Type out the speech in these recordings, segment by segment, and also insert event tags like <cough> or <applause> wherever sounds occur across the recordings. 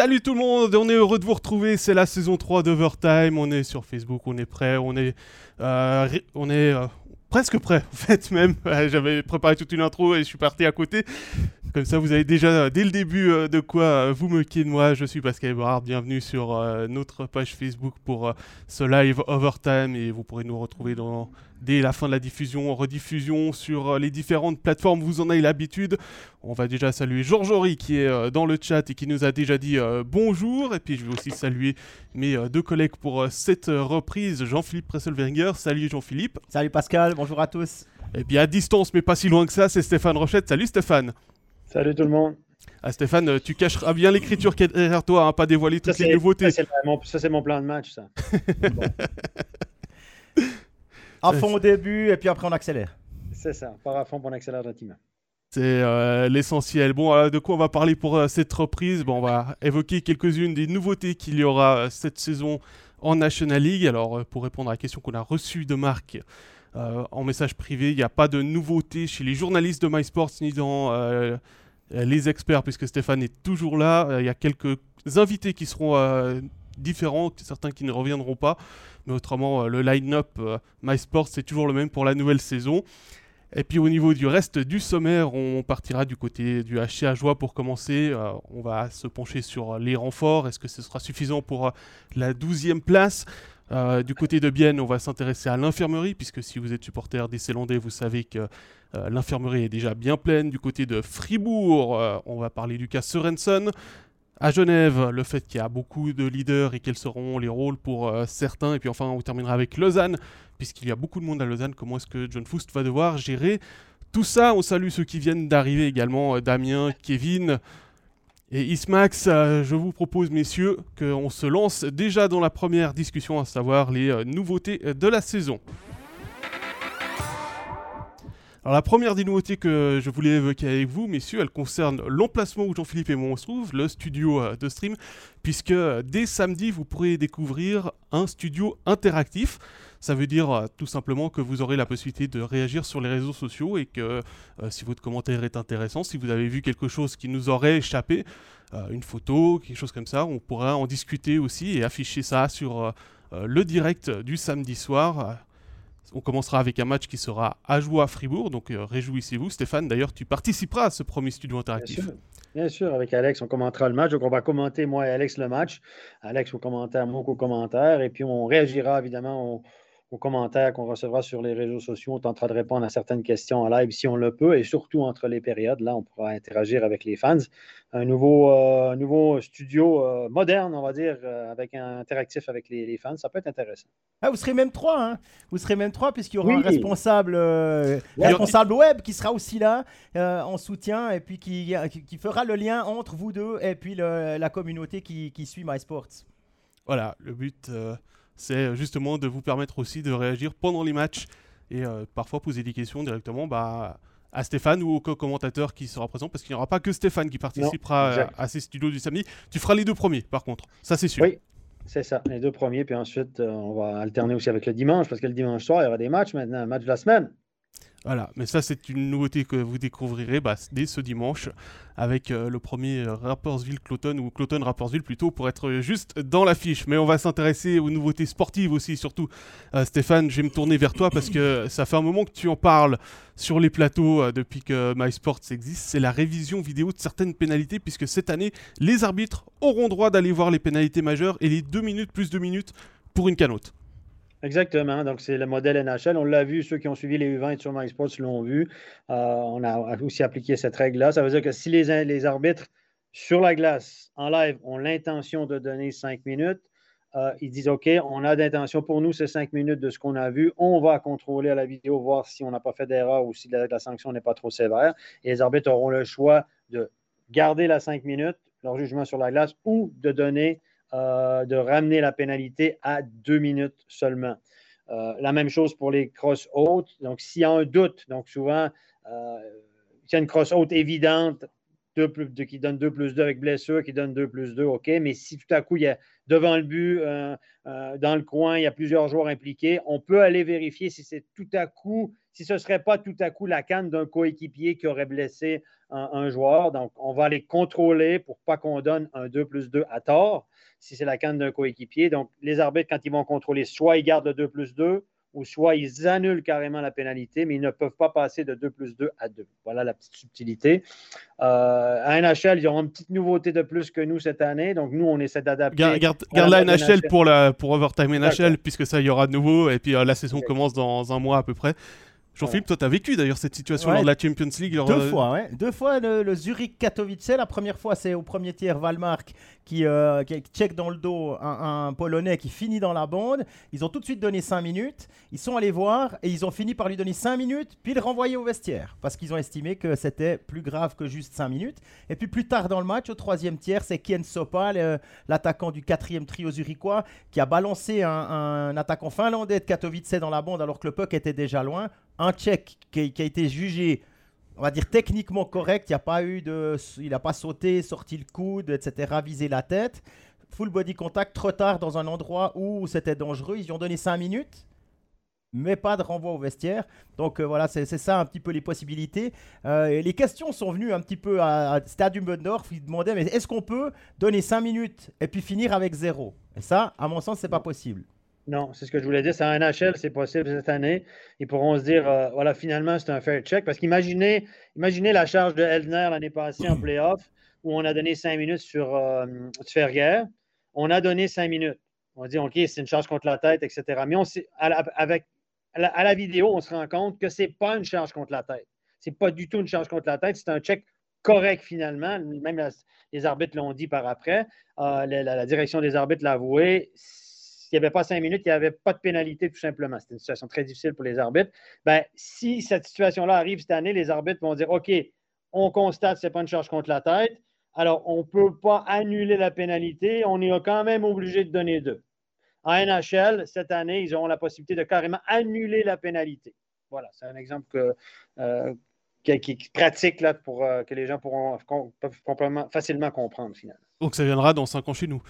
Salut tout le monde, on est heureux de vous retrouver, c'est la saison 3 d'Overtime, on est sur Facebook, on est prêt, on est, euh, on est euh, presque prêt en fait même, <laughs> j'avais préparé toute une intro et je suis parti à côté, comme ça vous avez déjà dès le début euh, de quoi vous moquer de moi, je suis Pascal Ebrard, bienvenue sur notre page Facebook pour ce live Overtime et vous pourrez nous retrouver dans dès la fin de la diffusion, rediffusion sur euh, les différentes plateformes, vous en avez l'habitude. On va déjà saluer Georges Horry qui est euh, dans le chat et qui nous a déjà dit euh, bonjour. Et puis je vais aussi saluer mes deux collègues pour cette reprise, Jean-Philippe Presselwenger. Salut Jean-Philippe. Salut Pascal, bonjour à tous. Et bien à distance, mais pas si loin que ça, c'est Stéphane Rochette. Salut Stéphane. Salut tout le monde. Ah Stéphane, tu cacheras bien l'écriture qui est derrière toi, hein, pas dévoiler toutes les nouveautés. Ça c'est mon, plan de match, ça. <laughs> À fond au début et puis après on accélère. C'est ça, par à fond, on accélère gentiment. C'est euh, l'essentiel. Bon, de quoi on va parler pour euh, cette reprise? Bon, On va évoquer quelques-unes des nouveautés qu'il y aura euh, cette saison en National League. Alors, pour répondre à la question qu'on a reçue de Marc en message privé, il n'y a pas de nouveautés chez les journalistes de MySports ni dans les experts, puisque Stéphane est toujours là. Il y a quelques invités qui seront différents, certains qui ne reviendront pas. Mais autrement, euh, le line-up euh, MySports, c'est toujours le même pour la nouvelle saison. Et puis au niveau du reste du sommaire, on partira du côté du HC joie pour commencer. Euh, on va se pencher sur les renforts. Est-ce que ce sera suffisant pour la 12e place? Du côté de Bienne, on va s'intéresser à l'infirmerie, puisque si vous êtes supporter des Célandais, vous savez que l'infirmerie est déjà bien pleine. Du côté de Fribourg, on va parler du cas Sorensen. À Genève, le fait qu'il y a beaucoup de leaders et quels seront les rôles pour euh, certains. Et puis enfin, on terminera avec Lausanne, puisqu'il y a beaucoup de monde à Lausanne. Comment est-ce que John Foust va devoir gérer tout ça? On salue ceux qui viennent d'arriver également, euh, Damien, Kevin. Et Ismax, euh, je vous propose, messieurs, qu'on se lance déjà dans la première discussion, à savoir les nouveautés de la saison. Alors la première des nouveautés que je voulais évoquer avec vous, messieurs, elle concerne l'emplacement où Jean-Philippe et moi on se trouve, le studio euh, de stream, puisque euh, dès samedi, vous pourrez découvrir un studio interactif. Ça veut dire euh, tout simplement que vous aurez la possibilité de réagir sur les réseaux sociaux et que si votre commentaire est intéressant, si vous avez vu quelque chose qui nous aurait échappé, une photo, quelque chose comme ça, on pourra en discuter aussi et afficher ça sur le direct du samedi soir on commencera avec un match qui sera à jouer à Fribourg, donc euh, réjouissez-vous. Stéphane, d'ailleurs, tu participeras à ce premier studio interactif. Bien sûr. avec Alex, on commentera le match. Donc, on va commenter, moi et Alex, le match. Alex au commentaire, moi au commentaire. Et puis, on réagira évidemment aux commentaires qu'on recevra sur les réseaux sociaux. On tentera de répondre à certaines questions en live si on le peut et surtout entre les périodes. Là, on pourra interagir avec les fans. Un nouveau, euh, nouveau studio euh, moderne, on va dire, euh, avec un interactif avec les, fans. Ça peut être intéressant. Ah, vous serez même trois. Hein? Vous serez même trois puisqu'il y aura un responsable, responsable web qui sera aussi là en soutien et puis qui, qui, fera le lien entre vous deux et puis la communauté qui, qui suit MySports. Voilà, le but c'est euh, justement de vous permettre aussi de réagir pendant les matchs et euh, parfois poser des questions directement bah, à Stéphane ou au co-commentateur qui sera présent, parce qu'il n'y aura pas que Stéphane qui participera euh, à, ces studios du samedi. Tu feras les deux premiers, par contre, ça c'est sûr. Oui, c'est ça, les deux premiers, puis ensuite on va alterner aussi avec le dimanche, parce que le dimanche soir, il y aura des matchs maintenant, un match de la semaine. Voilà, mais ça c'est une nouveauté que vous découvrirez bah, dès ce dimanche avec euh, le premier euh, Rappersville-Cloton ou Cloton-Rappersville plutôt pour être juste dans l'affiche. Mais on va s'intéresser aux nouveautés sportives aussi, surtout. Euh, Stéphane, je vais me tourner vers toi parce que ça fait un moment que tu en parles sur les plateaux depuis que MySports existe. C'est la révision vidéo de certaines pénalités puisque cette année, les arbitres auront droit d'aller voir les pénalités majeures et les 2 minutes plus 2 minutes pour une canote. Exactement. Donc, c'est le modèle NHL. On l'a vu, ceux qui ont suivi les U20 sur MySports l'ont vu. Euh, on a aussi appliqué cette règle-là. Ça veut dire que si les, arbitres sur la glace, en live, ont l'intention de donner cinq minutes, euh, ils disent OK, on a d'intention pour nous, ces cinq minutes de ce qu'on a vu. On va contrôler à la vidéo, voir si on n'a pas fait d'erreur ou si la, la sanction n'est pas trop sévère. Et les arbitres auront le choix de garder la cinq minutes, leur jugement sur la glace, ou de donner euh, de ramener la pénalité à deux minutes seulement. Euh, la même chose pour les cross hautes. Donc, s'il y a un doute, donc souvent, euh, s'il y a une cross haute évidente qui donne 2 plus 2 avec blessure, qui donne 2 plus 2, OK. Mais si tout à coup, il y a devant le but, dans le coin, il y a plusieurs joueurs impliqués, on peut aller vérifier si c'est tout à coup si ce ne serait pas tout à coup la canne d'un coéquipier qui aurait blessé un, joueur. Donc, on va les contrôler pour pas qu'on donne un 2 plus 2 à tort, si c'est la canne d'un coéquipier. Donc, les arbitres, quand ils vont contrôler, soit ils gardent le 2 plus 2, ou soit ils annulent carrément la pénalité, mais ils ne peuvent pas passer de 2 plus 2 à 2. Voilà la petite subtilité. Euh, à NHL, ils auront une petite nouveauté de plus que nous cette année. Donc, nous, on essaie d'adapter. Garde, la NHL, pour, la, pour Overtime NHL, puisque ça, il y aura de nouveau. Et puis, euh, la saison commence dans un mois à peu près. Jean-Philippe, toi, tu as vécu d'ailleurs cette situation lors de la Champions League. Deux euh, fois, ouais. Deux fois le, Zurich Katowice. La première fois, c'est au premier tiers Valmark qui, euh, check dans le dos un, Polonais qui finit dans la bande. Ils ont tout de suite donné 5 minutes. Ils sont allés voir et ils ont fini par lui donner 5 minutes, puis le renvoyer au vestiaire parce qu'ils ont estimé que c'était plus grave que juste 5 minutes. Et puis plus tard dans le match, au troisième tiers, c'est Kien Sopa, l'attaquant du quatrième trio zurichois, qui a balancé un, attaquant finlandais de Katowice dans la bande alors que le puck était déjà loin un check qui, a été jugé, on va dire techniquement correct. Il n'a pas eu de, il n'a pas sauté, sorti le coude, etc., visé la tête. Full body contact trop tard dans un endroit où c'était dangereux. Ils ont donné 5 minutes mais pas de renvoi au vestiaire. Donc euh, voilà, c'est ça un petit peu les possibilités. Euh, les questions sont venues un petit peu à, Stadium Bundorf. Ils demandaient mais est-ce qu'on peut donner 5 minutes et puis finir avec zéro? Et ça, à mon sens, c'est pas possible. Non, c'est ce que je voulais dire. C'est un NHL, c'est possible cette année. Ils pourront se dire, euh, voilà, finalement, c'est un fair check. Parce qu'imaginez imaginez la charge de Eldner l'année passée en playoff, où on a donné cinq minutes sur euh. On a donné cinq minutes. On dit, OK, c'est une charge contre la tête, etc. Mais on à la, avec, à la, vidéo, on se rend compte que ce n'est pas une charge contre la tête. Ce n'est pas du tout une charge contre la tête. C'est un check correct finalement. Même les arbitres l'ont dit par après. Euh, la, la, direction des arbitres l'a avoué s'il n'y avait pas cinq minutes, il n'y avait pas de pénalité, tout simplement. C'était une situation très difficile pour les arbitres. Ben, si cette situation-là arrive cette année, les arbitres vont dire OK, on constate que ce n'est pas une charge contre la tête. Alors, on ne peut pas annuler la pénalité. On est quand même obligé de donner deux. En NHL, cette année, ils auront la possibilité de carrément annuler la pénalité. Voilà, c'est un exemple que, euh, qui, est pratique là, pour euh, que les gens pourront peuvent facilement comprendre finalement. Donc ça viendra dans cinq ans chez nous.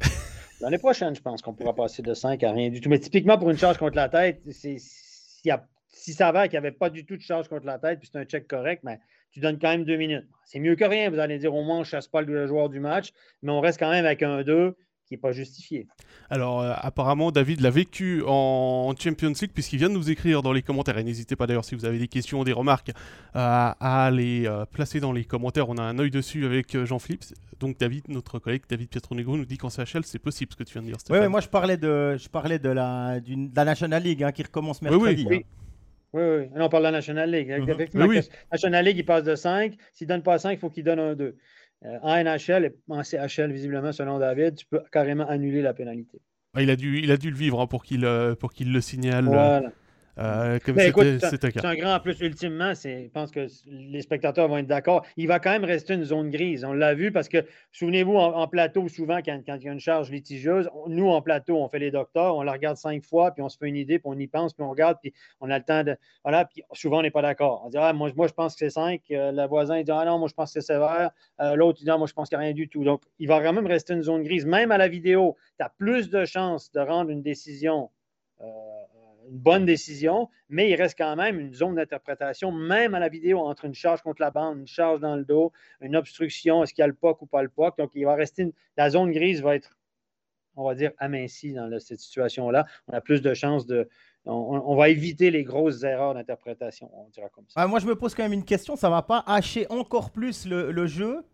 <laughs> L'année prochaine, je pense qu'on pourra passer de 5 à rien du tout. Mais typiquement, pour une charge contre la tête, si, si ça va qu'il n'y avait pas du tout de charge contre la tête, puis c'est un check correct, mais tu donnes quand même deux minutes. C'est mieux que rien. Vous allez dire au moins, on ne chasse pas le joueur du match, mais on reste quand même avec un 2 qui n'est pas justifié. Alors, euh, apparemment, David l'a vécu en Champions League, puisqu'il vient de nous écrire dans les commentaires. Et n'hésitez pas d'ailleurs, si vous avez des questions, des remarques, à les euh, placer dans les commentaires. On a un œil dessus avec euh, Jean-Philippe. Donc, David, notre collègue David Pietronegro, nous dit qu'en CHL, c'est possible ce que tu viens de dire. Oui, moi, je parlais de, je parlais de, la, de la National League hein, qui recommence mercredi. Oui, oui. Oui, oui. on parle de la National League. Uh La National League, il passe de 5. S'il ne donne pas 5, il faut qu'il donne un 2. Euh, en NHL et en CHL, visiblement, selon David, tu peux carrément annuler la pénalité. Ah, il, a dû, il a dû le vivre hein, pour qu'il euh, qu'il le signale. Voilà. Euh, comme c'est un grand plus. Ultimement, je pense que les spectateurs vont être d'accord. Il va quand même rester une zone grise. On l'a vu parce que, souvenez-vous, en, plateau, souvent, quand, il y a une charge litigieuse, nous, en plateau, on fait les docteurs, on la regarde cinq fois, puis on se fait une idée, puis on y pense, puis on regarde, puis on a le temps de. Voilà, puis souvent, on n'est pas d'accord. On dit, ah, moi, moi, je pense que c'est 5. Euh, le voisin, il dit, ah non, moi, je pense que c'est sévère. Euh, l'autre, il dit, ah, moi, je pense qu'il n'y a rien du tout. Donc, il va quand même rester une zone grise. Même à la vidéo, tu as plus de chances de rendre une décision une bonne décision, mais il reste quand même une zone d'interprétation, même à la vidéo, entre une charge contre la bande, une charge dans le dos, une obstruction, est-ce qu'il y a le POC ou pas le POC. Donc, il va rester. la zone grise va être, on va dire, amincie dans cette situation-là. On a plus de chances de. On, va éviter les grosses erreurs d'interprétation, on dira comme ça. Ah, moi, je me pose quand même une question ça ne va pas hacher encore plus le jeu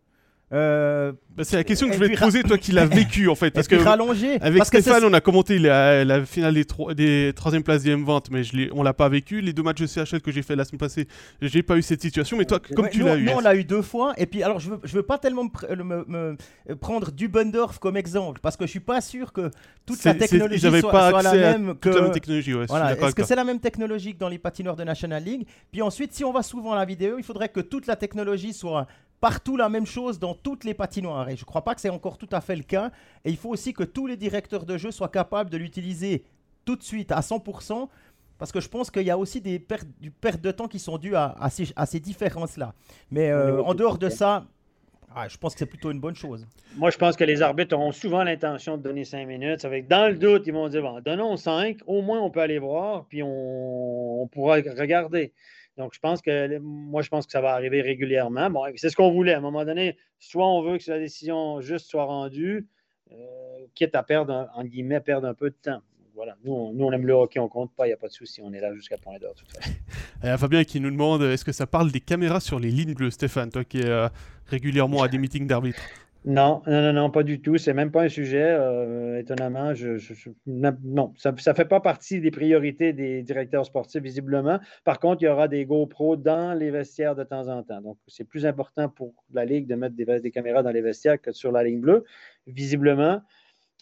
euh, bah, c'est la question que je vais te poser, toi qui l'as vécu en fait. Parce que rallongé. Avec Stéphane, on a commenté la, finale des, des troisième places des M20, mais je on l'a pas vécu. Les deux matchs de CHL que j'ai fait la semaine passée, j'ai pas eu cette situation. Mais toi, comme tu l'as eu. Nous, on l'a eu deux fois. Et puis, alors, je veux, je veux pas tellement me, prendre du Bundorf comme exemple, parce que je suis pas sûr que toute la technologie soit, la même que. la même technologie, voilà. Est-ce que c'est la même technologie que dans les patinoires de National League? Puis ensuite, si on va souvent à la vidéo, il faudrait que toute la technologie soit partout la même chose dans toutes les patinoires. Et je ne crois pas que c'est encore tout à fait le cas. Et il faut aussi que tous les directeurs de jeu soient capables de l'utiliser tout de suite à 100%. Parce que je pense qu'il y a aussi des pertes, du perte de temps qui sont dues à, ces, différences-là. Mais euh, en dehors de ça, Ah, je pense que c'est plutôt une bonne chose. Moi, je pense que les arbitres auront souvent l'intention de donner cinq minutes. Ça dans le doute, ils vont dire bon, donnons cinq, au moins on peut aller voir, puis on, pourra regarder. Donc, je pense que moi, je pense que ça va arriver régulièrement. Bon, c'est ce qu'on voulait. À un moment donné, soit on veut que la décision juste soit rendue, euh, quitte à perdre, en guillemets, perdre un peu de temps voilà, nous on, aime le hockey, on compte pas, il n'y a pas de souci, on est là jusqu'à point d'heure. Il y a Fabien qui nous demande est-ce que ça parle des caméras sur les lignes bleues, Stéphane, toi qui es euh, régulièrement à des meetings d'arbitres non, non, non, non, pas du tout. C'est même pas un sujet. Euh, étonnamment, non, ça ne fait pas partie des priorités des directeurs sportifs, visiblement. Par contre, il y aura des GoPro dans les vestiaires de temps en temps. Donc, c'est plus important pour la Ligue de mettre des, des, caméras dans les vestiaires que sur la ligne bleue, visiblement.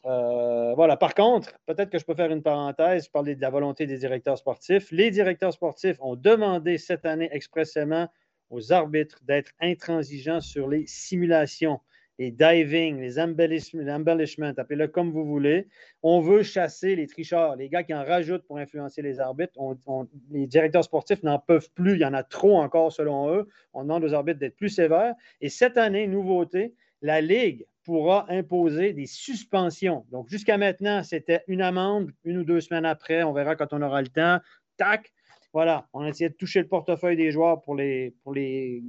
Euh, voilà. Par contre, peut-être que je peux faire une parenthèse, parler de la volonté des directeurs sportifs. Les directeurs sportifs ont demandé cette année expressément aux arbitres d'être intransigeants sur les simulations, les diving, les embellishments, appelez-le comme vous voulez. On veut chasser les tricheurs, les gars qui en rajoutent pour influencer les arbitres. les directeurs sportifs n'en peuvent plus, il y en a trop encore selon eux. On demande aux arbitres d'être plus sévères. Et cette année, nouveauté, la Ligue pourra imposer des suspensions. Donc, jusqu'à maintenant, c'était une amende, une ou deux semaines après, on verra quand on aura le temps. Tac! Voilà, on a essayé de toucher le portefeuille des joueurs pour les, pour les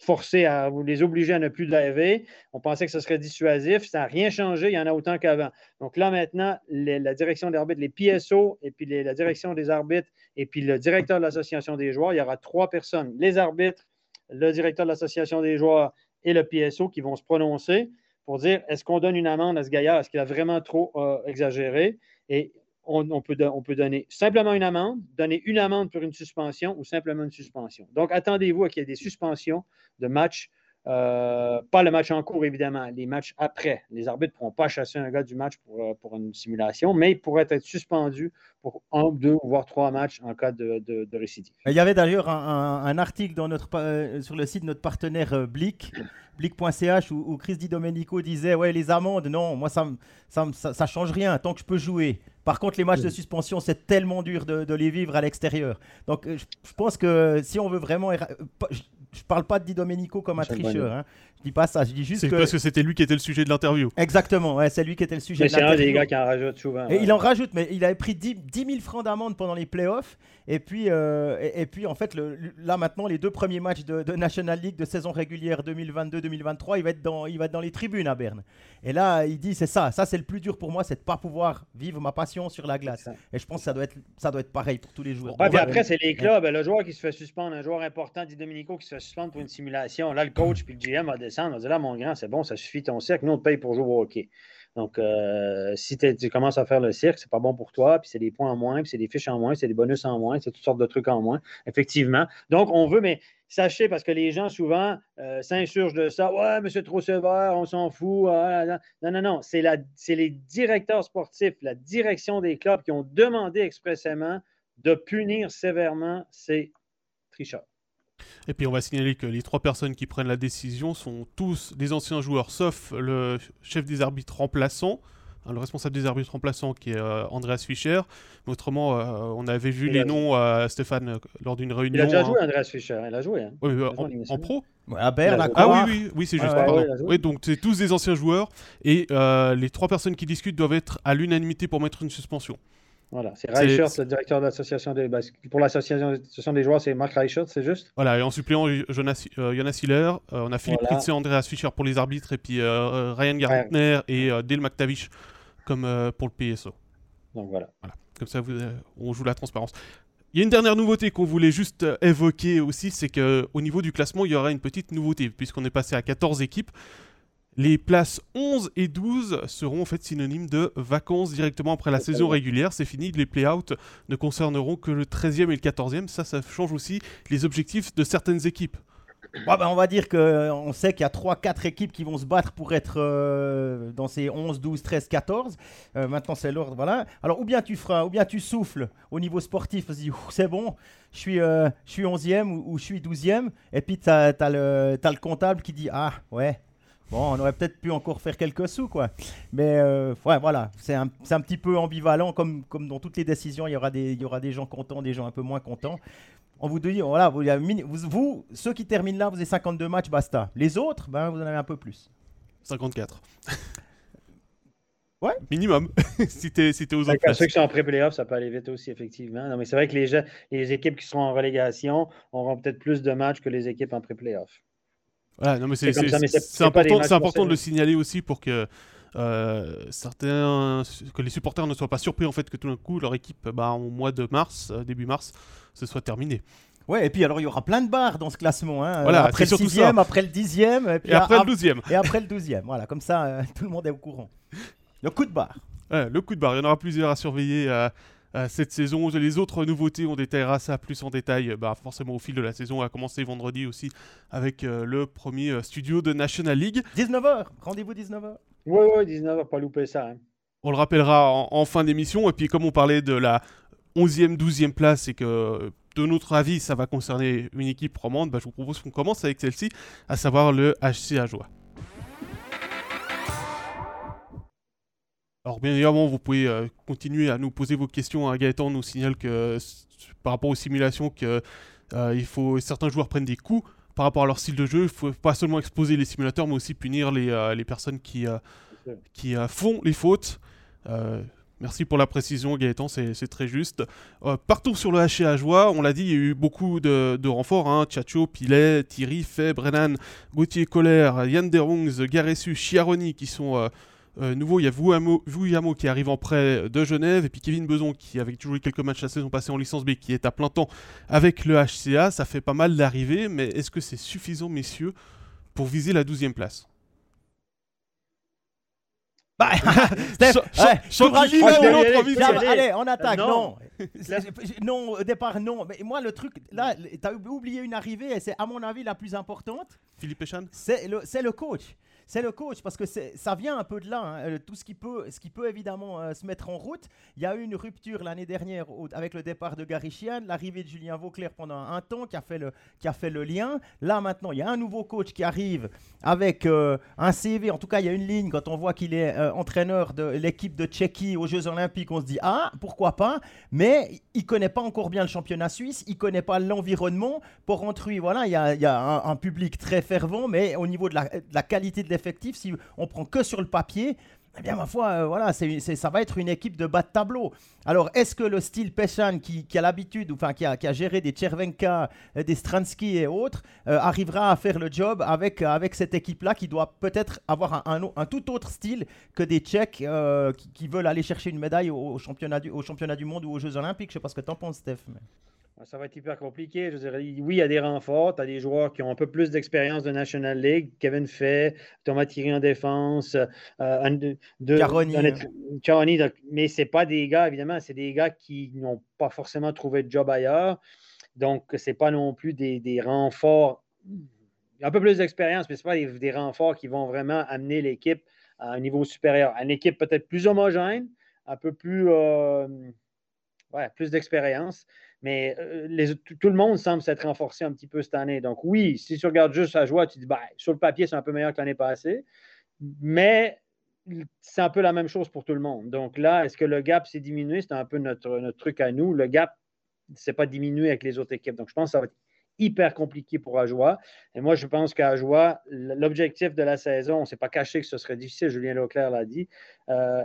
forcer à les obliger à ne plus laver. On pensait que ce serait dissuasif. Ça n'a rien changé. Il y en a autant qu'avant. Donc là, maintenant, la direction des arbitres, les PSO, et puis la direction des arbitres, et puis le directeur de l'association des joueurs, il y aura trois personnes. Les arbitres, le directeur de l'association des joueurs et le PSO qui vont se prononcer pour dire est-ce qu'on donne une amende à ce gaillard, est-ce qu'il a vraiment trop euh, exagéré? Et on, peut on, peut donner simplement une amende, donner une amende pour une suspension ou simplement une suspension. Donc, attendez-vous à qu'il y ait des suspensions de matchs euh, pas le match en cours, évidemment, les matchs après. Les arbitres ne pourront pas chasser un gars du match pour, euh, une simulation, mais ils pourraient être suspendus pour un, deux, voire trois matchs en cas de, récidive. Il y avait d'ailleurs un, article euh, sur le site de notre partenaire Blick, blick.ch, où, Chris Di Domenico disait Ouais, les amendes, non, moi, ça ne ça, change rien tant que je peux jouer. Par contre, les matchs de suspension, c'est tellement dur de, de, les vivre à l'extérieur. Donc, je, je, pense que si on veut vraiment je parle pas de Di Domenico comme un tricheur. Hein. Je dis pas ça. Je dis juste que. parce que c'était lui qui était le sujet de l'interview. Exactement. Ouais, c'est lui qui était le sujet de l'interview. C'est un des gars qui en rajoute souvent. Et il en rajoute, mais il avait pris 10, 000 francs d'amende pendant les playoffs. Et puis, euh, et, puis en fait, le, là maintenant, les deux premiers matchs de, National League de saison régulière 2022-2023, il va être dans, il va être dans les tribunes à Berne. Et là, il dit, c'est ça. Ça, c'est le plus dur pour moi, c'est de pas pouvoir vivre ma passion sur la glace. Et je pense que ça doit être, ça doit être pareil pour tous les joueurs. Ouais, après, c'est les clubs. Le joueur qui se fait suspendre, un joueur important, Di Domenico, qui se fait suspendre pour une simulation. Là, le coach puis le GM va descendre, va dire là, mon grand, c'est bon, ça suffit ton cirque. Nous, on te paye pour jouer au hockey. Donc, euh, si tu commences à faire le cirque, c'est pas bon pour toi, puis c'est des points en moins, puis c'est des fiches en moins, c'est des bonus en moins, c'est toutes sortes de trucs en moins, effectivement. Donc, on veut, mais sachez, parce que les gens souvent euh, s'insurgent de ça, ouais, c'est trop sévère, on s'en fout. Ah, non, non, non, c'est les directeurs sportifs, la direction des clubs qui ont demandé expressément de punir sévèrement ces tricheurs. Et puis on va signaler que les trois personnes qui prennent la décision sont tous des anciens joueurs, sauf le chef des arbitres remplaçants, hein, le responsable des arbitres remplaçants qui est euh, Andreas Fischer. Mais autrement, euh, on avait vu les noms à Stéphane lors d'une réunion. Il a déjà joué, Andreas Fischer, il a joué. Hein. En, pro à Berne, Ah oui, oui, oui c'est juste. oui, donc c'est tous des anciens joueurs et euh, les trois personnes qui discutent doivent être à l'unanimité pour mettre une suspension. Voilà, c'est Reichert, le directeur de l'association des. pour l'association des joueurs, c'est Marc Reichert, c'est juste? Voilà, et en suppléant Jonas, euh, Jonas Hiller, euh, on a Philippe voilà. et Andreas Fischer pour les arbitres, et puis euh, Ryan Gardner et Dale McTavish comme pour le PSO. Donc voilà. voilà. Comme ça, on joue la transparence. Il y a une dernière nouveauté qu'on voulait juste évoquer aussi, c'est qu'au niveau du classement, il y aura une petite nouveauté, puisqu'on est passé à 14 équipes. Les places 11 et 12 seront en fait synonymes de vacances directement après la saison régulière. C'est fini, les play-outs ne concerneront que le 13e et le 14e. Ça, ça change aussi les objectifs de certaines équipes. Ben, on va dire qu'on sait qu'il y a 3-4 équipes qui vont se battre pour être euh, dans ces 11, 12, 13, 14. maintenant, c'est l'ordre. Voilà. Alors, ou bien tu feras, ou bien tu souffles au niveau sportif, c'est bon, je suis, euh, je suis 11e ou, je suis 12e. Et puis, tu as, as, le comptable qui dit Ah, ouais, Bon, on aurait peut-être pu encore faire quelques sous, quoi. Mais euh, ouais, voilà, c'est un, un, petit peu ambivalent, comme, comme dans toutes les décisions, il y, aura des, il y aura des gens contents, des gens un peu moins contents. on vous dit, voilà, vous, vous, ceux qui terminent là, vous avez 52 matchs, basta. Les autres, ben, vous en avez un peu plus. 54. Ouais. Minimum, <laughs> si t'es si aux autres Ceux qui sont en pré-playoff, ça peut aller vite aussi, effectivement. Non, mais c'est vrai que les, les équipes qui seront en relégation auront peut-être plus de matchs que les équipes en pré-playoff. Voilà, non, mais c'est important, important de le signaler aussi pour que euh, certains, que les supporters ne soient pas surpris en fait que tout d'un coup leur équipe, bah, au mois de mars, euh, début mars, ce soit terminé. Ouais, et puis alors il y aura plein de barres dans ce classement. Hein. Voilà, après le sixième, après le dixième, et, puis après le douzième. Et après le douzième. Voilà, comme ça, euh, <laughs> tout le monde est au courant. Le coup de barre. le coup de barre. Il y en aura plusieurs à surveiller cette saison. Les autres nouveautés, on détaillera ça plus en détail bah, forcément au fil de la saison. à commencer vendredi aussi avec le premier studio de National League. 19h, rendez-vous 19h. Oui, oui, 19, pas louper ça. Hein. On le rappellera en, fin d'émission. Et puis, comme on parlait de la 11e, 12e place et que, de notre avis, ça va concerner une équipe romande, bah, je vous propose qu'on commence avec celle-ci, à savoir le HC Ajoie. Alors, bien évidemment, vous pouvez euh, continuer à nous poser vos questions. Hein. Gaëtan nous signale que, par rapport aux simulations, que euh, il faut certains joueurs prennent des coups par rapport à leur style de jeu. Il ne faut pas seulement exposer les simulateurs, mais aussi punir les, euh, les personnes qui, qui font les fautes. Merci pour la précision, Gaëtan, c'est très juste. partout sur le HA Joie, on l'a dit, il y a eu beaucoup de, de renforts. Hein. Tchatcho, Pilet, Thierry, Feb, Brennan, Gauthier Colère, Yann Derungs, Garessu, Chiaroni qui sont euh, nouveau, il y a Vuyamo qui arrive en prêt de Genève, et puis Kevin Beson qui avait toujours eu quelques matchs la saison passée en licence B, qui est à plein temps avec le HCA. Ça fait pas mal d'arriver, mais est-ce que c'est suffisant, messieurs, pour viser la 12e place? Bah, Steph, allez, on attaque. non. non. au départ, non. Mais moi, le truc, là, tu as oublié une arrivée, et c'est, à mon avis, la plus importante. Philippe Echan C'est le, le coach c'est le coach parce que ça vient un peu de là. Hein. Euh, tout ce qui peut, ce qui peut évidemment euh, se mettre en route. Il y a eu une rupture l'année dernière avec le départ de Gary l'arrivée de Julien Vauclair pendant un temps qui a fait le, qui a fait le lien. Là maintenant, il y a un nouveau coach qui arrive avec euh, un CV. En tout cas, il y a une ligne quand on voit qu'il est entraîneur de l'équipe de Tchéquie aux Jeux Olympiques. On se dit ah pourquoi pas? Mais il connaît pas encore bien le championnat suisse. Il connaît pas l'environnement. Pour Entruy, voilà, il y a, un, public très fervent, mais au niveau de la, de la qualité de effectif, si on prend que sur le papier, eh bien, ma foi, euh, voilà, c'est, ça va être une équipe de bas de tableau. Alors, est-ce que le style Peshan, qui, a l'habitude, enfin, qui a, qui a, géré des Chervenka, euh, des Stransky et autres, euh, arrivera à faire le job avec, avec cette équipe-là qui doit peut-être avoir un, tout autre style que des Tchèques qui, veulent aller chercher une médaille au, championnat du, au championnat du monde ou aux Jeux Olympiques? Je sais pas ce que tu en penses, Steph. Ça va être hyper compliqué. Je oui, il y a des renforts. Tu as des joueurs qui ont un peu plus d'expérience de National League. Kevin Fay, Thomas Thierry en défense, euh, Caroni. mais ce pas des gars, évidemment, c'est des gars qui n'ont pas forcément trouvé de job ailleurs. Donc, ce n'est pas non plus des, des renforts. Un peu plus d'expérience, mais ce pas des, renforts qui vont vraiment amener l'équipe à un niveau supérieur. Une équipe peut-être plus homogène, un peu plus, euh, ouais, plus d'expérience. Mais euh, tout le monde semble s'être renforcé un petit peu cette année. Donc, oui, si tu regardes juste sa joie, tu dis, ben, sur le papier, c'est un peu meilleur que l'année passée. Mais c'est un peu la même chose pour tout le monde. Donc là, est-ce que le gap s'est diminué? C'est un peu notre, notre truc à nous. Le gap ne s'est pas diminué avec les autres équipes. Donc, je pense que ça va être hyper compliqué pour Ajoie. Et moi, je pense qu'à Ajoie, l'objectif de la saison, on ne s'est pas caché que ce serait difficile, Julien Leclerc l'a dit. Euh,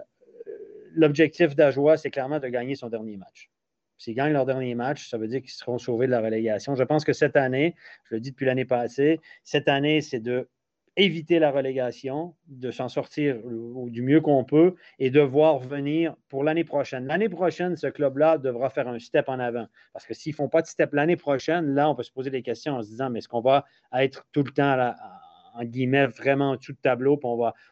l'objectif d'Ajoie, c'est clairement de gagner son dernier match. S'ils gagnent leur dernier match, ça veut dire qu'ils seront sauvés de la relégation. Je pense que cette année, je le dis depuis l'année passée, cette année, c'est de éviter la relégation, de s'en sortir du mieux qu'on peut et de voir venir pour l'année prochaine. L'année prochaine, ce club-là devra faire un step en avant. Parce que s'ils ne font pas de step l'année prochaine, là, on peut se poser des questions en se disant, mais est-ce qu'on va être tout le temps à la, en guillemets, vraiment en dessous de tableau, puis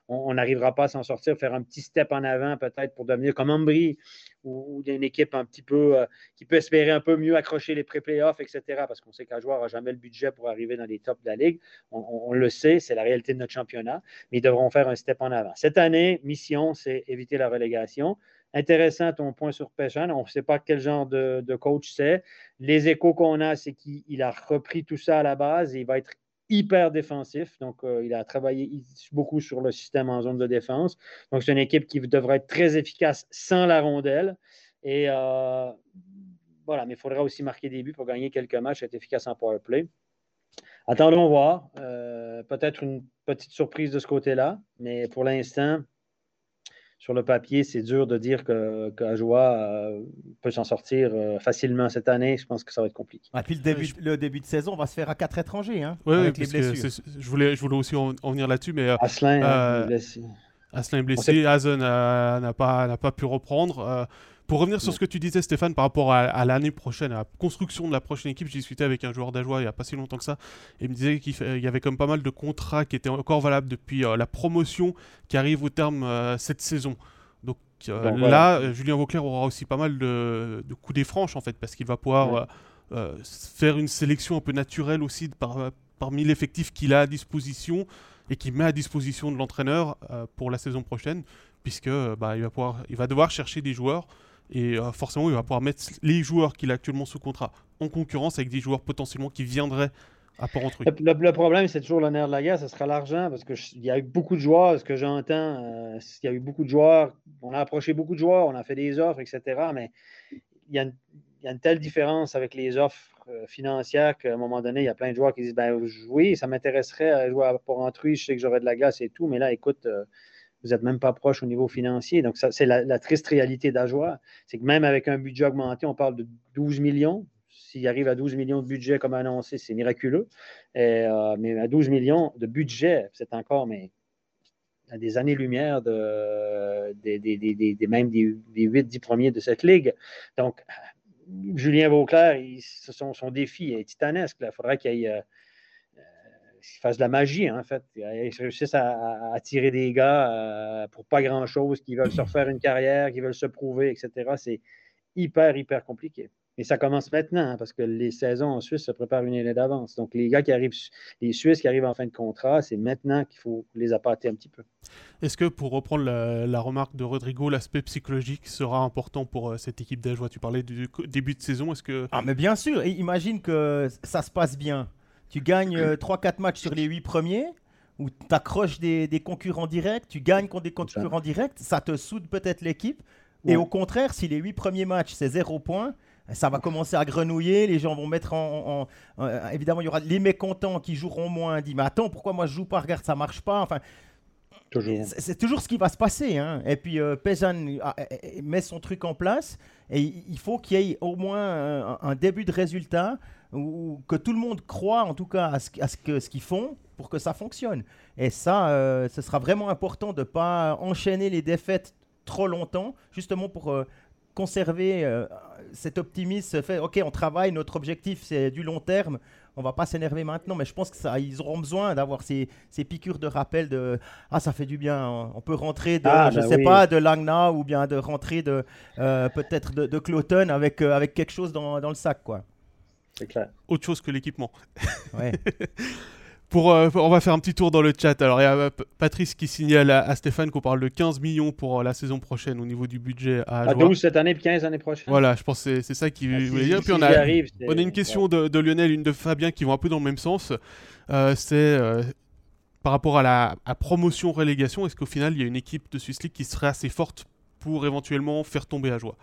on n'arrivera pas à s'en sortir, faire un petit step en avant peut-être pour devenir comme Ambry ou, ou une équipe un petit peu euh, qui peut espérer un peu mieux accrocher les pré-playoffs, etc. Parce qu'on sait qu'un joueur n'a jamais le budget pour arriver dans les tops de la Ligue. On, le sait, c'est la réalité de notre championnat, mais ils devront faire un step en avant. Cette année, mission, c'est éviter la relégation. Intéressant ton point sur Péchan. On ne sait pas quel genre de coach c'est. Les échos qu'on a, c'est qu'il a repris tout ça à la base et il va être hyper défensif. Donc, euh, il a travaillé beaucoup sur le système en zone de défense. Donc, c'est une équipe qui devrait être très efficace sans la rondelle. Et euh, voilà, mais il faudra aussi marquer des buts pour gagner quelques matchs, être efficace en power play. Attendons voir. Euh, peut-être une petite surprise de ce côté-là, mais pour l'instant, sur le papier, c'est dur de dire que, que euh, peut s'en sortir euh, facilement cette année. Je pense que ça va être compliqué. Et puis le début, le début de saison va se faire à quatre étrangers. Hein, oui, avec les blessures. je, voulais, je voulais aussi en, venir là-dessus. mais Asselin, est blessé. Asselin est blessé. Hazen n'a pas, pas pu reprendre. Pour revenir sur ce que tu disais, Stéphane, par rapport à, l'année prochaine, à la construction de la prochaine équipe, j'ai discuté avec un joueur d'Ajoie il n'y a pas si longtemps que ça, et il me disait qu'il y avait comme pas mal de contrats qui étaient encore valables depuis euh, la promotion qui arrive au terme euh, cette saison. Donc euh, là, Julien Vauclair aura aussi pas mal de, coups des franches en fait, parce qu'il va pouvoir faire une sélection un peu naturelle aussi parmi l'effectif qu'il a à disposition et qu'il met à disposition de l'entraîneur pour la saison prochaine, puisque bah, il, va pouvoir, il va devoir chercher des joueurs et euh, forcément, il va pouvoir mettre les joueurs qu'il a actuellement sous contrat en concurrence avec des joueurs potentiellement qui viendraient à port entre le, problème, c'est toujours le nerf de la guerre, ce sera l'argent, parce qu'il y a eu beaucoup de joueurs, ce que j'entends, euh, il y a eu beaucoup de joueurs, on a approché beaucoup de joueurs, on a fait des offres, etc. Mais il y a une, telle différence avec les offres euh, financières qu'à un moment donné, il y a plein de joueurs qui disent ben, Oui, ça m'intéresserait à jouer à Port-Entruy, je sais que j'aurais de la glace et tout, mais là, écoute, vous n'êtes même pas proche au niveau financier. Donc, ça, c'est la, triste réalité d'Ajoie. C'est que même avec un budget augmenté, on parle de 12 millions. S'il arrive à 12 millions de budget comme annoncé, c'est miraculeux. Euh, mais à 12 millions de budget, c'est encore à des années-lumière de, des, des, même des, 8-10 premiers de cette ligue. Donc, Julien son, son, défi est titanesque. Il faudrait qu'il y ait. Euh, qu'ils fassent de la magie, en fait. Ils réussissent à, attirer des gars euh, pour pas grand-chose, qui veulent se refaire une carrière, qui veulent se prouver, etc. C'est hyper, hyper compliqué. Et ça commence maintenant, hein, parce que les saisons en Suisse se préparent une année d'avance. Donc, les gars qui arrivent, les Suisses qui arrivent en fin de contrat, c'est maintenant qu'il faut les appâter un petit peu. Est-ce que, pour reprendre la, remarque de Rodrigo, l'aspect psychologique sera important pour euh, cette équipe d'Ajoie? Tu parlais du début de saison. Est-ce que... Ah, mais bien sûr. imagine que ça se passe bien. Tu gagnes 3-4 euh, matchs sur les 8 premiers, ou tu accroches des, concurrents directs, tu gagnes contre des concurrents directs, ça te soude peut-être l'équipe. Et au contraire, si les 8 premiers matchs, c'est 0 points, ça va commencer à grenouiller, les gens vont mettre en, euh, évidemment, il y aura les mécontents qui joueront moins, dit mais attends, pourquoi moi je joue pas, regarde, ça marche pas. Enfin, c'est toujours ce qui va se passer. Hein. Et puis euh, met son truc en place et il faut qu'il y ait au moins un début de résultat ou que tout le monde croit en tout cas à ce, qu'ils font pour que ça fonctionne. Et ça, euh, ce sera vraiment important de ne pas enchaîner les défaites trop longtemps, justement pour euh, conserver euh, cet optimisme. Fait, ok, on travaille, notre objectif c'est du long terme. On va pas s'énerver maintenant, mais je pense que ça, ils auront besoin d'avoir ces, ces, piqûres de rappel de ah ça fait du bien. On peut rentrer de, ah, je bah sais pas, de Langna ou bien de rentrer de peut-être de, de Cloton avec avec quelque chose dans, dans le sac quoi. C'est clair. Autre chose que l'équipement. <laughs> <laughs> Pour, euh, on va faire un petit tour dans le chat. Alors, il y a euh, Patrice qui signale à, Stéphane qu'on parle de 15 millions pour euh, la saison prochaine au niveau du budget à 12 cette année et 15 l'année prochaine. Voilà, je pense que c'est ça qu'il ah, voulait dire. Puis on a, on a une question de, Lionel, une de Fabien qui vont un peu dans le même sens. c'est par rapport à la promotion-relégation, est-ce qu'au final, il y a une équipe de Swiss League qui serait assez forte pour éventuellement faire tomber à joie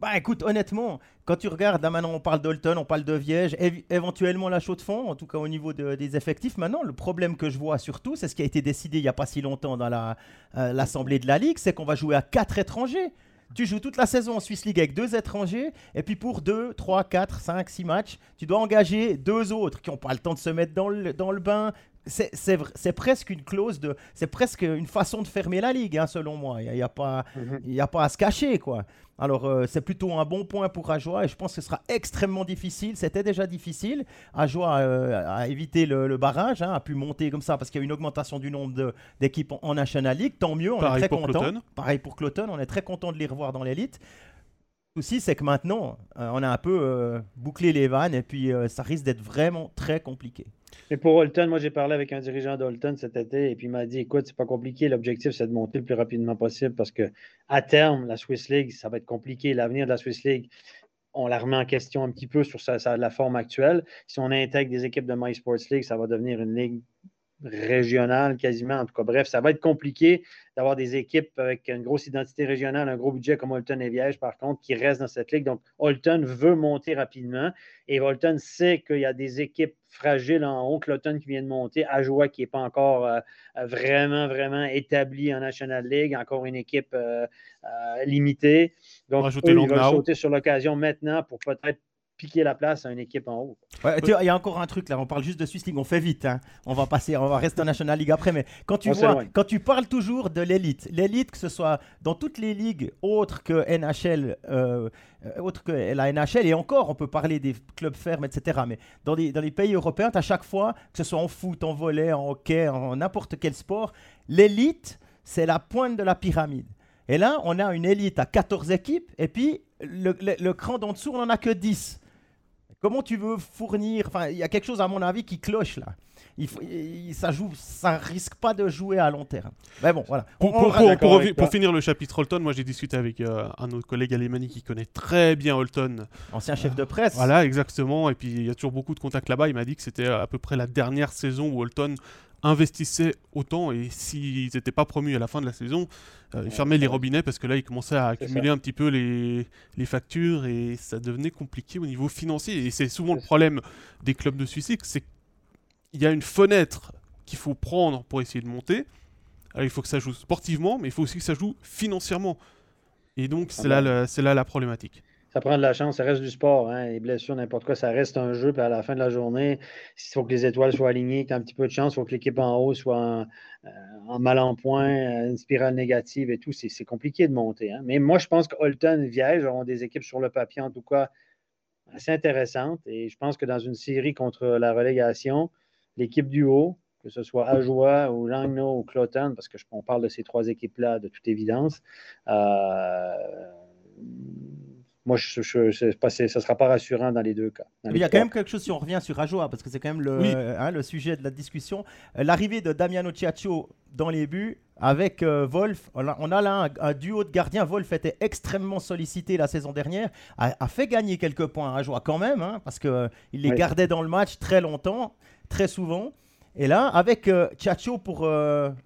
bah écoute, honnêtement, quand tu regardes, là maintenant on parle d'Olton, on parle de Viège, éventuellement la chaux de fond, en tout cas au niveau des effectifs. Maintenant, le problème que je vois surtout, c'est ce qui a été décidé il n'y a pas si longtemps dans euh, l'Assemblée de la Ligue, c'est qu'on va jouer à quatre étrangers. Tu joues toute la saison en Swiss League avec deux étrangers, et puis pour 2, 3, 4, 5, 6 matchs, tu dois engager deux autres qui n'ont pas le temps de se mettre dans le, dans le bain. C'est presque une clause de. C'est presque une façon de fermer la ligue, hein, selon moi. Il n'y a, a, pas, mm-hmm. a pas à se cacher, quoi. Alors, euh, c'est plutôt un bon point pour Ajoie et je pense que ce sera extrêmement difficile. C'était déjà difficile. Ajoie euh, a évité le, barrage, hein, a pu monter comme ça parce qu'il y a une augmentation du nombre d'équipes en, National League. Tant mieux, on est très content. Pareil pour Cloton, on est très content de les revoir dans l'élite. Souci, c'est que maintenant, euh, on a un peu bouclé les vannes et puis ça risque d'être vraiment très compliqué. Mais pour Holton, moi j'ai parlé avec un dirigeant d'Holton cet été et puis il m'a dit écoute, c'est pas compliqué, l'objectif c'est de monter le plus rapidement possible parce que à terme, la Swiss League, ça va être compliqué. L'avenir de la Swiss League, on la remet en question un petit peu sur sa, la forme actuelle. Si on intègre des équipes de My Sports League, ça va devenir une ligue régionale quasiment. En tout cas, bref, ça va être compliqué d'avoir des équipes avec une grosse identité régionale, un gros budget comme Holton et Viège, par contre, qui restent dans cette ligue. Donc, Holton veut monter rapidement et Holton sait qu'il y a des équipes fragiles en haut, que l'Holton qui vient de monter, Ajoie qui n'est pas encore euh, vraiment, vraiment établi en National League, encore une équipe euh, euh, limitée. Donc, eux, ils veulent sauter sur l'occasion maintenant pour peut-être piquer la place à une équipe en haut. Il y a encore un truc là, on parle juste de Swiss League, on fait vite, hein. on va passer, on va rester en National League après, mais quand tu vois, quand tu parles toujours de l'élite, l'élite que ce soit dans toutes les ligues autres que NHL, euh, autres que la NHL, et encore on peut parler des clubs fermes, etc. Mais dans les, dans les pays européens, à chaque fois, que ce soit en foot, en volley, en hockey, en n'importe quel sport, l'élite, c'est la pointe de la pyramide. Et là, on a une élite à 14 équipes, et puis le, le, le cran d'en dessous, on n'en a que 10. Comment tu veux fournir Enfin, il y a quelque chose, à mon avis, qui cloche là. Il, ça joue, ça risque pas de jouer à long terme. Mais bon, voilà. pour, finir le chapitre Holton, moi j'ai discuté avec euh, un autre collègue alémanique qui connaît très bien Holton. Ancien chef de presse. Voilà, exactement. Et puis il y a toujours beaucoup de contacts là-bas. Il m'a dit que c'était à peu près la dernière saison où Holton investissaient autant et s'ils n'étaient pas promus à la fin de la saison, euh, ils fermaient les robinets parce que là ils commençaient à accumuler un petit peu les, les, factures et ça devenait compliqué au niveau financier. Et c'est souvent le problème des clubs de suicide, c'est qu'il y a une fenêtre qu'il faut prendre pour essayer de monter. Alors, il faut que ça joue sportivement, mais il faut aussi que ça joue financièrement. Et donc c'est ah là, là la problématique ça prend de la chance, ça reste du sport. Hein, les blessures, n'importe quoi, ça reste un jeu. Puis à la fin de la journée, il faut que les étoiles soient alignées, que tu un petit peu de chance, il faut que l'équipe en haut soit en, euh, mal en point, euh, une spirale négative et tout. C'est compliqué de monter. Hein. Mais moi, je pense que Holton, Viège auront des équipes sur le papier, en tout cas, assez intéressantes. Et je pense que dans une série contre la relégation, l'équipe du haut, que ce soit Ajoie ou Langnau ou Cloton, parce qu'on parle de ces trois équipes-là de toute évidence, euh, moi, je, je, ça ne sera pas rassurant dans les deux cas. il y a quand même quelque chose si on revient sur Ajoa, parce que c'est quand même le, hein, le, sujet de la discussion. Euh, l'arrivée de Damiano Ciaccio dans les buts avec euh, Wolf. On a, là un, duo de gardiens. Wolf était extremement sollicité la saison dernière, a, fait gagner quelques points à Ajoa quand même, hein, parce qu'il euh, il les gardait dans le match très longtemps, très souvent. Et là, avec Ciaccio pour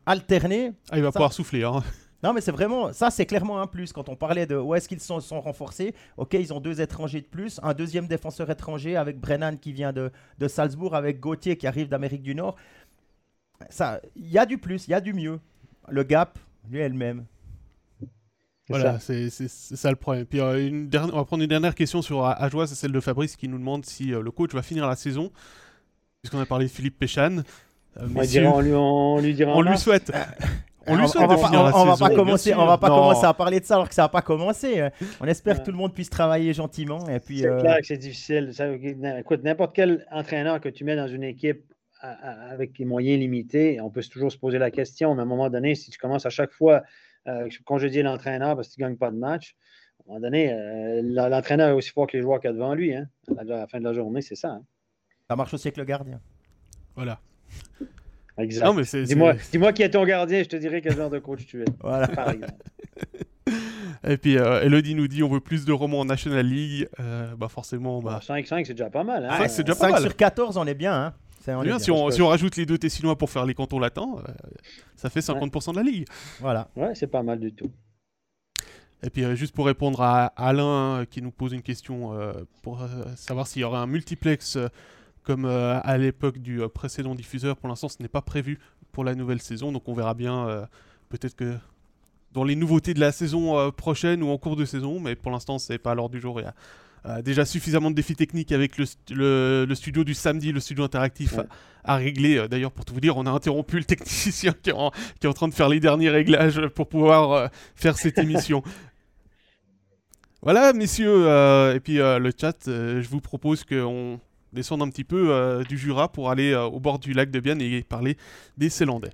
alterner. Ah, il va pouvoir souffler. Hein. Non, mais c'est vraiment, ça c'est clairement un plus. Quand on parlait de où est-ce qu'ils sont, sont renforcés, ok, ils ont deux étrangers de plus, un deuxième défenseur étranger avec Brennan qui vient de, de Salzbourg, avec Gauthier qui arrive d'Amérique du Nord. Ça, il y a du plus, il y a du mieux. Le gap, lui, elle-même. Voilà, c'est ça le problème. Puis euh, une on va prendre une dernière question sur Ajoie, c'est celle de Fabrice qui nous demande si euh, le coach va finir la saison. Puisqu'on a parlé de Philippe Péchan. Euh, on, lui, on, lui dira on lui souhaite. <laughs> On lui souhaite on, va, on, va pas commencer, on va pas commencer à parler de ça alors que ça n'a pas commencé. On espère que tout le monde puisse travailler gentiment et puis. C'est euh, clair que c'est difficile. écoute, n'importe quel entraîneur que tu mets dans une équipe avec les moyens limités, on peut toujours se poser la question. Mais à un moment donné, si tu commences à chaque fois euh, congédier l'entraîneur parce que tu ne gagnes pas de match, à un moment donné, euh, l'entraîneur est aussi fort que les joueurs qu'il y a devant lui. Hein. À la fin de la journée, c'est ça. Hein. Ça marche aussi avec le gardien. Voilà. Exact. Dis-moi dis qui est ton gardien, je te dirai quel genre de coach tu es. <laughs> Voilà. Par exemple. Et puis euh, Elodie nous dit on veut plus de romans en National League. Euh, bah forcément. Bah... 5-5, c'est déjà pas mal. Hein. c'est déjà pas 5 sur 14, on est bien. Hein. On bien, Si, on, si, on, rajoute les deux Tessinois pour faire les cantons latins, euh, ça fait 50% de la ligue. Voilà. Ouais, c'est pas mal du tout. Et puis juste pour répondre à Alain qui nous pose une question pour savoir s'il y aurait un multiplex comme euh, à l'époque du euh, précédent diffuseur. Pour l'instant, ce n'est pas prévu pour la nouvelle saison, donc on verra bien. Euh, peut-être que dans les nouveautés de la saison prochaine ou en cours de saison, mais pour l'instant, c'est pas à l'ordre du jour. Il y a déjà suffisamment de défis techniques avec le, le, studio du samedi, le studio interactif à, régler. D'ailleurs, pour tout vous dire, on a interrompu le technicien qui est, en, qui est en train de faire les derniers réglages pour pouvoir faire cette <laughs> émission. Voilà, messieurs, et puis le chat, je vous propose qu'on descendre un petit peu euh, du Jura pour aller euh, au bord du lac de Bienne et parler des Célandais.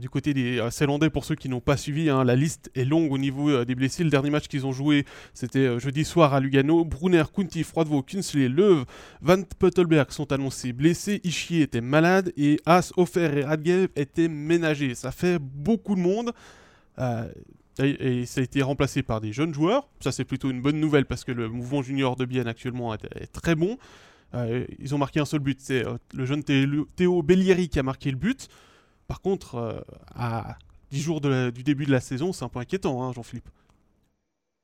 Du côté des euh, pour ceux qui n'ont pas suivi, hein, la liste est longue au niveau des blessés. Le dernier match qu'ils ont joué, c'était jeudi soir à Lugano. Brunner, Kunti, Froidevaux, Kunsley, Leuve, Van Puttelberg sont annoncés blessés. Ischier était malade et As, Offer et Radgev étaient ménagés. Ça fait beaucoup de monde. Et, ça a été remplacé par des jeunes joueurs. Ça, c'est plutôt une bonne nouvelle parce que le mouvement junior de Bienne actuellement est, très bon. ils ont marqué un seul but. C'est le jeune Théo Bellieri qui a marqué le but. Par contre, à 10 jours du début de la saison, c'est un peu inquiétant, hein, Jean-Philippe.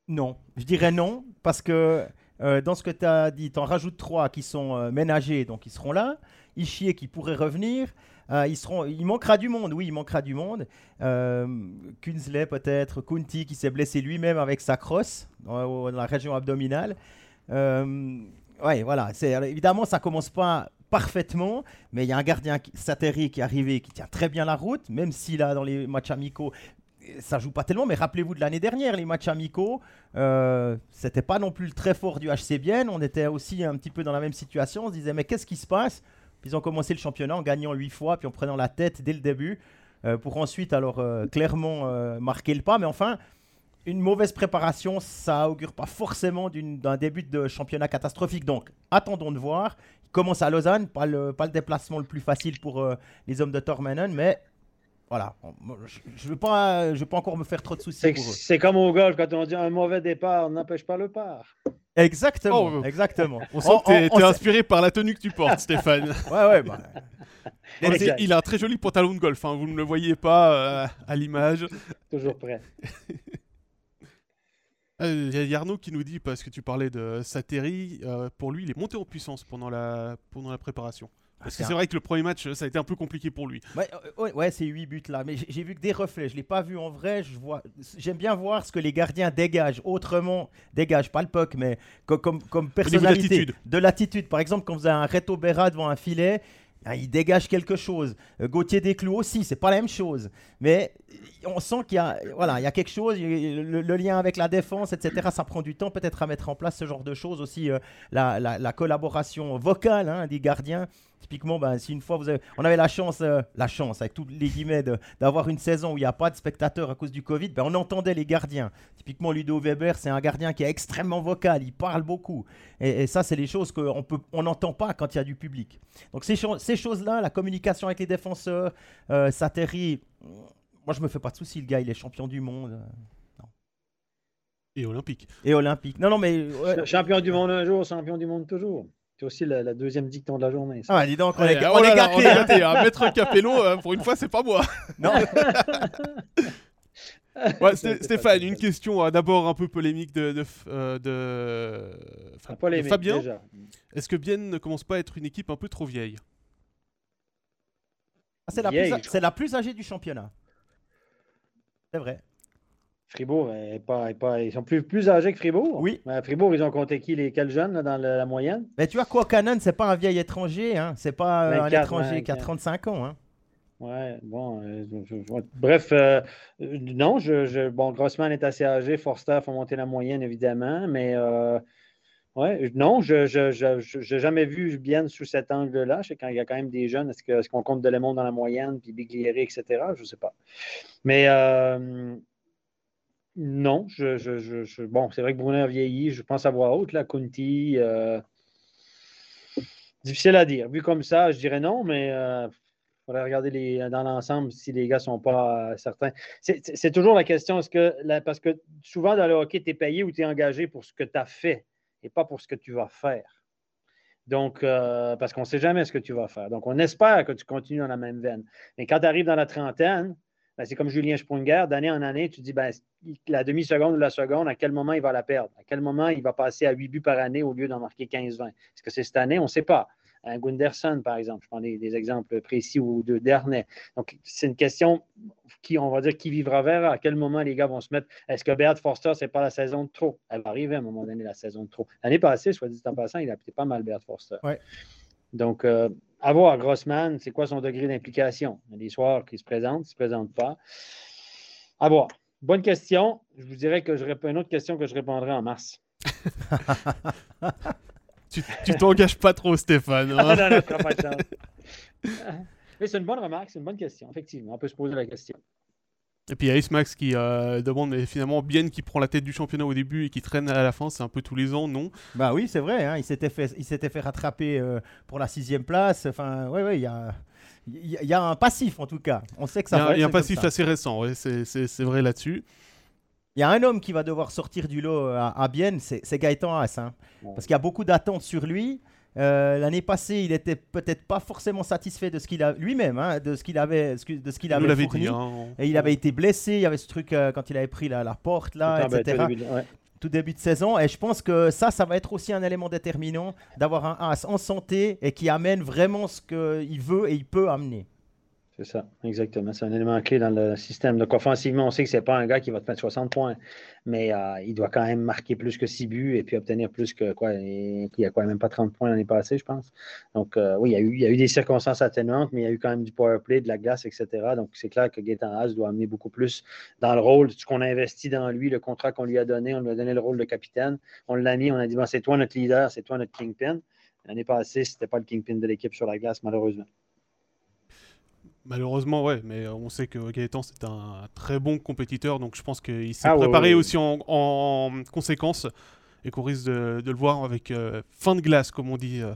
Non, je dirais non, parce que dans ce que tu as dit, tu en rajoutes trois qui sont ménagés, donc ils seront là. Ishier qui pourrait revenir. Euh, il manquera du monde, oui, il manquera du monde. Euh, Kunzley peut-être, Kunti qui s'est blessé lui-même avec sa crosse dans, la région abdominale. Euh, ouais, voilà. Évidemment, ça commence pas parfaitement, mais il y a un gardien, Sateri, qui est arrivé, qui tient très bien la route, même si là, dans les matchs amicaux, ça joue pas tellement, mais rappelez-vous de l'année dernière, les matchs amicaux, euh, c'était pas non plus le très fort du HC Bienne. On était aussi un petit peu dans la même situation. On se disait, mais qu'est-ce qui se passe? Ils ont commencé le championnat en gagnant 8 fois, puis en prenant la tête dès le début, euh, pour ensuite alors euh, clairement euh, marquer le pas. Mais enfin, une mauvaise préparation, ça augure pas forcément d'un début de championnat catastrophique. Donc, attendons de voir. Il commence à Lausanne, pas le, déplacement le plus facile pour les hommes de Tormenon, mais voilà, je ne veux, pas, veux pas encore me faire trop de soucis C'est comme au golf, quand on dit un mauvais départ n'empêche pas le part. Exactement, oh, exactement. On sent que tu es, inspiré par la tenue que tu portes, Stéphane. <laughs> ouais, ouais. Bah... il a un très joli pantalon de golf, hein. vous ne le voyez pas euh, à l'image. Toujours prêt. <laughs> Euh, il y a Arnaud qui nous dit, parce que tu parlais de Sateri, euh, pour lui, il est monté en puissance pendant la, pendant la préparation. Parce que c'est vrai que le premier match, ça a été un peu compliqué pour lui. Ouais, euh, ouais, c'est 8 buts là. Mais j'ai vu que des reflets. Je ne l'ai pas vu en vrai. J'aime bien voir ce que les gardiens dégagent. Autrement, dégagent pas le puck, mais comme, comme, personnalité. De l'attitude. Par exemple, quand vous avez un Reto Berra devant un filet, hein, il dégage quelque chose. Euh, Gauthier Desclous aussi, c'est pas la même chose. Mais on sent qu'il y a, voilà, il y a quelque chose, le, lien avec la défense, etc. Ça prend du temps peut-être à mettre en place ce genre de choses aussi. Euh, la, la, collaboration vocale hein, des gardiens. Typiquement, ben, si une fois vous avez, on avait la chance, euh, la chance avec tous les guillemets, d'avoir une saison où il n'y a pas de spectateurs à cause du Covid, ben, on entendait les gardiens. Typiquement, Ludo Weber, c'est un gardien qui est extrêmement vocal, il parle beaucoup. Et, ça, c'est les choses qu'on peut, on n'entend pas quand il y a du public. Donc ces, ces choses-là, la communication avec les défenseurs, euh, Sateri, moi je me fais pas de soucis, le gars, il est champion du monde. Euh, Et olympique. Et olympique. Non, non, mais. Champion du monde un jour, champion du monde toujours. C'est aussi la, deuxième dicton de la journée. Ah, dis donc, on est, on est gâtés. Hein. Maître Capello, euh, pour une fois, c'est pas moi. Non. <laughs> <laughs> ouais, Stéphane, une question euh, d'abord un peu polémique de, de, euh, de, Fabien. Est-ce que Bienne ne commence pas à être une équipe un peu trop vieille? Ah, C'est la, la, plus âgée du championnat. C'est vrai. Fribourg pas, pas, ils sont plus, plus âgés que Fribourg. Oui. Fribourg, ils ont compté qui les quels jeunes dans la, moyenne? Mais tu vois, quoi, Canon, c'est pas un vieil étranger, hein. C'est pas euh, un étranger qui a 35 ans, hein. Ouais, bon, euh, bref, euh, non, je, bon, Grossman est assez âgé, Forster faut monter la moyenne évidemment, mais ouais, non, je n'ai jamais vu bien sous cet angle-là. Je sais quand il y a quand même des jeunes, est-ce qu'on compte de Delemont dans la moyenne, puis Biglieri, etc. Je ne sais pas. Mais non, je, je, bon, c'est vrai que Brunner vieillit, je pense à voix haute, là, Kunti. Euh, difficile à dire. Vu comme ça, je dirais non, mais il euh, faudrait regarder dans l'ensemble si les gars ne sont pas euh, certains. C'est toujours la question, est-ce que, parce que souvent dans le hockey, tu es payé ou tu es engagé pour ce que tu as fait et pas pour ce que tu vas faire. Donc, parce qu'on ne sait jamais ce que tu vas faire. Donc, on espère que tu continues dans la même veine. Mais quand tu arrives dans la trentaine, c'est comme Julien Sprunger, d'année en année, tu dis ben, la demi-seconde ou la seconde, à quel moment il va la perdre? À quel moment il va passer à 8 buts par année au lieu d'en marquer 15-20? Est-ce que c'est cette année? On ne sait pas. Un Gunderson, par exemple, je prends des, exemples précis ou de Dernay. Donc, c'est une question qui, on va dire, qui vivra vers à quel moment les gars vont se mettre. Est-ce que Beard Forster, c'est pas la saison de trop? Elle va arriver à un moment donné, la saison de trop. L'année passée, soit dit en passant, il a pas mal Beard Forster. Donc, euh, à voir, Grossman, c'est quoi son degré d'implication? Il y a des soirs qui se présentent, qui ne se présentent pas. À voir. Bonne question. Je vous dirais que je réponds une autre question que je répondrai en mars. <laughs> tu t'engages pas trop, Stéphane. Hein? <laughs> non, non, pas de chance. <laughs> Mais c'est une bonne remarque, c'est une bonne question, effectivement. On peut se poser la question. Et puis il y a Ace Max qui euh, demande mais finalement Bien qui prend la tête du championnat au début et qui traîne à la fin, c'est un peu tous les ans, non? Bah oui, c'est vrai, hein, il s'était fait, il s'était fait rattraper euh, pour la sixième place. Enfin, ouais, ouais, il y a, il y a un passif en tout cas. On sait que ça. Il y a, un passif assez récent, ouais, c'est vrai là-dessus. Il y a un homme qui va devoir sortir du lot à, à Bienne, c'est Gaëtan Haas. Hein, Parce qu'il y a beaucoup d'attentes sur lui. Euh, l'année passée, il était peut-être pas forcément satisfait de ce qu'il a lui-même, hein, de ce qu'il avait, de ce qu'il avait fourni. Dit, hein, Et il avait été blessé. Il y avait ce truc euh, quand il avait pris la, porte là, etc. Tout début, de saison. Et je pense que ça, ça va être aussi un élément déterminant d'avoir un as en santé et qui amène vraiment ce qu'il veut et il peut amener. C'est ça, exactement. C'est un élément clé dans le système. Donc, offensivement, on sait que ce n'est pas un gars qui va te mettre 60 points, mais euh, il doit quand même marquer plus que 6 buts et puis obtenir plus que quoi. Il n'y a quoi, même pas 30 points l'année passée, je pense. Donc, euh, oui, il y, a eu, des circonstances atténuantes, mais il y a eu quand même du power play, de la glace, etc. Donc, c'est clair que Gaetan Haas doit amener beaucoup plus dans le rôle, ce qu'on a investi dans lui, le contrat qu'on lui a donné. On lui a donné le rôle de capitaine. On l'a mis, on a dit c'est toi notre leader, c'est toi notre kingpin. L'année passée, ce n'était pas le kingpin de l'équipe sur la glace, malheureusement. Malheureusement, ouais, mais on sait que Gaëtan c'est un très bon compétiteur, donc je pense qu'il s'est ah préparé aussi en, conséquence et qu'on risque de, le voir avec euh, fin de glace, comme on dit, euh,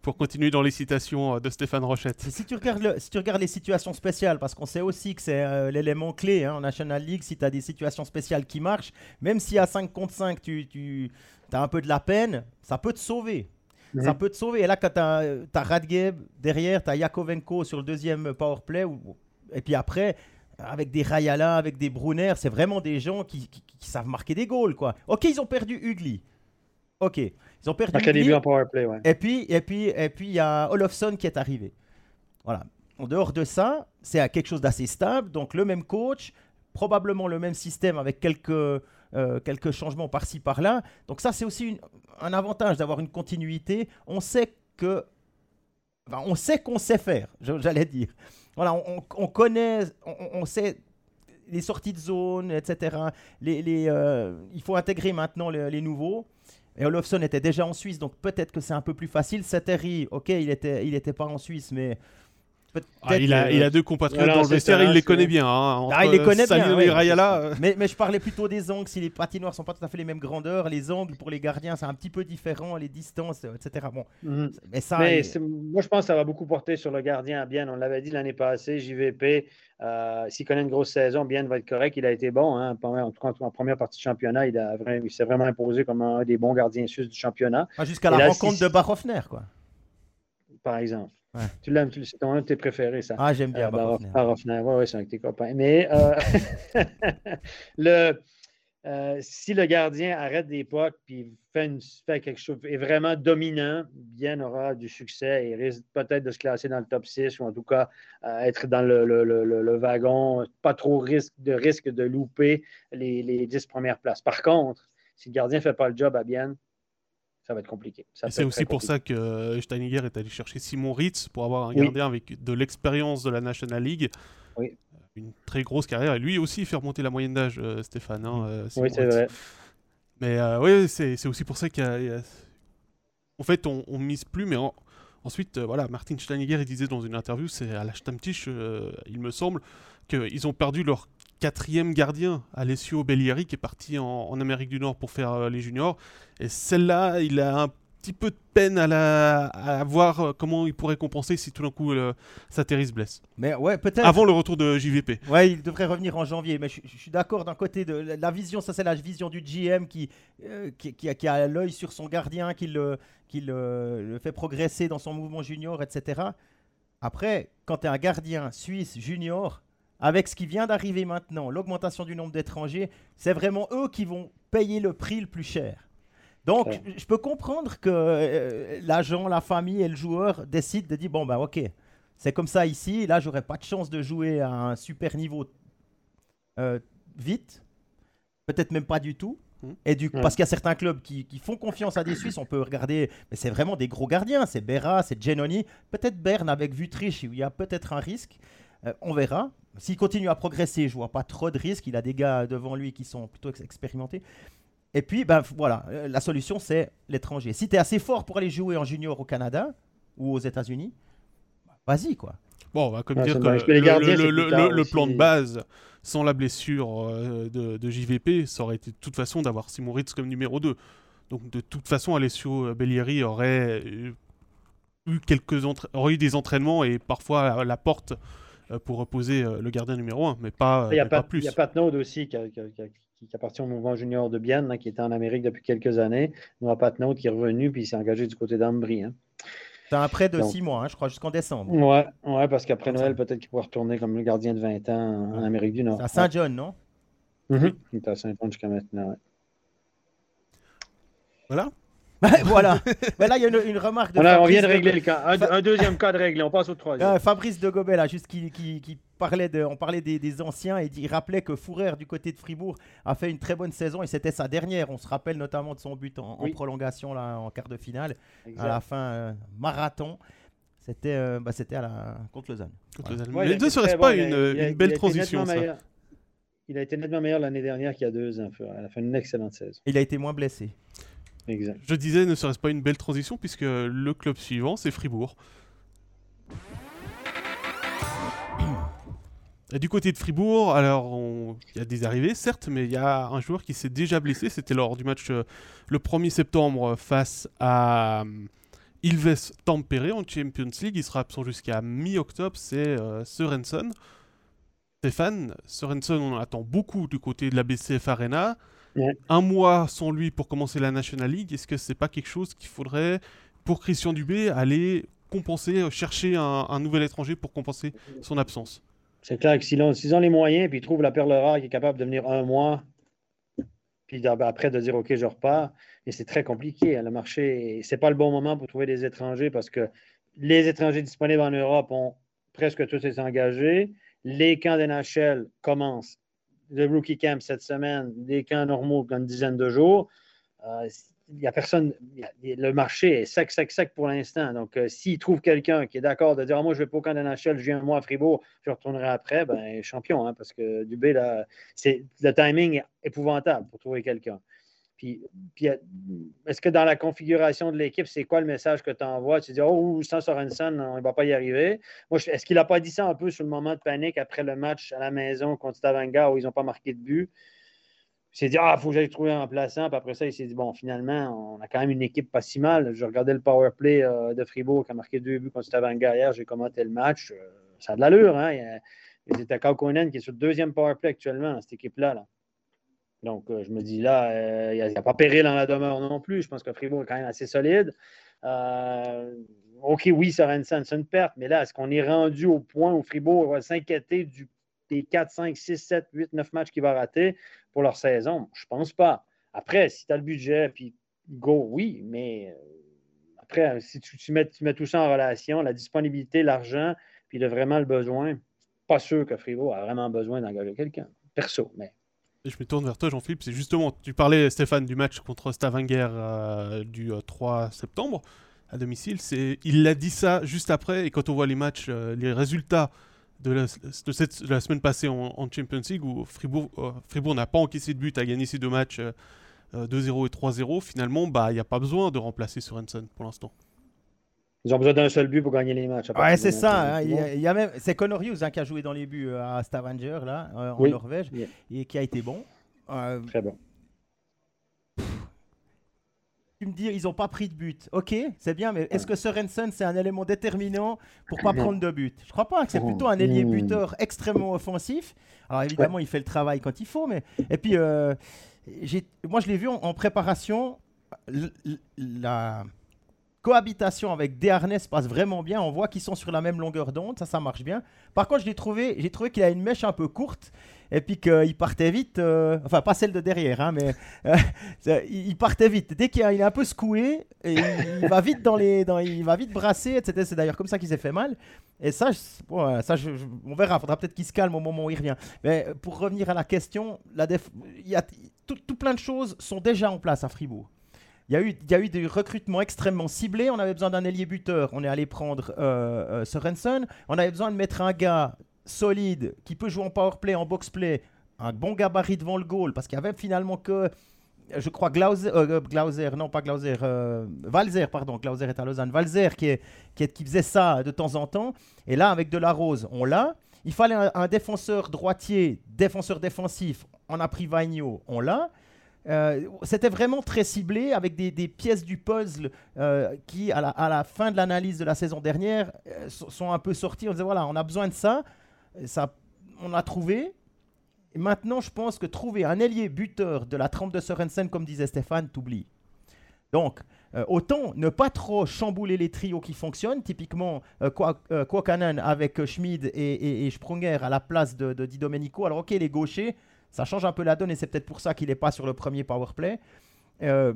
pour continuer dans les citations euh, de Stéphane Rochette. Si tu regardes, si tu regardes les situations spéciales, parce qu'on sait aussi que c'est l'élément clé hein, en National League, si tu as des situations spéciales qui marchent, même si à 5 contre 5 tu, tu as un peu de la peine, ça peut te sauver. Ça peut te sauver. Et là, quand tu as, Radgeb derrière, tu as Yakovenko sur le deuxième power play, et puis après, avec des Rayala, avec des Brunner, c'est vraiment des gens qui, savent marquer des goals. Quoi. Ok, ils ont perdu Ugly. Ok, ils ont perdu Ugly. Et puis, et puis, et puis, il y a Olofsson qui est arrivé. Voilà. En dehors de ça, c'est quelque chose d'assez stable. Donc, le même coach, probablement le même système avec quelques euh, quelques changements par-ci par-là. Donc ça, c'est aussi un avantage d'avoir une continuité. On sait que, on sait qu'on sait faire, j'allais dire. Voilà, on, connaît, on, sait les sorties de zone, etc. Les, euh, il faut intégrer maintenant les, nouveaux. Et Olofsson était déjà en Suisse, donc peut-être que c'est un peu plus facile. Sateri, ok, il était, il était pas en Suisse, mais ah, il, a, il, a, deux compatriotes dans le vestiaire, il les connaît bien. Hein, ah, il les connaît bien. Et Rayala. Euh. Mais, mais, je parlais plutôt des angles. Si les patinoires sont pas tout à fait les mêmes grandeurs, les angles pour les gardiens, c'est un petit peu différent, les distances, etc. Bon. Mhm. Mais ça. Mais moi, je pense que ça va beaucoup porter sur le gardien bien. On l'avait dit l'année passée, JVP. Euh, S'il connaît une grosse saison, bien va être correct. Il a été bon. Hein, en, tout cas, en première partie du championnat, il, il s'est vraiment imposé comme un des bons gardiens suisses du championnat. Ah, jusqu'à la rencontre de Barofner, quoi. Par exemple. Tu l'aimes, c'est un de tes préférés, ça. Ah, j'aime bien. Euh, Barofner. Oui, c'est un de tes copains. Mais euh, <laughs> le, euh, si le gardien arrête des pucks puis fait, fait, quelque chose, est vraiment dominant, bien aura du succès et risque peut-être de se classer dans le top 6 ou en tout cas être dans le, le, le, wagon, pas trop risque, de risque de louper les, les 10 premières places. Par contre, si le gardien ne fait pas le job à bien, ça va être compliqué. C'est aussi pour ça que euh, Steininger est allé chercher Simon Ritz pour avoir un gardien avec de l'expérience de la National League. Oui. Une très grosse carrière. Et lui aussi, il fait remonter la moyenne d'âge, euh, Stéphane. Hein, euh, oui, c'est vrai. Mais oui, c'est aussi pour ça qu'en En fait, on, on mise plus, mais ensuite, voilà, Martin Steininger, il disait dans une interview, c'est à la Stammtisch, il me semble, qu'ils ont perdu leur quatrième gardien, Alessio Bellieri, qui est parti en, Amérique du Nord pour faire euh, les juniors. Et celle-là, il a un petit peu de peine à, la, voir euh, comment il pourrait compenser si tout d'un coup euh, se blesse. Mais ouais, peut-être. Avant le retour de JVP. Ouais, il devrait revenir en janvier. Mais je, suis d'accord d'un côté de la vision, ça c'est la vision du GM qui, euh, qui, a, qui a l'œil sur son gardien, qui, le, qui le, fait progresser dans son mouvement junior, etc. Après, quand tu es un gardien suisse junior, avec ce qui vient d'arriver maintenant, l'augmentation du nombre d'étrangers, c'est vraiment eux qui vont payer le prix le plus cher. Donc, je peux comprendre que euh, l'agent, la famille et le joueur décident de dire bon, ben ok, c'est comme ça ici, là, j'aurais pas de chance de jouer à un super niveau euh, vite, peut-être même pas du tout. Mmh. Et du, Parce qu'il y a certains clubs qui, font confiance à des Suisses, on peut regarder, mais c'est vraiment des gros gardiens, c'est Berra, c'est Genoni, peut-être Berne avec Vutriche, où il y a peut-être un risque, euh, on verra. S'il continue à progresser, je vois pas trop de risques. Il a des gars devant lui qui sont plutôt expérimentés. Et puis, ben voilà, euh, la solution, c'est l'étranger. Si tu es assez fort pour aller jouer en junior au Canada ou aux États-Unis, vas-y, quoi. Bon, on va comme dire que le, plan de base, sans la blessure euh, de, JVP, ça aurait été de toute façon d'avoir Simon Ritz comme numéro 2. Donc, de toute façon, Alessio Bellieri aurait eu, quelques aurait eu des entraînements et parfois la porte euh, pour reposer euh, le gardien numéro 1, mais pas, il y a pas, plus. Il y a Pat Node aussi qui, qui, appartient au mouvement junior de Bienne, hein, qui était en Amérique depuis quelques années. Noah Patnaud qui est revenu, puis il s'est engagé du côté d'Ambry. Hein. C'est un prêt de six mois, hein, je crois, jusqu'en décembre. Ouais, ouais parce qu'après Noël, peut-être qu'il pourra retourner comme le gardien de 20 ans en Amérique du Nord. à Saint-John, non? Mm-hmm. Il est à Saint-John jusqu'à maintenant, Voilà. Voilà. Mais là, il y a une, remarque. De on, vient de régler le cas. Un, deuxième cas de régler. On passe au troisième. Euh, Fabrice de Gobet, là, juste qui, qui, parlait de, on parlait des, anciens et il rappelait que Fourrer du côté de Fribourg a fait une très bonne saison et c'était sa dernière. On se rappelle notamment de son but en, prolongation là, en quart de finale, à la fin euh, marathon. C'était euh, bah, c'était à la contre Lausanne. les deux, ce serait pas une, belle transition. Ça. Il a été nettement meilleur l'année dernière qu'il y a deux ans. Il a fait une excellente saison. Il a été moins blessé. Je disais, ne serait-ce pas une belle transition puisque le club suivant, c'est Fribourg. Du côté de Fribourg, alors il y a des arrivées, certes, mais il y a un joueur qui s'est déjà blessé. C'était lors du match euh, le 1er septembre face à euh, Ilves Tampere en Champions League. Il sera absent jusqu'à mi-octobre. C'est euh, Sorensen. Stéphane, Sorensen, on en attend beaucoup du côté de la BCF Arena. Un mois sans lui pour commencer la National League, est-ce que c'est pas quelque chose qu'il faudrait, pour Christian Dubé, aller compenser, euh, chercher un, nouvel étranger pour compenser son absence? C'est clair que s'ils ont, les moyens, puis ils trouvent la perle rare qui est capable de venir un mois, puis après de dire OK, je repars, et c'est très compliqué. Hein, le marché, c'est pas le bon moment pour trouver des étrangers parce que les étrangers disponibles en Europe ont presque tous été engagés. Les camps d'NHL commencent le rookie camp cette semaine, des camps normaux dans une dizaine de jours. Euh, il y a personne, le marché est sec, sec, sec pour l'instant. Donc, euh, s'il trouve quelqu'un qui est d'accord de dire ah, Moi, je ne vais pas au camp de NHL, je viens un mois à Fribourg, je retournerai après, ben champion, hein, parce que Dubé, là, le timing est épouvantable pour trouver quelqu'un. Puis, est-ce que dans la configuration de l'équipe, c'est quoi le message que tu envoies? Tu dis, oh, sans Sorensen, on ne va pas y arriver. est-ce qu'il n'a pas dit ça un peu sur le moment de panique après le match à la maison contre Stavanger où ils n'ont pas marqué de but? Il s'est dit, ah, il faut que j'aille trouver un remplaçant. Puis après ça, il s'est dit, bon, finalement, on a quand même une équipe pas si mal. Je regardais le power play euh, de Fribourg qui a marqué deux buts contre Stavanger hier. J'ai commenté le match. Euh, ça a de l'allure. Hein? Il y a, Kaukonen qui est sur le deuxième power play actuellement, cette équipe-là. là. Donc, euh, je me dis là, euh, il n'y a, pas péril dans la demeure non plus. Je pense que Fribourg est quand même assez solide. Euh, OK, oui, Sorensen, c'est une perte, mais là, est-ce qu'on est rendu au point où Fribourg va s'inquiéter des 4, 5, 6, 7, 8, 9 matchs qu'il va rater pour leur saison? Je ne pense pas. Après, si tu as le budget, puis go, oui, mais après, si tu, mets, tu, mets, tout ça en relation, la disponibilité, l'argent, puis le, vraiment le besoin, pas sûr que Fribourg a vraiment besoin d'engager quelqu'un. Perso, mais je me tourne vers toi, Jean-Philippe. C'est justement, tu parlais, Stéphane, du match contre Stavanger euh, du 3 euh, septembre à domicile. C'est, il l'a dit ça juste après. Et quand on voit les matchs, euh, les résultats de la, semaine passée en, Champions League, où Fribourg, Fribourg n'a pas encaissé de but, a gagné ces deux matchs 2-0 et 3-0, finalement, bah, il n'y a pas besoin de remplacer Sorensen pour l'instant. Ils ont besoin d'un seul but pour gagner les matchs. Ouais, c'est ça. Hein. il, y a, même, c'est Connor Hughes hein, qui a joué dans les buts euh, à Stavanger là, euh, en Norvège, et qui a été bon. Euh, Très bon. Tu me dis, ils n'ont pas pris de but. Ok, c'est bien, mais est-ce que Sorensen, c'est un élément déterminant pour pas prendre de but? Je crois pas que c'est plutôt un ailier hmm. buteur extrêmement offensif. Alors évidemment, il fait le travail quand il faut, mais. Et puis, moi, je l'ai vu en préparation. La cohabitation avec Desharnais se passe vraiment bien. On voit qu'ils sont sur la même longueur d'onde, ça, ça marche bien. Par contre, j'ai trouvé, j'ai trouvé qu'il a une mèche un peu courte et puis qu'il partait vite. Euh, enfin, pas celle de derrière, hein, mais euh, <laughs> il partait vite. Dès qu'il est un peu secoué, et il, va vite dans les, dans, il va vite brasser, etc. C'est d'ailleurs comme ça qu'il s'est fait mal. Et ça, ça on verra. Il faudra peut-être qu'il se calme au moment où il revient. Mais pour revenir à la question, la y a tout, tout plein de choses sont déjà en place à Fribourg. Il y, a eu, des recrutements extrêmement ciblés. On avait besoin d'un ailier buteur. On est allé prendre euh, euh, Sorensen. On avait besoin de mettre un gars solide qui peut jouer en power play, en box play, un bon gabarit devant le goal. Parce qu'il y avait finalement que, je crois, Glauser, euh, Glauser non pas Glauser, Valzer, pardon, Glauser est à Lausanne. Valzer qui, faisait ça de temps en temps. Et là, avec De La Rose, on l'a. Il fallait un, défenseur droitier, défenseur défensif. On a pris Vagno, on l'a. Euh, c'était vraiment très ciblé avec des, pièces du puzzle euh, qui, à la, fin de l'analyse de la saison dernière, euh, sont un peu sorties. On disait voilà, on a besoin de ça. ça on a trouvé. maintenant, je pense que trouver un ailier buteur de la trempe de Sorensen, comme disait Stéphane, t'oublies. Donc, autant ne pas trop chambouler les trios qui fonctionnent, typiquement euh avec Schmid et, Sprunger à la place de, Di Domenico. Alors, ok, les gauchers, ça change un peu la donne et c'est peut-être pour ça qu'il n'est pas sur le premier power play. ben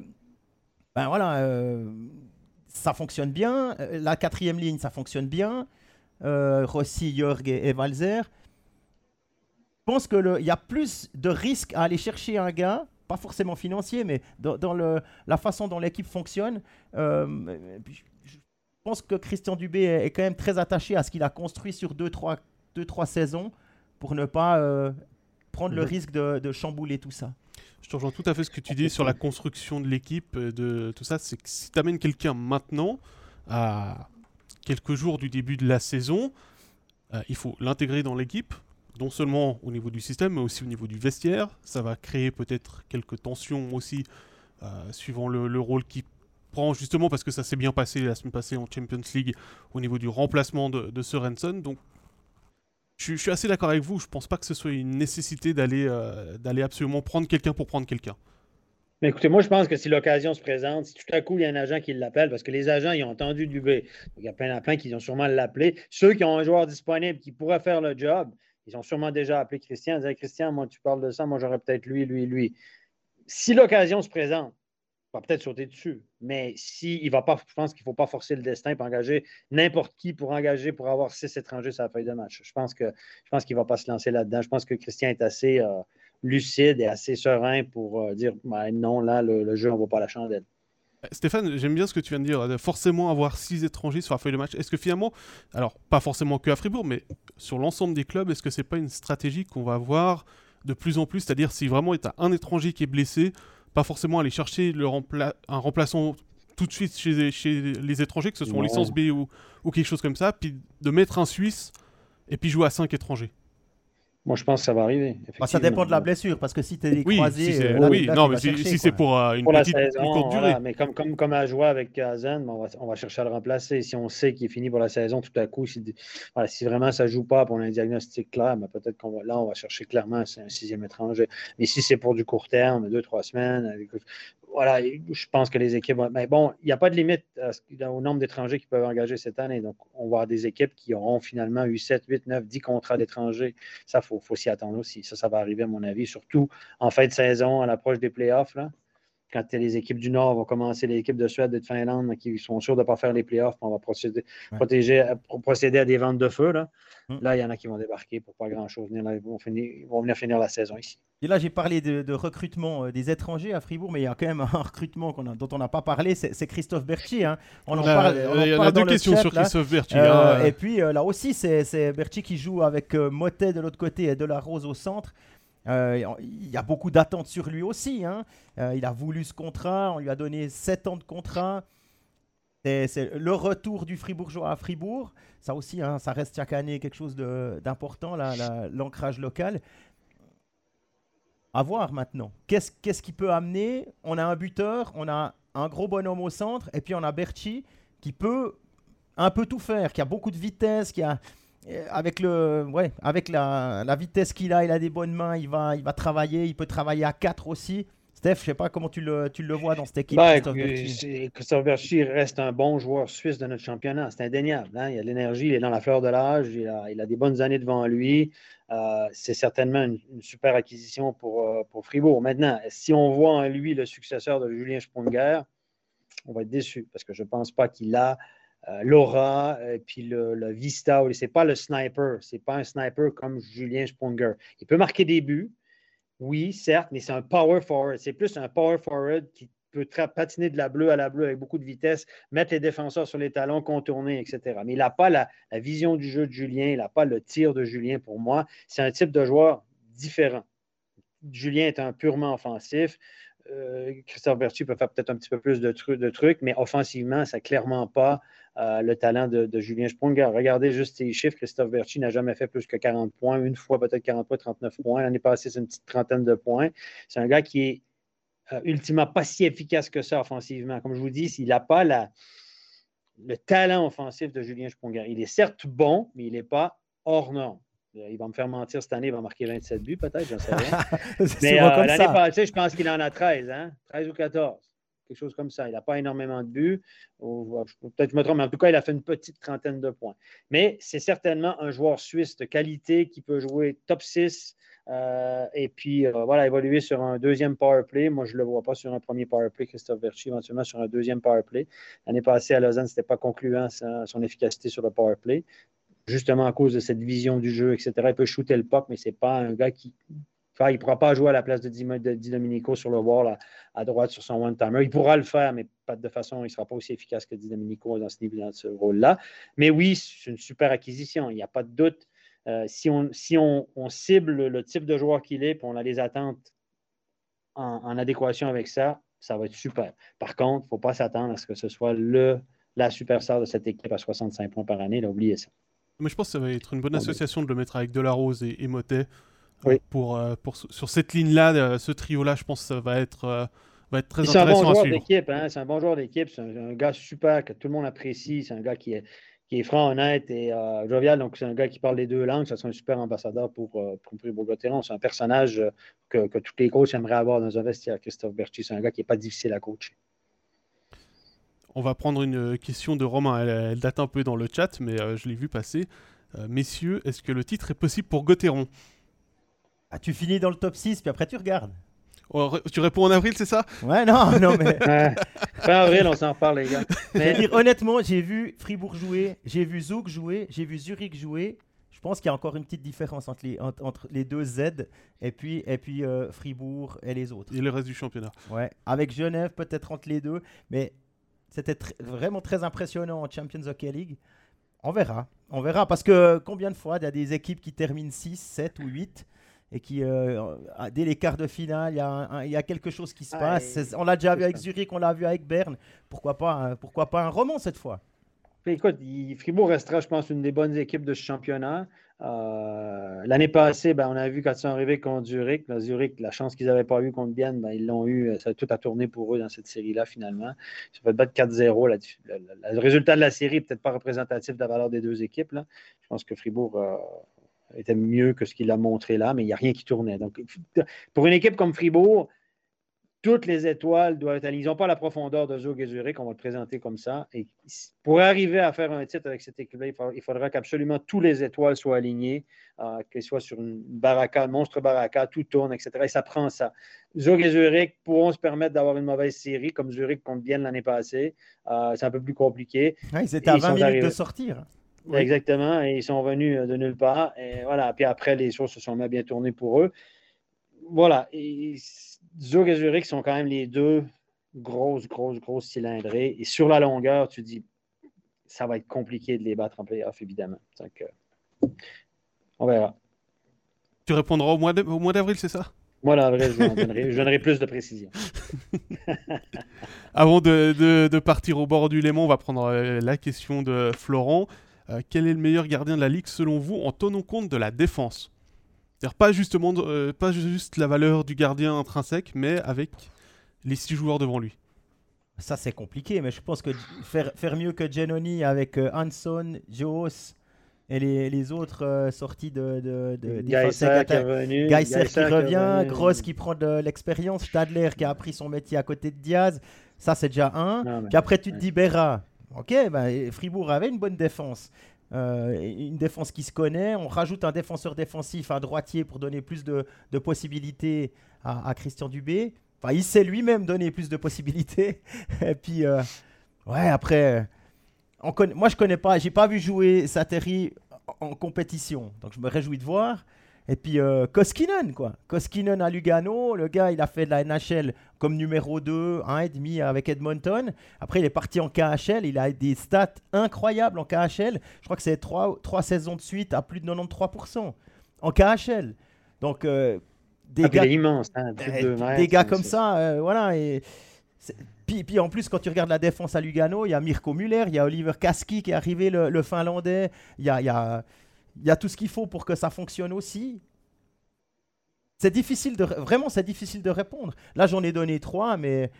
voilà, ça fonctionne bien. La quatrième ligne, ça fonctionne bien. Rossi, Jorg et, Valzer. Je pense qu'il y a plus de risques à aller chercher un gars pas forcément financier, mais dans, la façon dont l'équipe fonctionne. Euh, je pense que Christian Dubé est, quand même très attaché à ce qu'il a construit sur 2-3 deux, trois, deux, trois saisons pour ne pas euh, prendre le mhm. risque de, chambouler tout ça. Je te rejoins tout à fait ce que tu dis sur la construction de l'équipe, euh, de tout ça. C'est que si tu amènes quelqu'un maintenant, à quelques jours du début de la saison, il faut l'intégrer dans l'équipe, non seulement au niveau du système, mais aussi au niveau du vestiaire. Ça va créer peut-être quelques tensions aussi, euh, suivant le, rôle qu'il prend, justement parce que ça s'est bien passé la semaine passée en Champions League au niveau du remplacement de, de Sorensen. Donc, je, suis assez d'accord avec vous. Je pense pas que ce soit une nécessité d'aller euh, d'aller absolument prendre quelqu'un pour prendre quelqu'un. Mais écoutez, moi, je pense que si l'occasion se présente, si tout à coup, il y a un agent qui l'appelle, parce que les agents, ils ont entendu du B. Il y a plein, plein qui ont sûrement l'appelé. Ceux qui ont un joueur disponible qui pourrait faire le job, ils ont sûrement déjà appelé Christian. Ils disaient Christian, moi, tu parles de ça, moi, j'aurais peut-être lui, lui, lui. Si l'occasion se présente, va peut-être sauter dessus. Mais si il va pas, je pense qu'il ne faut pas forcer le destin pour engager n'importe qui pour engager pour avoir six étrangers sur la feuille de match. Je pense que je pense qu'il ne va pas se lancer là-dedans. Je pense que Christian est assez euh, lucide et assez serein pour euh, dire ben, non, là, le, jeu, on ne pas la chandelle. Stéphane, j'aime bien ce que tu viens de dire, forcément avoir six étrangers sur la feuille de match. Est-ce que finalement, alors pas forcément que à Fribourg, mais sur l'ensemble des clubs, est-ce que c'est pas une stratégie qu'on va voir de plus en plus? C'est-à-dire si vraiment tu as un étranger qui est blessé, pas forcément aller chercher le un remplaçant tout de suite chez, les étrangers, que ce soit en licence B ou, ou quelque chose comme ça, puis de mettre un Suisse et puis jouer à cinq étrangers. Moi, je pense que ça va arriver. Bah, ça dépend de la blessure, parce que si tu es oui, croisé. Si euh, oui, non, mais si, c'est pour euh, une petite courte durée. mais comme, comme, comme à jouer avec Kazen, on va, on va, chercher à le remplacer. Si on sait qu'il est fini pour la saison, tout à coup, si, voilà, si vraiment ça ne joue pas, pour un diagnostic clair, ben, peut-être qu'on va là, on va chercher clairement un sixième étranger. Mais si c'est pour du court terme, deux, trois semaines, voilà, je pense que les équipes. Mais bon, il n'y a pas de limite au nombre d'étrangers qui peuvent engager cette année. Donc, on va avoir des équipes qui auront finalement eu 7, 8, 9, 10 contrats d'étrangers. Ça, il faut, s'y attendre aussi. Ça, ça va arriver, à mon avis, surtout en fin de saison, à l'approche des playoffs. Quand les équipes du Nord vont commencer, les équipes de Suède et de Finlande qui sont sûres de ne pas faire les playoffs, on va procéder, protéger, procéder à des ventes de feu. Là. Mm. là, il y en a qui vont débarquer pour pas grand-chose. Ils, vont ils vont venir finir la saison ici. Et là, j'ai parlé de, recrutement euh, des étrangers à Fribourg, mais il y a quand même un <laughs> recrutement dont on n'a pas parlé, c'est Christophe Berti. Hein. On en parle. il y en a deux questions sur Christophe Berti. Euh, hein. Et puis euh, là aussi, c'est Berti qui joue avec Motet de l'autre côté et Delarose au centre. Il y a beaucoup d'attentes sur lui aussi. Hein. il a voulu ce contrat, on lui a donné 7 ans de contrat. C'est le retour du Fribourgeois à Fribourg. Ça aussi, ça reste chaque année quelque chose d'important, l'ancrage local à voir maintenant. Qu'est-ce qu'est-ce qui peut amener? On a un buteur, on a un gros bonhomme au centre, et puis on a Berchi qui peut un peu tout faire, qui a beaucoup de vitesse, qui a euh, avec le ouais avec la, la vitesse qu'il a, il a des bonnes mains, il va il va travailler, il peut travailler à 4 aussi. Steph, je sais pas comment tu le, tu le vois dans cette équipe. Ben, Christophe, Berchi. reste un bon joueur suisse de notre championnat. C'est indéniable. Hein. Il a de l'énergie, il est dans la fleur de l'âge, il a, il a, des bonnes années devant lui. Euh, c'est certainement une, super acquisition pour, euh, pour, Fribourg. Maintenant, si on voit en lui le successeur de Julien Sprunger, on va être déçu parce que je ne pense pas qu'il a euh, l'aura et puis le, vista. Ce n'est pas le sniper. Ce n'est pas un sniper comme Julien Sprunger. Il peut marquer des buts. Oui, certes, mais c'est un power forward. C'est plus un power forward qui peut patiner de la bleue à la bleue avec beaucoup de vitesse, mettre les défenseurs sur les talons, contourner, etc. Mais il n'a pas la, vision du jeu de Julien, il n'a pas le tir de Julien pour moi. C'est un type de joueur différent. Julien est un purement offensif. Euh, Christophe Bertu peut faire peut-être un petit peu plus de, trucs, mais offensivement, ça n'a clairement pas euh, le talent de, Julien Sprunger. Regardez juste ses chiffres. Christophe Berchi n'a jamais fait plus que 40 points, une fois peut-être 40 points, 39 points. L'année passée, c'est une petite trentaine de points. C'est un gars qui est euh, ultimement pas si efficace que ça offensivement. Comme je vous dis, il n'a pas le talent offensif de Julien Sprunger. Il est certes bon, mais il n'est pas hors norme. Il va me faire mentir cette année, il va marquer 27 buts peut-être, je ne sais rien. <laughs> Mais euh, l'année passée, je pense qu'il en a 13, hein? 13 ou 14 quelque chose comme ça. Il n'a pas énormément de buts. Peut-être je me trompe, mais en tout cas, il a fait une petite trentaine de points. Mais c'est certainement un joueur suisse de qualité qui peut jouer top 6 euh, et puis, euh, voilà, évoluer sur un deuxième power play. Moi, je ne le vois pas sur un premier power play, Christophe Verchi, éventuellement sur un deuxième power play. L'année passée à Lausanne, ce n'était pas concluant son efficacité sur le power play, justement à cause de cette vision du jeu, etc. Il peut shooter le puck, mais ce n'est pas un gars qui. Enfin, il ne pourra pas jouer à la place de Di Domenico sur le wall à, droite sur son one-timer. Il pourra le faire, mais pas de façon, il ne sera pas aussi efficace que Di Domenico dans ce, rôle-là. Mais oui, c'est une super acquisition, il n'y a pas de doute. Euh, si, on, cible le type de joueur qu'il est, et on a les attentes en, adéquation avec ça, ça va être super. Par contre, il ne faut pas s'attendre à ce que ce soit le, la superstar de cette équipe à 65 points par année. Là, oubliez ça. Mais je pense que ça va être une bonne association de le mettre avec Delarose et, et Motet. Euh, pour, euh, pour, sur cette ligne-là, ce trio-là, je pense que ça va être, va être très intéressant un bon joueur d'équipe, hein? C'est un bon joueur d'équipe. C'est un, gars super que tout le monde apprécie. C'est un gars qui est, qui est franc, honnête et euh, jovial. Donc, c'est un gars qui parle les deux langues. Ça serait un super ambassadeur pour, euh, pour C'est un personnage euh, que, que, tous les coachs aimeraient avoir dans un vestiaire, Christophe Berti. C'est un gars qui n'est pas difficile à coacher. On va prendre une question de Romain. Elle, date un peu dans le chat, mais je l'ai vu passer. messieurs, est-ce que le titre est possible pour Gauthieron? Ah, Tu finis dans le top 6, puis après tu regardes. Oh, tu réponds en avril, c'est ça? Ouais, non, non, mais. <laughs> fin avril, on s'en reparle, les gars. Mais... Dire, honnêtement, j'ai vu Fribourg jouer, j'ai vu Zug jouer, j'ai vu Zurich jouer. Je pense qu'il y a encore une petite différence entre les, entre, les deux Z et puis, et puis euh, Fribourg et les autres. Et le reste du championnat. Ouais, avec Genève peut-être entre les deux, mais c'était vraiment très impressionnant en Champions Hockey League. On verra, on verra, parce que combien de fois il y a des équipes qui terminent 6, 7 ou 8 et qui, euh, dès les quarts de finale, il y, a quelque chose qui se passe. On l'a déjà vu avec Zurich, on l'a vu avec Berne. Pourquoi pas, pourquoi pas un roman cette fois? Écoute, Fribourg restera, je pense, une des bonnes équipes de ce championnat. Euh, l'année passée, ben, on a vu quand ils sont arrivés contre Zurich. Zurich, la chance qu'ils n'avaient pas eu contre Bienne, ben, ils l'ont eu. Ça a tout a tourné pour eux dans cette série-là, finalement. Ils se fait battre 4-0. Le, résultat de la série n'est peut-être pas représentatif de la valeur des deux équipes. Je pense que Fribourg euh, était mieux que ce qu'il a montré là, mais il n'y a rien qui tournait. Donc, pour une équipe comme Fribourg, toutes les étoiles doivent être Ils n'ont pas la profondeur de Zug et Zurich, on va le présenter comme ça. Et pour arriver à faire un titre avec cette équipe-là, il, faudra, qu'absolument tous les étoiles soient alignées, euh, qu'elles soient sur une baraka, un monstre baraka, tout tourne, etc. Et ça prend ça. Zug et Zurich pourront se permettre d'avoir une mauvaise série, comme Zurich contre bien l'année passée. Euh, c'est un peu plus compliqué. ils étaient à 20 minutes de sortir. Exactement, et ils sont venus euh, de nulle part. Et voilà, puis après, les choses se sont bien tournées pour eux. Voilà, et Zug et Zurich sont quand même les deux grosses, grosses, grosses cylindrées. Et sur la longueur, tu dis, ça va être compliqué de les battre en playoff, évidemment. Donc, euh, on verra. Tu répondras au mois d'avril, c'est ça? Mois d'avril, je, donnerai, plus de précision. <laughs> Avant de, de, partir au bord du Léman, on va prendre euh, la question de Florent. Euh, quel est le meilleur gardien de la ligue selon vous en tenant compte de la défense? C'est-à-dire pas justement, euh, pas juste la valeur du gardien intrinsèque, mais avec les six joueurs devant lui. Ça c'est compliqué, mais je pense que faire, faire mieux que Genoni avec euh, Hanson, Joos et les, les autres sorties de, de, de qui, revenu, qui, revient, Gross qui prend de l'expérience, Stadler qui a appris son métier à côté de Diaz, ça c'est déjà un. Puis après tu te dis Berra, Ok, bah, Fribourg avait une bonne défense. Euh, une défense qui se connaît. On rajoute un défenseur défensif, un droitier pour donner plus de, possibilités à, Christian Dubé. Enfin, il sait lui-même donner plus de possibilités. <laughs> Et puis, euh, ouais, après, on moi je connais pas, j'ai pas vu jouer Sateri en compétition, donc je me réjouis de voir. Et puis euh, Koskinen, quoi. Koskinen à Lugano, le gars, il a fait de la NHL comme numéro 2, 1,5 avec Edmonton. Après, il est parti en KHL, il a des stats incroyables en KHL. Je crois que c'est 3, saisons de suite à plus de 93% en KHL. Donc, euh, des, ah, gars, immense, hein, euh, des gars comme ça, voilà. Et puis, puis, en plus, quand tu regardes la défense à Lugano, il y a Mirko Muller, il y a Oliver Kaski qui est arrivé, le, Finlandais. Il y a, y a il y a tout ce qu'il faut pour que ça fonctionne aussi. C'est difficile de vraiment, c'est difficile de répondre. Là, j'en ai donné trois, mais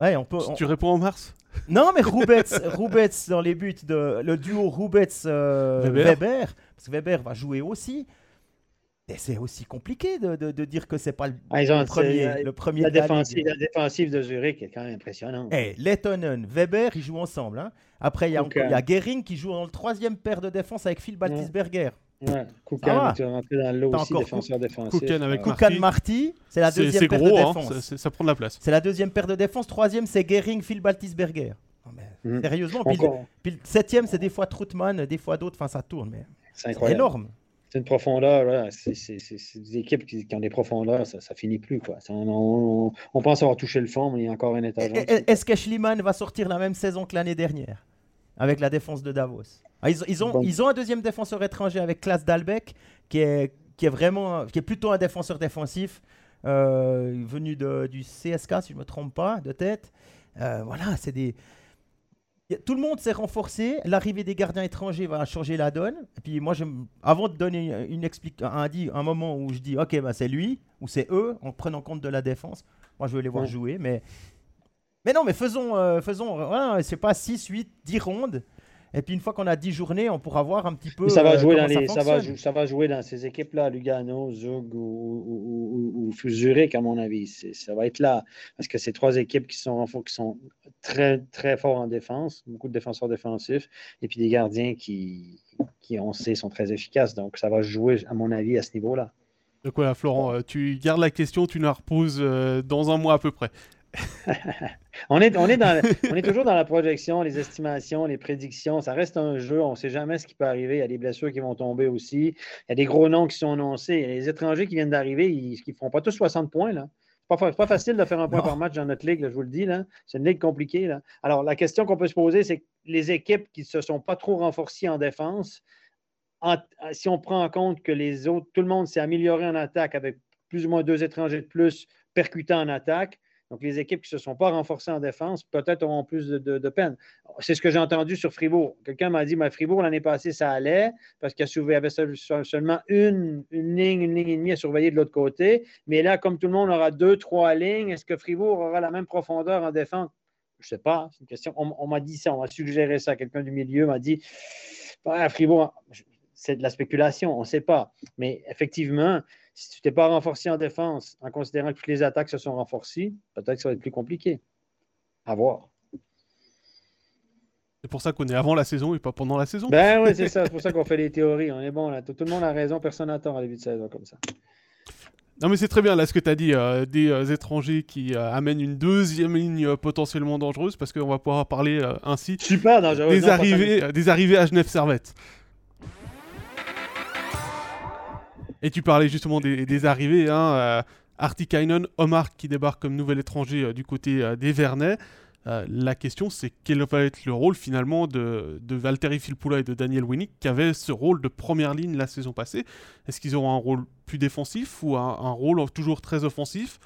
ouais, on peut. Tu réponds en mars? Non, mais <laughs> Roubets, Roubets dans les buts de le duo Roubets euh, Weber. Parce que Weber va jouer aussi. Et c'est aussi compliqué de, de, dire que c'est pas le, ah, premier, le premier. La, défensive, la, défensive, de Zurich est quand même impressionnante. Hey, eh, Lettonen, Weber, ils jouent ensemble. Hein. Après, il y, a, il y a Gehring qui joue dans le troisième paire de défense avec Phil Baltisberger. Ouais, Koukan, tu es rentré dans l'eau aussi, défenseur défensif. Koukan avec Marty. Marty, c'est la deuxième paire gros, de hein, défense. ça prend de la place. C'est la deuxième paire de défense. Troisième, c'est Gehring, Phil Baltisberger. Mhm. Sérieusement, puis, le, puis, le, septième, c'est des fois Troutman, des fois d'autres. Enfin, ça tourne, mais c'est énorme. C'est une profondeur, c'est des équipes qui, ont des profondeurs, ça, ça finit plus. Quoi. On, on, pense avoir touché le fond, mais il y a encore un étage. Est-ce que Schliemann va sortir la même saison que l'année dernière avec la défense de Davos? Ah, ils, ont, ils ont un deuxième défenseur étranger avec Klaas Dalbeck qui est, qui est vraiment qui est plutôt un défenseur défensif euh, venu de, du CSK si je ne me trompe pas de tête. Euh, voilà, c'est des tout le monde s'est renforcé. L'arrivée des gardiens étrangers va changer la donne. Et puis moi, avant de donner une un, un moment où je dis ok, bah, c'est lui ou c'est eux, en prenant compte de la défense, moi je veux les voir jouer. Mais, mais non, mais faisons, euh, faisons voilà, c'est pas 6, 8, 10 rondes. Et puis une fois qu'on a 10 journées, on pourra voir un petit peu. Ça va, euh, jouer, dans les, ça, va, ça va jouer dans ces équipes-là, Lugano, Zug ou, ou, Zurich, à mon avis. Ça va être là. Parce que c'est trois équipes qui sont, qui sont très, très forts en défense, beaucoup de défenseurs défensifs, et puis des gardiens qui, qui on sait, sont très efficaces. Donc ça va jouer, à mon avis, à ce niveau-là. Donc voilà, Florent, euh, tu gardes la question, tu nous la reposes euh, dans un mois à peu près. <laughs> on, est, on, est dans, <laughs> on est toujours dans la projection, les estimations, les prédictions. Ça reste un jeu. On ne sait jamais ce qui peut arriver. Il y a des blessures qui vont tomber aussi. Il y a des gros noms qui sont annoncés. Il y a les étrangers qui viennent d'arriver. Ils ne font pas tous 60 points. Là. Ce n'est pas, facile de faire un point par match dans notre ligue, je vous le dis. C'est une ligue compliquée. Là. Alors, la question qu'on peut se poser, c'est que les équipes qui ne se sont pas trop renforcées en défense, si on prend en compte que les autres, tout le monde s'est amélioré en attaque avec plus ou moins deux étrangers de plus percutant en attaque, donc, les équipes qui ne se sont pas renforcées en défense, peut-être auront plus de, peine. C'est ce que j'ai entendu sur Fribourg. Quelqu'un m'a dit, mais Fribourg, l'année passée, ça allait parce qu'il y avait seulement une, ligne, une ligne et demie à surveiller de l'autre côté. Mais là, comme tout le monde aura deux, trois lignes, est-ce que Fribourg aura la même profondeur en défense? Je ne sais pas, c'est une question. On, m'a dit ça, on m'a suggéré ça. Quelqu'un du milieu m'a dit, à Fribourg, c'est de la spéculation, on ne sait pas. Mais effectivement, si tu t'es pas renforcé en défense, en considérant que toutes les attaques se sont renforcées, peut-être que ça va être plus compliqué. À voir. C'est pour ça qu'on est avant la saison et pas pendant la saison. Ben oui, c'est <laughs> ça. C'est pour ça qu'on fait les théories. On est bon là. Tout, le monde a raison, personne n'a tort à début de saison comme ça. Non mais c'est très bien là ce que tu as dit, euh, des euh, étrangers qui euh, amènent une deuxième ligne potentiellement dangereuse parce qu'on va pouvoir parler ainsi Super. Des, arrivées, des arrivées à Genève Servette. Et tu parlais justement des, arrivées. Hein, euh, Omar qui débarque comme nouvel étranger euh, du côté euh, des Vernets. la question, c'est quel va être le rôle finalement de, de Valtteri et de Daniel Winnick qui avaient ce rôle de première ligne la saison passée? Est-ce qu'ils auront un rôle plus défensif ou un rôle toujours très offensif?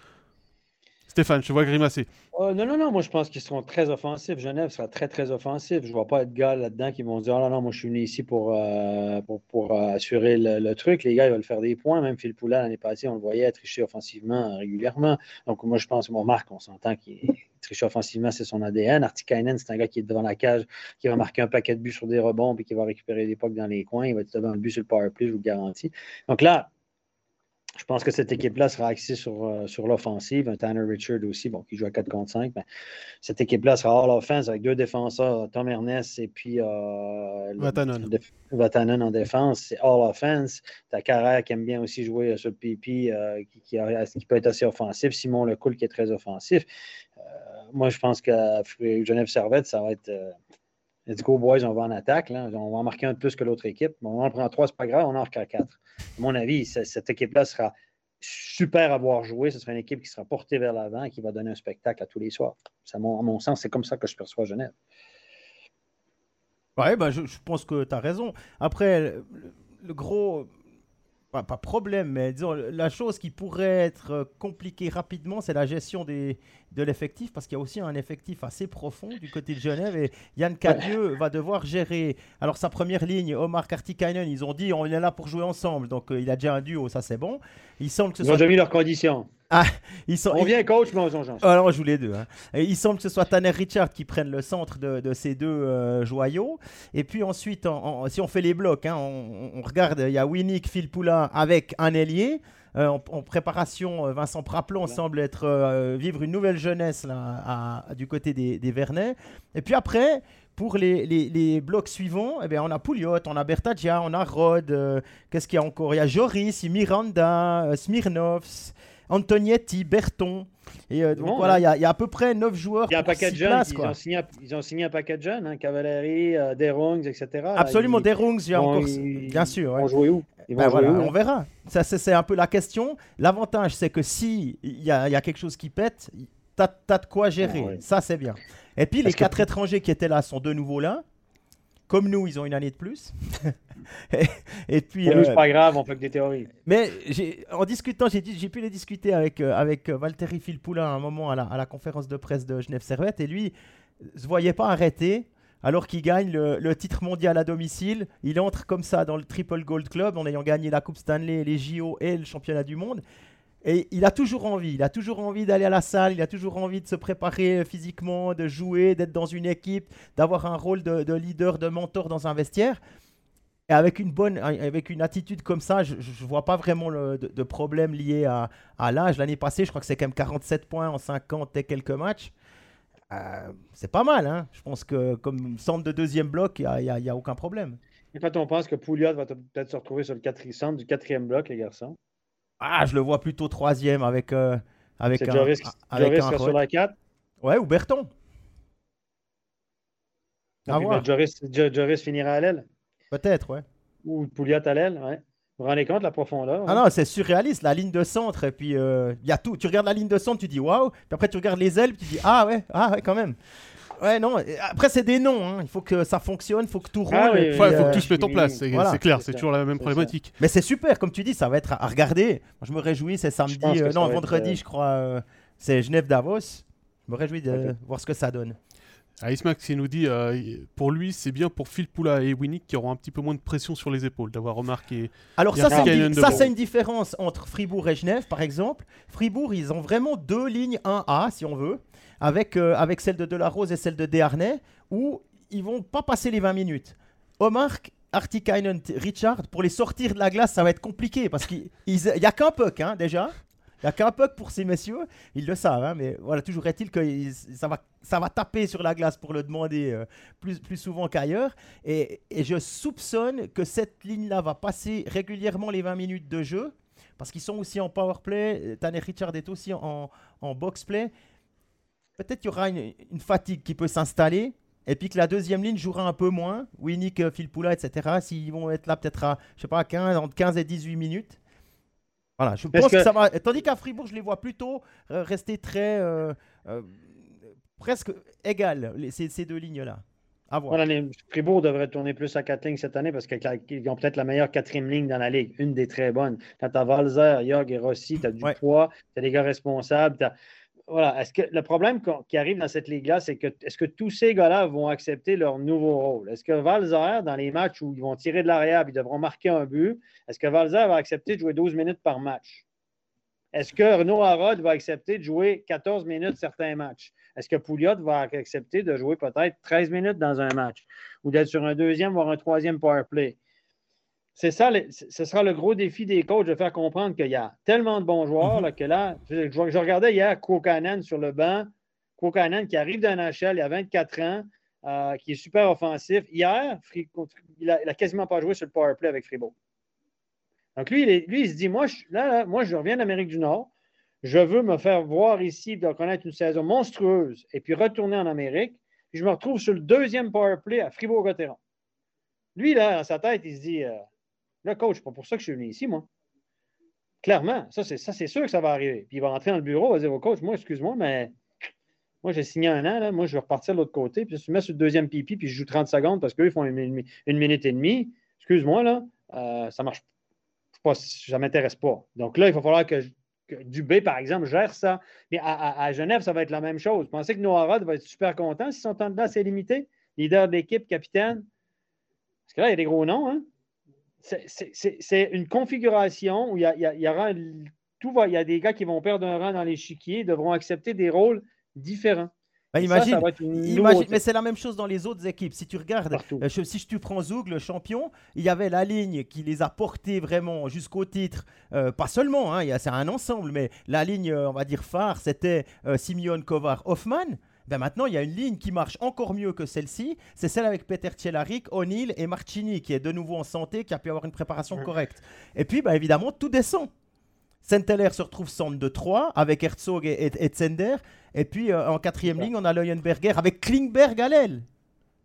Stéphane, je vois grimacer. Oh, non, non, non, moi je pense qu'ils seront très offensifs. Genève sera très, très offensif. Je ne vois pas de gars là-dedans qui vont dire oh, non, non, moi je suis venu ici pour, euh, pour, assurer le, truc. Les gars, ils veulent faire des points. Même Phil Poula, l'année passée, on le voyait tricher offensivement régulièrement. Donc moi je pense, mon Marc, on s'entend qu'il <laughs> triche offensivement, c'est son ADN. Artikainen, c'est un gars qui est devant la cage, qui va marquer un paquet de buts sur des rebonds, puis qui va récupérer des pucks dans les coins. Il va être devant le but sur le power je vous le garantis. Donc là, je pense que cette équipe-là sera axée sur, euh, sur l'offensive. Un Tanner Richard aussi, bon, qui joue à 4 contre 5. Mais cette équipe-là sera all offense avec deux défenseurs, Tom Ernest et puis euh, Vatanen. en défense. C'est all offense. T'as Carrère qui aime bien aussi jouer sur le PP, euh, qui, qui, peut être assez offensif. Simon Lecoul qui est très offensif. Euh, moi, je pense que Genève Servette, ça va être. Let's go, boys, on va en attaque. Là. On va en marquer un de plus que l'autre équipe. On en prend trois, c'est pas grave, on en marque quatre. À mon avis, cette équipe-là sera super à voir jouer. Ce sera une équipe qui sera portée vers l'avant et qui va donner un spectacle à tous les soirs. à mon sens, c'est comme ça que je perçois Genève. Oui, bah, je, pense que tu as raison. Après, le gros pas, problème, mais disons, la chose qui pourrait être euh, compliquée rapidement, c'est la gestion des, de l'effectif, parce qu'il y a aussi un effectif assez profond du côté de Genève, et Yann Cadieux va devoir gérer. Alors, sa première ligne, Omar Kartikainen, ils ont dit on est là pour jouer ensemble, donc euh, il a déjà un duo, ça c'est bon. Il semble que ce ils ont déjà mis leurs conditions. Ah, ils sont, on vient coach, mais on change. Alors, on joue les deux. Hein. Il semble que ce soit Tanner Richard qui prenne le centre de, ces deux euh, joyaux. Et puis ensuite, si on fait les blocs, hein, on, regarde, il y a Winnick, Phil Poulin avec un ailier. Euh, en, préparation, euh, Vincent Praplon semble être vivre une nouvelle jeunesse là, du côté des, des Vernets. Et puis après, pour les, les, blocs suivants, eh bien, on a Pouliot, on a Bertagia, on a Rod, qu'est-ce qu'il y a encore? Il y a Joris, Miranda, Smirnovs, Antonietti, Berton. Et euh, donc voilà, il y, a à peu près 9 joueurs. Il y a un paquet de jeunes. Ils, ont signé, ils, ont signé, un paquet de jeunes, hein, Cavalerie, euh, Derungs, etc. Absolument, Derungs, il y a encore. Bien sûr. Ils vont jouer où, ben On verra. Ça, c'est un peu la question. L'avantage, c'est que si il y, a, y a quelque chose qui pète, tu as, de quoi gérer. Ça, c'est bien. Et puis, les quatre étrangers qui étaient là sont de nouveau là. Comme nous, ils ont une année de plus. <laughs> et, puis. Pour nous, c'est euh, pas grave, on fait que des théories. Mais en discutant, j'ai pu les discuter avec, euh, avec euh, Valtteri Filpoula à un moment à la, à la, conférence de presse de Genève Servette, et lui se voyait pas arrêter. Alors qu'il gagne le, titre mondial à domicile, il entre comme ça dans le Triple Gold Club en ayant gagné la Coupe Stanley, les JO et le championnat du monde. Et il a toujours envie, il a toujours envie d'aller à la salle, il a toujours envie de se préparer physiquement, de jouer, d'être dans une équipe, d'avoir un rôle de, de, leader, de mentor dans un vestiaire. Et avec une bonne, avec une attitude comme ça, je ne vois pas vraiment de, problème lié à, à l'âge. L'année passée, je crois que c'est quand même 47 points en 50 et quelques matchs. Euh, c'est pas mal, hein. Je pense que comme centre de deuxième bloc, il n'y a, a, aucun problème. Et quand on pense que Pouliot va peut-être se retrouver sur le quatrième centre du quatrième bloc, les garçons? Ah, je le vois plutôt troisième avec, euh, avec un. Joris, avec un sur la 4 Ouais, ou Berton. Joris, Joris finira à l'aile Peut-être, ouais. Ou Pouliot à l'aile, ouais. Vous vous rendez compte la profondeur? Ah non, c'est surréaliste, la ligne de centre, et puis euh, il y a tout. Tu regardes la ligne de centre, tu dis waouh, puis après tu regardes les ailes, tu dis ah ouais, ah ouais, quand même. Ouais, non, après c'est des noms, hein. il faut que ça fonctionne, il faut que tout ah roule. il faut, que tout se mette en place, c'est clair, c'est toujours la même problématique. Mais c'est super, comme tu dis, ça va être à, regarder. je me réjouis, c'est samedi, euh, non, vendredi, euh, je crois, c'est Genève-Davos. Je me réjouis de voir ce que ça donne. Ah, Ismax, il nous dit, euh, pour lui, c'est bien pour Phil Poula et Winnick qui auront un petit peu moins de pression sur les épaules, d'avoir remarqué. Alors ça, c'est une, ça, une différence entre Fribourg et Genève, par exemple. Fribourg, ils ont vraiment deux lignes 1A, si on veut, avec, euh, avec celle de Delarose et celle de Desharnais, où ils vont pas passer les 20 minutes. Omar, Artikainen, Richard, pour les sortir de la glace, ça va être compliqué, parce qu'il n'y a qu'un puck, hein, déjà. Il n'y a qu'un puck pour ces messieurs, ils le savent, hein, mais voilà, toujours est-il que ça va, ça va taper sur la glace pour le demander euh, plus, plus souvent qu'ailleurs. Et, je soupçonne que cette ligne-là va passer régulièrement les 20 minutes de jeu, parce qu'ils sont aussi en power play. Tanner Richard est aussi en, en box play. Peut-être qu'il y aura une, fatigue qui peut s'installer. Et puis que la deuxième ligne jouera un peu moins. Winnick, Phil Poula, etc. S'ils vont être là peut-être à, je sais pas, 15, entre 15 et 18 minutes. Voilà, je pense que... ça va. Tandis qu'à Fribourg, je les vois plutôt euh, rester très. Euh, euh, presque égal, ces, ces deux lignes-là. Voilà, Fribourg devrait tourner plus à quatre lignes cette année parce qu'ils ont peut-être la meilleure quatrième ligne dans la ligue, une des très bonnes. Quand tu as Valzer, Yog et Rossi, tu as du poids, tu as des gars responsables, voilà. Est-ce que le problème qui arrive dans cette ligue-là, c'est que est-ce que tous ces gars-là vont accepter leur nouveau rôle? Est-ce que Valzer, dans les matchs où ils vont tirer de l'arrière, ils devront marquer un but, est-ce que Valzer va accepter de jouer 12 minutes par match? Est-ce que Renaud Harrod va accepter de jouer 14 minutes certains matchs? Est-ce que Pouliot va accepter de jouer peut-être 13 minutes dans un match? Ou d'être sur un deuxième, voire un troisième power play? C'est ça, ce sera le gros défi des coachs de faire comprendre qu'il y a tellement de bons joueurs mhm. que là, je, regardais hier Kokanen sur le banc, Kokanen qui arrive d'un NHL, il a 24 ans, euh, qui est super offensif. Hier, il n'a quasiment pas joué sur le power play avec Fribourg. Donc lui, il, lui, il se dit, moi, je, là, moi, je reviens d'Amérique du Nord, je veux me faire voir ici, de connaître une saison monstrueuse et puis retourner en Amérique. Puis je me retrouve sur le deuxième power play à Fribourg-Gotteron. Lui, là, dans sa tête, il se dit, euh, le coach, pas pour ça que je suis venu ici, moi. Clairement, ça, c'est, ça, c'est sûr que ça va arriver. Puis il va rentrer dans le bureau, il va dire au coach, moi, excuse-moi, mais moi, j'ai signé un an, là, moi, je vais repartir de l'autre côté, puis je me mets sur le deuxième pipi, puis je joue 30 secondes parce qu'eux, ils font une, minute et demie. Excuse-moi, là, euh, ça marche pas, ça m'intéresse pas. Donc là, il va falloir que, Dubé, par exemple, gère ça. Mais à, Genève, ça va être la même chose. Pensez que Noah va être super content si son temps de glace est limité? Leader de l'équipe, capitaine? Parce que là, il y a des gros noms, hein? C'est une configuration où il y, aura tout va, il y a des gars qui vont perdre un rang dans l'échiquier, devront accepter des rôles différents. Bah, imagine, imagine mais c'est la même chose dans les autres équipes. Si tu regardes, euh, si tu prends Zoug, le champion, il y avait la ligne qui les a portés vraiment jusqu'au titre. Euh, pas seulement, hein, c'est un ensemble, mais la ligne, euh, on va dire phare, c'était Simeon Kovar Hoffman. Ben maintenant, il y a une ligne qui marche encore mieux que celle-ci. C'est celle avec Peter Tchelarik, O'Neill et Marchini, qui est de nouveau en santé, qui a pu avoir une préparation correcte. Et puis, ben, évidemment, tout descend. Saint-Heller se retrouve centre de 3 avec Herzog et, et, et puis euh, en quatrième ligne, on a Leuenberger avec Klingberg à l'aile.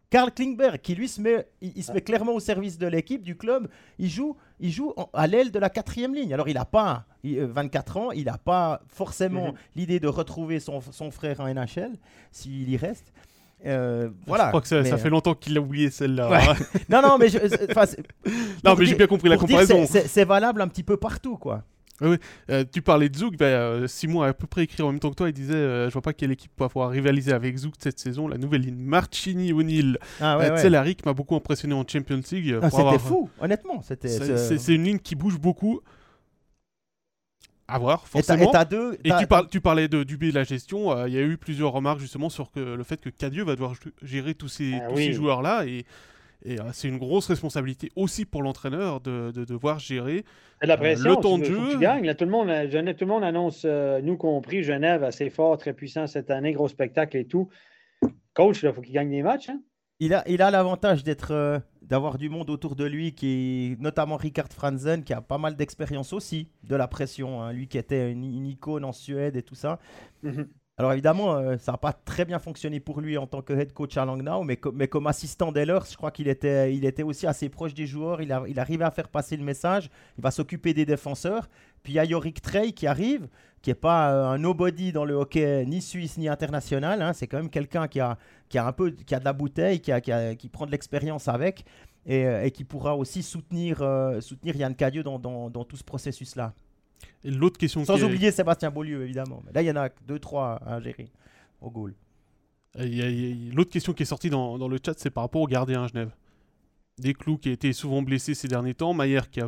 Karl Klingberg, qui lui se met, il, se met clairement au service de l'équipe, du club. Il joue, il joue à l'aile de la quatrième ligne. Alors il n'a pas 24 euh, ans, il n'a pas forcément mhm. l'idée de retrouver son, son, frère en NHL, s'il y reste. Euh, voilà. Je crois que ça, fait longtemps qu'il a oublié celle-là. <laughs> non, non, mais, non, mais j'ai bien compris la comparaison. C'est valable un petit peu partout, quoi. Oui, euh, tu parlais de Zouk, ben, euh, Simon a à peu près écrit en même temps que toi, il disait euh, Je vois pas quelle équipe va pouvoir rivaliser avec Zouk cette saison. La nouvelle ligne Marchini O'Neill. Ah, ouais, m'a beaucoup impressionné en Champions League. Ah, c'était fou, honnêtement. C'est une ligne qui bouge beaucoup. À voir, forcément. Et, deux, et tu, tu, parlais de Dubé de la gestion. Il y a eu plusieurs remarques justement sur que, le fait que Cadieux va devoir gérer tous ces, ah tous ces joueurs-là. Et et euh, c'est une grosse responsabilité aussi pour l'entraîneur de, devoir gérer la pression, le temps de jeu. tout, le monde, Genève, tout le monde annonce, euh, nous compris, Genève assez fort, très puissant cette année, gros spectacle et tout. Coach, il faut qu'il gagne des matchs. Hein. Il a, il a l'avantage d'être, euh, d'avoir du monde autour de lui, qui notamment Richard Franzen, qui a pas mal d'expérience aussi de la pression. Hein. lui qui était une, icône en Suède et tout ça. Mhm. Alors évidemment, euh, ça n'a pas très bien fonctionné pour lui en tant que head coach à Langnau, mais, mais comme assistant d'Ehlers, je crois qu'il était, il était aussi assez proche des joueurs. Il, a, il arrivait à faire passer le message. Il va s'occuper des défenseurs. Puis il y a Yorick Trey qui arrive, qui n'est pas euh, un nobody dans le hockey ni suisse ni international. Hein. C'est quand même quelqu'un qui a, qui a un peu, qui a de la bouteille, qui, a, qui, prend de l'expérience avec et, euh, qui pourra aussi soutenir, soutenir Yann Cadieux dans, dans, dans tout ce processus-là l'autre question Sans oublier Sébastien Beaulieu, évidemment. là, il y en a deux, trois à gérer au goal. L'autre question qui est sortie dans, dans le chat, c'est par rapport au gardien à Genève. Des clous qui a été souvent blessé ces derniers temps. Maillère qui a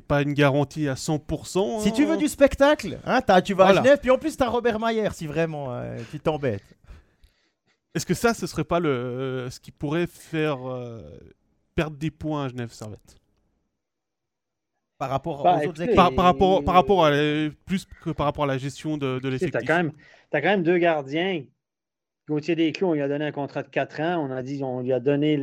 pas une garantie à 100%. Si tu veux hein. du spectacle, hein, tu vas à Genève, puis en plus tu as Robert Maillère si vraiment euh, tu t'embêtes. Est-ce que ça, ce serait pas le, euh, ce qui pourrait faire euh, perdre des points à Genève Servette? Par rapport bah, aux autres équipes. Par, rapport, par rapport à plus que par rapport à la gestion de, de l'effectif. Tu as, quand même deux gardiens. Gauthier Desclous, on lui a donné un contrat de 4 ans. On a dit, on lui a donné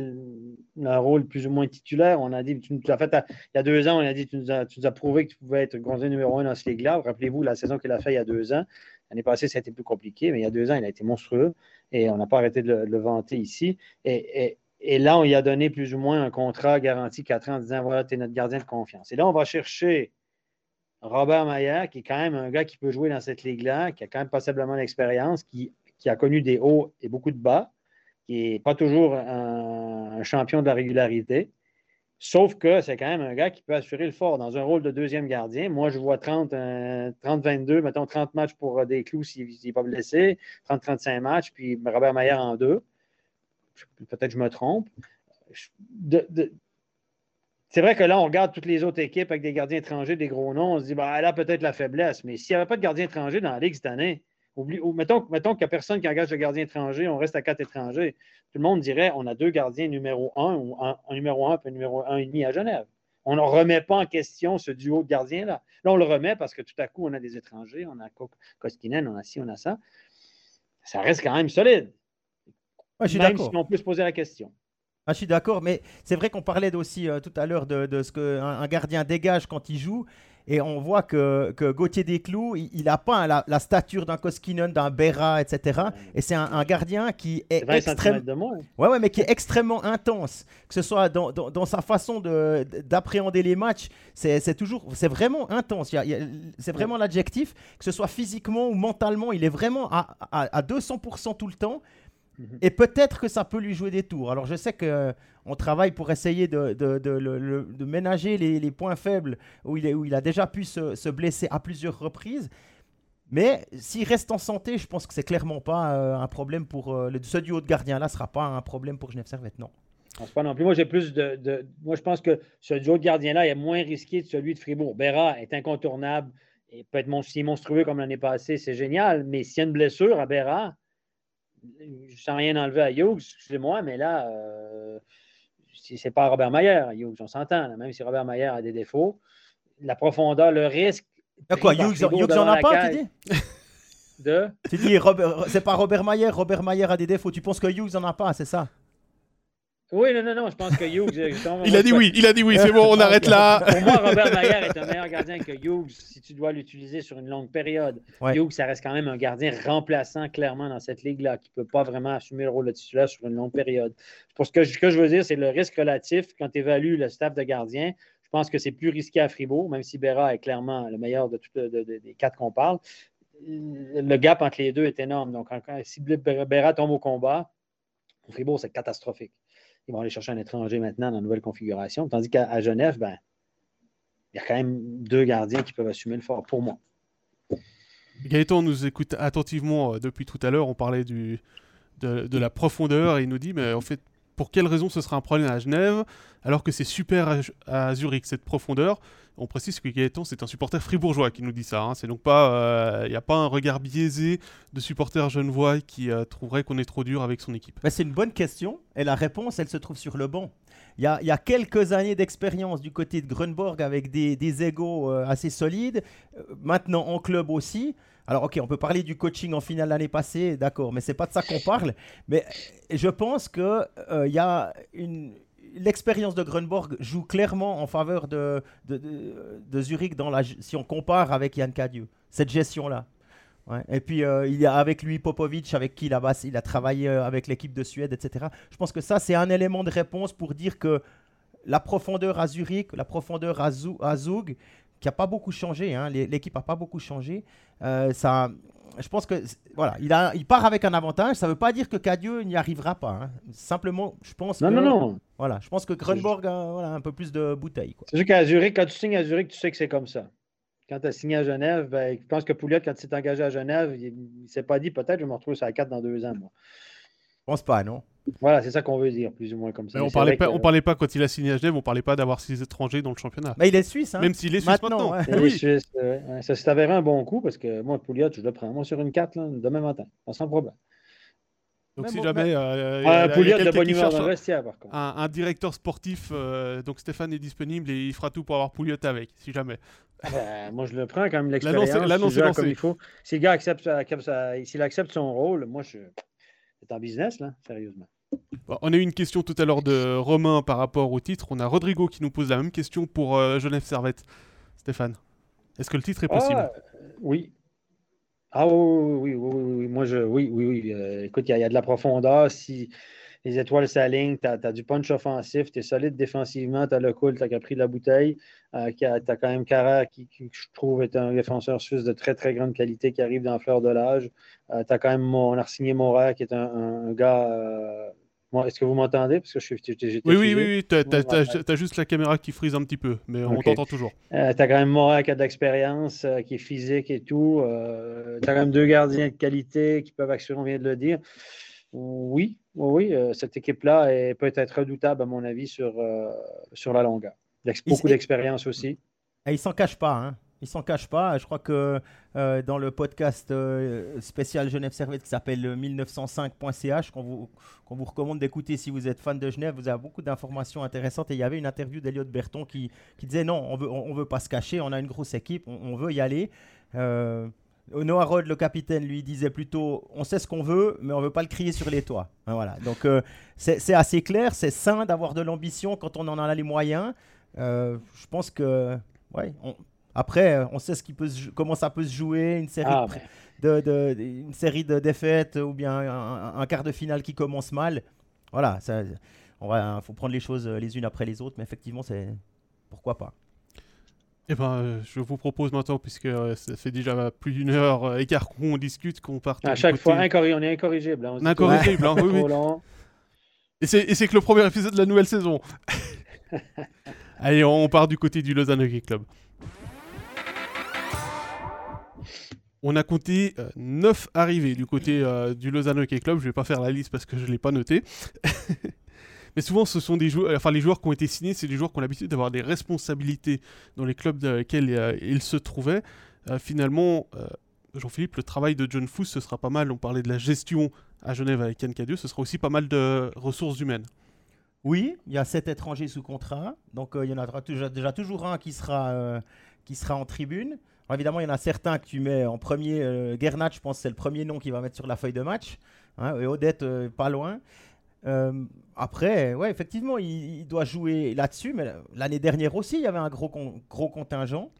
un rôle plus ou moins titulaire. On a dit, tu, as fait, il y a deux ans, on a dit, tu nous as, tu nous as prouvé que tu pouvais être gardien numéro un dans ce ligue-là. Rappelez-vous la saison qu'il a fait il y a deux ans. L'année passée, ça a été plus compliqué, mais il y a deux ans, il a été monstrueux et on n'a pas arrêté de le, vanter ici. et, et là, on lui a donné plus ou moins un contrat garanti 4 ans en disant voilà, tu es notre gardien de confiance. Et là, on va chercher Robert Mayer, qui est quand même un gars qui peut jouer dans cette ligue-là, qui a quand même passablement d'expérience, qui, a connu des hauts et beaucoup de bas, qui n'est pas toujours un, champion de la régularité. Sauf que c'est quand même un gars qui peut assurer le fort dans un rôle de deuxième gardien. Moi, je vois 30, 30-22, euh, mettons 30 matchs pour euh, des clous s'il n'est pas blessé, 30-35 matchs, puis Robert Mayer en deux peut-être je me trompe. c'est vrai que là, on regarde toutes les autres équipes avec des gardiens étrangers, des gros noms, on se dit, bah, a peut-être la faiblesse. Mais s'il n'y avait pas de gardien étranger dans la Ligue cette année, oublie, mettons, mettons qu'il n'y a personne qui engage de gardien étranger, on reste à quatre étrangers. Tout le monde dirait, on a deux gardiens numéro un ou un, numéro un et un numéro un et demi à Genève. On ne remet pas en question ce duo de gardiens-là. Là, on le remet parce que tout à coup, on a des étrangers, on a Koskinen, on a ci, on a ça. Ça reste quand même solide. Je suis Même si on peut se poser la question. Ah, je suis d'accord, mais c'est vrai qu'on parlait aussi euh, tout à l'heure de, ce qu'un un gardien dégage quand il joue. Et on voit que, que Gauthier Desclous, il n'a pas la, stature d'un Koskinen, d'un Berra, etc. Et c'est un, gardien qui est, extrêmement... Ouais, ouais, mais qui est extrêmement intense. Que ce soit dans, dans, sa façon d'appréhender les matchs, c'est toujours, c'est vraiment intense. C'est vraiment l'adjectif. Que ce soit physiquement ou mentalement, il est vraiment à, à, à 200% tout le temps. Mhm. Et peut-être que ça peut lui jouer des tours. Alors je sais qu'on euh, travaille pour essayer de, de, de, ménager les, les, points faibles où il, est, où il a déjà pu se, se blesser à plusieurs reprises. Mais s'il reste en santé, je pense que c'est clairement pas euh, un problème pour euh, le, ce duo de gardiens là, sera pas un problème pour Genève Servette, non. pas non plus. Moi, j'ai plus de, Moi, je pense que ce duo de gardien-là est moins risqué que celui de Fribourg. Berra est incontournable et peut être si monstrueux comme l'année passée, c'est génial. Mais s'il y a une blessure à Berra, je sens rien enlever à Hughes, excusez-moi, mais là, euh, c'est pas Robert Mayer, Hughes, on s'entend. Même si Robert Mayer a des défauts, la profondeur, le risque. quoi, Hughes, Hughes n'en a pas, tu dis? De... Tu dis, c'est pas Robert Mayer, Robert Mayer a des défauts. Tu penses que Hughes n'en a pas, c'est ça? Oui, non, non, non, je pense que Hughes. il a dit oui, il a dit oui, c'est bon, on arrête là. Pour moi, Robert Mayer est un meilleur gardien que Hughes si tu dois l'utiliser sur une longue période. Hughes, ça reste quand même un gardien remplaçant clairement dans cette ligue-là, qui ne peut pas vraiment assumer le rôle de titulaire sur une longue période. Pour ce que, je, que je veux dire, c'est le risque relatif quand tu évalues le staff de gardien. Je pense que c'est plus risqué à Fribourg, même si Berra est clairement le meilleur de, des quatre qu'on parle. Le gap entre les deux est énorme. Donc, si Berra tombe au combat, Fribourg, c'est catastrophique ils vont aller chercher un étranger maintenant dans la nouvelle configuration. Tandis qu'à Genève, ben, il y a quand même deux gardiens qui peuvent assumer le fort pour moi. Gaëtan nous écoute attentivement euh, depuis tout à l'heure. On parlait du, de, la profondeur et il nous dit mais en fait, pour quelle raison ce sera un problème à Genève alors que c'est super à Zurich cette profondeur on précise que Gaëtan, c'est un supporter fribourgeois qui nous dit ça. Hein. C'est donc pas, il euh, n'y a pas un regard biaisé de supporter genevois qui euh, trouverait qu'on est trop dur avec son équipe. c'est une bonne question et la réponse, elle se trouve sur le banc. Il y a, quelques années d'expérience du côté de Grunborg avec des, des égaux euh, assez solides. maintenant en club aussi. Alors, ok, on peut parler du coaching en finale l'année passée, d'accord, mais c'est pas de ça qu'on parle. Mais je pense qu'il il y a une, l'expérience de Grunborg joue clairement en faveur de, de, Zurich dans la, si on compare avec Yann Cadieux, cette gestion-là. Et puis, euh, il y a avec lui Popovic, avec qui là-bas, il a travaillé euh, avec l'équipe de Suède, etc. Je pense que ça, c'est un élément de réponse pour dire que la profondeur à Zurich, la profondeur à, Zug, qui n'a pas beaucoup changé, hein, l'équipe n'a pas beaucoup changé, euh, ça, je pense que voilà, il, a, il part avec un avantage. Ça ne veut pas dire que Cadieux n'y arrivera pas. Hein. Simplement, je pense non, que. Non, non, Voilà, je pense que Grunborg a voilà, un peu plus de bouteilles. C'est juste qu'à Zurich, quand tu signes à Zurich, tu sais que c'est comme ça. Quand tu as signé à Genève, ben, je pense que Pouliot, quand il s'est engagé à Genève, il ne s'est pas dit peut-être je vais me retrouver sur la 4 dans deux ans. Moi. Je pense pas, non voilà, c'est ça qu'on veut dire, plus ou moins comme ça. Mais on parlait, pas, on parlait pas quand il a signé à Genève, on parlait pas d'avoir six étrangers dans le championnat. Mais il est suisse, hein Même s'il est suisse maintenant. oui. Suisse, ça s'est avéré un bon coup parce que moi, Pouliot, je le prends moi sur une 4 là, demain matin, sans problème. Donc si jamais euh, un Pouliot de bonne humeur dans le vestiaire, par contre. Un, directeur sportif, euh, donc Stéphane est disponible et il fera tout pour avoir Pouliot avec, si jamais. Ah ben, moi, je le prends quand même l'expérience. L'annonce est comme il faut. Si le gars accepte, s'il accepte son rôle, moi, je... c'est en business, là, sérieusement on a eu une question tout à l'heure de Romain par rapport au titre. On a Rodrigo qui nous pose la même question pour euh, Genève Servette. Stéphane, est-ce que le titre est possible? ah, Oui. Ah oui, oui, oui, oui, Moi, je, oui, oui, oui. Euh, écoute, il y, a de la profondeur. Si les étoiles s'alignent, tu as, du punch offensif, tu es solide défensivement, tu as le cool, tu as pris de la bouteille. Euh, tu as quand même Carrère qui, je trouve, est un défenseur suisse de très, très grande qualité qui arrive dans la fleur de l'âge. tu as quand même, on a signé qui est un, gars est-ce que vous m'entendez? Parce que je suis. Oui, oui, oui, oui, tu as, juste la caméra qui frise un petit peu, mais on t'entend toujours. Euh, tu as quand même Morat qui a de l'expérience, euh, qui est physique et tout. Euh, tu as quand même deux gardiens de qualité qui peuvent assurer, on vient de le dire. Oui, oui, cette équipe-là peut être redoutable, à mon avis, sur, sur la longueur. Beaucoup d'expérience aussi. Et il s'en cache pas, hein il s'en cache pas. Je crois que euh, dans le podcast euh, spécial Genève Servette qui s'appelle 1905.ch, qu'on vous, vous recommande d'écouter si vous êtes fan de Genève, vous avez beaucoup d'informations intéressantes. Et il y avait une interview d'Eliott Berton qui, qui, disait non, on veut, on, veut pas se cacher, on a une grosse équipe, on, veut y aller. Euh, Noah Rod, le capitaine, lui disait plutôt on sait ce qu'on veut, mais on veut pas le crier sur les toits. Voilà. Donc c'est assez clair, c'est sain d'avoir de l'ambition quand on en a les moyens. je pense que ouais, on, après, euh, on sait ce qui peut comment ça peut se jouer, une série, ah, de, une série de défaites ou bien un, quart de finale qui commence mal. Voilà, il faut prendre les choses euh, les unes après les autres, mais effectivement, c'est pourquoi pas. Eh ben, euh, je vous propose maintenant, puisque ça fait déjà plus d'une heure et quart qu'on discute, qu'on parte. À chaque fois, on est incorrigible. Hein, incorrigible, hein, oui, Et c'est que le premier épisode de la nouvelle saison. <laughs> Allez, on part du côté du Lausanne Hockey Club. On a compté 9 euh, arrivées du côté euh, du Lausanne Hockey Club. Je ne vais pas faire la liste parce que je ne l'ai pas noté. <laughs> Mais souvent, ce sont des joueurs, enfin les joueurs qui ont été signés, c'est des joueurs qui ont l'habitude d'avoir des responsabilités dans les clubs dans lesquels euh, ils se trouvaient. finalement, Jean-Philippe, le travail de John Fous, ce sera pas mal. On parlait de la gestion à Genève avec Yann Cadieux, ce sera aussi pas mal de ressources humaines. Oui, il y a sept étrangers sous contrat, donc il y en aura déjà, toujours un qui sera, qui sera en tribune évidemment, il y en a certains que tu mets en premier. Euh, Gernat, je pense c'est le premier nom qu'il va mettre sur la feuille de match. Hein, et Odette, euh, pas loin. Euh, après, ouais, effectivement, il, doit jouer là-dessus. Mais l'année dernière aussi, il y avait un gros, contingent.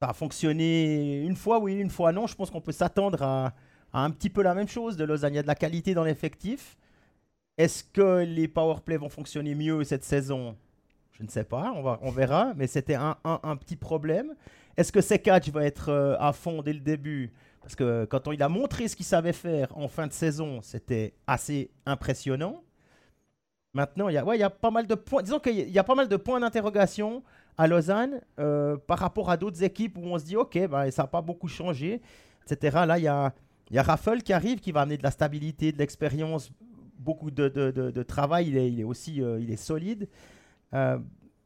Ça a fonctionné une fois, oui, une fois non. Je pense qu'on peut s'attendre à, un petit peu la même chose de Lausanne. Il y a de la qualité dans l'effectif. Est-ce que les powerplay vont fonctionner mieux cette saison? Je ne sais pas, on, va, on verra. Mais c'était un, un, petit problème. Est-ce que Sekatch va être euh, à fond dès le début? Parce que quand on, il a montré ce qu'il savait faire en fin de saison, c'était assez impressionnant. Maintenant, il y, a, pas mal de points. Disons qu'il y a pas mal de points d'interrogation à Lausanne euh, par rapport à d'autres équipes où on se dit ok, bah, ça n'a pas beaucoup changé, etc. Là, il y a, Raffle qui arrive, qui va amener de la stabilité, de l'expérience, beaucoup de, travail. Il est, aussi euh, il est solide.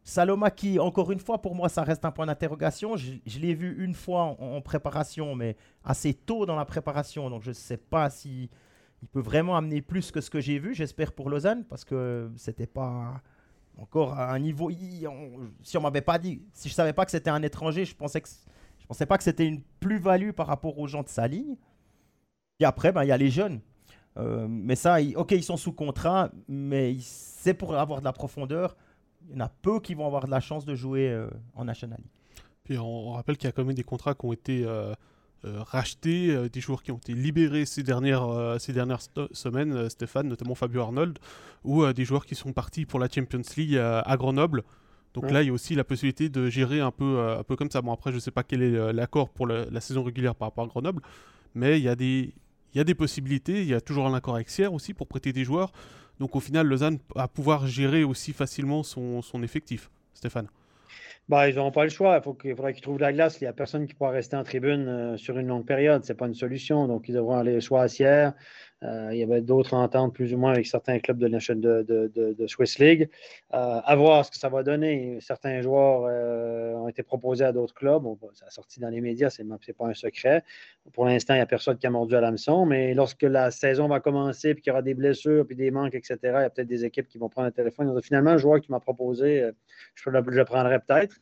Salomaki, encore une fois, pour moi, ça reste un point d'interrogation. Je, l'ai vu une fois en, préparation, mais assez tôt dans la préparation. Donc, je ne sais pas si il peut vraiment amener plus que ce que j'ai vu. J'espère pour Lausanne, parce que c'était pas encore à un niveau. si on m'avait pas dit, si je savais pas que c'était un étranger, je pensais que je pensais pas que c'était une plus-value par rapport aux gens de sa ligne. Et après, ben, il y a les jeunes. Euh, mais ça, ok, ils sont sous contrat, mais c'est pour avoir de la profondeur il y en a peu qui vont avoir de la chance de jouer euh, en National League. Puis on, rappelle qu'il y a quand même des contrats qui ont été euh, euh, rachetés, des joueurs qui ont été libérés ces dernières, ces dernières semaines, Stéphane, notamment Fabio Arnold, ou des joueurs qui sont partis pour la Champions League à Grenoble. Donc là, il y a aussi la possibilité de gérer un peu, un peu comme ça. Bon, après, je ne sais pas quel est l'accord pour la saison régulière par rapport à Grenoble, mais il y a des, il y a des possibilités. Il y a toujours un accord avec Sierre aussi pour prêter des joueurs. Donc au final, Lausanne va pouvoir gérer aussi facilement son, effectif. Stéphane bah, ils n'auront pas le choix. Il, faut faudra qu'ils trouvent la glace. Il n'y a personne qui pourra rester en tribune euh, sur une longue période. Ce n'est pas une solution. Donc, ils devront aller soit à Sierre, il y avait d'autres ententes plus ou moins avec certains clubs de, de, de, Swiss League. Euh, à voir ce que ça va donner. Certains joueurs euh, ont été proposés à d'autres clubs. ça a sorti dans les médias, ce n'est pas un secret. Pour l'instant, il n'y a personne qui a mordu à l'hameçon, mais lorsque la saison va commencer, puis qu'il y aura des blessures, puis des manques, etc., il y a peut-être des équipes qui vont prendre le téléphone. finalement, un joueur qui m'a proposé, je, le prendrai peut-être.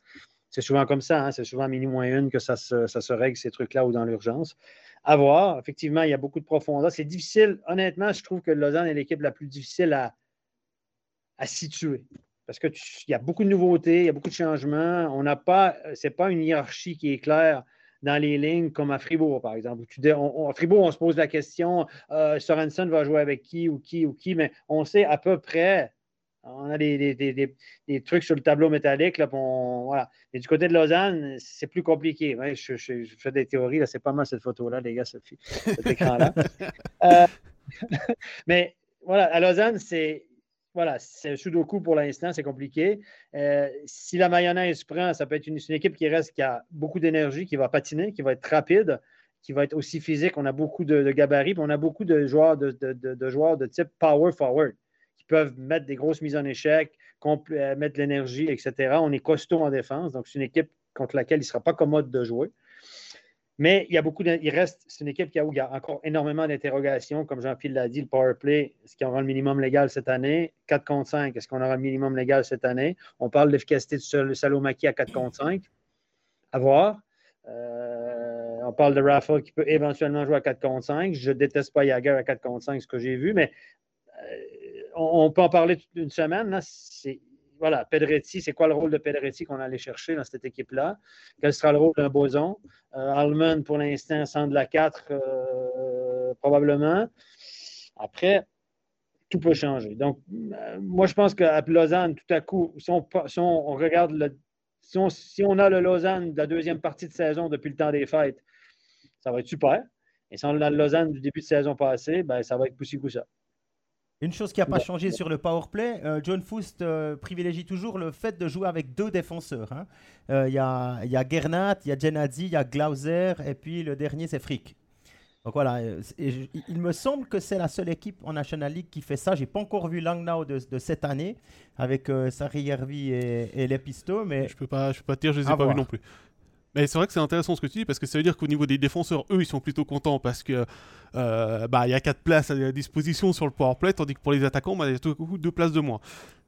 C'est souvent comme ça, hein. c'est souvent minuit moins une que ça ça se règle ces trucs-là ou dans l'urgence à voir. Effectivement, il y a beaucoup de profondeur. C'est difficile. Honnêtement, je trouve que Lausanne est l'équipe la plus difficile à, situer. Parce qu'il y a beaucoup de nouveautés, il y a beaucoup de changements. On n'a pas, c'est pas une hiérarchie qui est claire dans les lignes comme à Fribourg, par exemple. à Fribourg, on se pose la question euh, Sorensen va jouer avec qui ou qui ou qui, mais on sait à peu près on a des, trucs sur le tableau métallique. Là, voilà. Et du côté de Lausanne, c'est plus compliqué. je, fais des théories. C'est pas mal cette photo-là, les gars, cet <laughs> écran-là. Euh, <laughs> mais voilà, à Lausanne, c'est voilà, c'est un sudoku pour l'instant, c'est compliqué. Euh, si la mayonnaise prend, ça peut être une, équipe qui reste, qui a beaucoup d'énergie, qui va patiner, qui va être rapide, qui va être aussi physique. On a beaucoup de, gabarits, on a beaucoup de joueurs de, de joueurs de type power forward peuvent mettre des grosses mises en échec, euh, mettre de l'énergie, etc. On est costaud en défense, donc c'est une équipe contre laquelle il ne sera pas commode de jouer. Mais il y a beaucoup il reste, c'est une équipe qui a, où il y a encore énormément d'interrogations. Comme Jean-Philippe l'a dit, le power play, est-ce y aura le minimum légal cette année? 4 contre 5, est-ce qu'on aura le minimum légal cette année? On parle d'efficacité de Salomaki à 4 contre 5. À voir. Euh, on parle de Rafa qui peut éventuellement jouer à 4 contre 5. Je déteste pas Jagger à 4 contre 5, ce que j'ai vu, mais euh, on, peut en parler une semaine. Voilà, Pedretti, c'est quoi le rôle de Pedretti qu'on allait chercher dans cette équipe-là? Quel sera le rôle d'un Boson? Euh, Allman, pour l'instant, sans de la 4, euh, probablement. Après, tout peut changer. Donc, euh, moi, je pense qu'à Lausanne, tout à coup, si on, regarde le, si on, a le Lausanne de la deuxième partie de saison depuis le temps des fêtes, ça va être super. Et si on a le Lausanne du début de saison passée, ben, ça va être poussi ça. Une chose qui n'a pas changé sur le power play, euh, John Foust euh, privilégie toujours le fait de jouer avec deux défenseurs. Hein. Euh, il y, a, y a Gernat, il y a Genadzi, il y a Glauser, et puis le dernier c'est Frick. Donc voilà, il me semble que c'est la seule équipe en National League qui fait ça. J'ai pas encore vu Langnau de, de cette année avec euh, Sari Yervi et, et les Pistos, mais je peux pas, je peux pas te dire, je les ai pas vus non plus. Mais c'est vrai que c'est intéressant ce que tu dis parce que ça veut dire qu'au niveau des défenseurs, eux, ils sont plutôt contents parce que euh, bah il y a quatre places à disposition sur le powerplay, tandis que pour les attaquants, bah, il y a tout coup deux places de moins.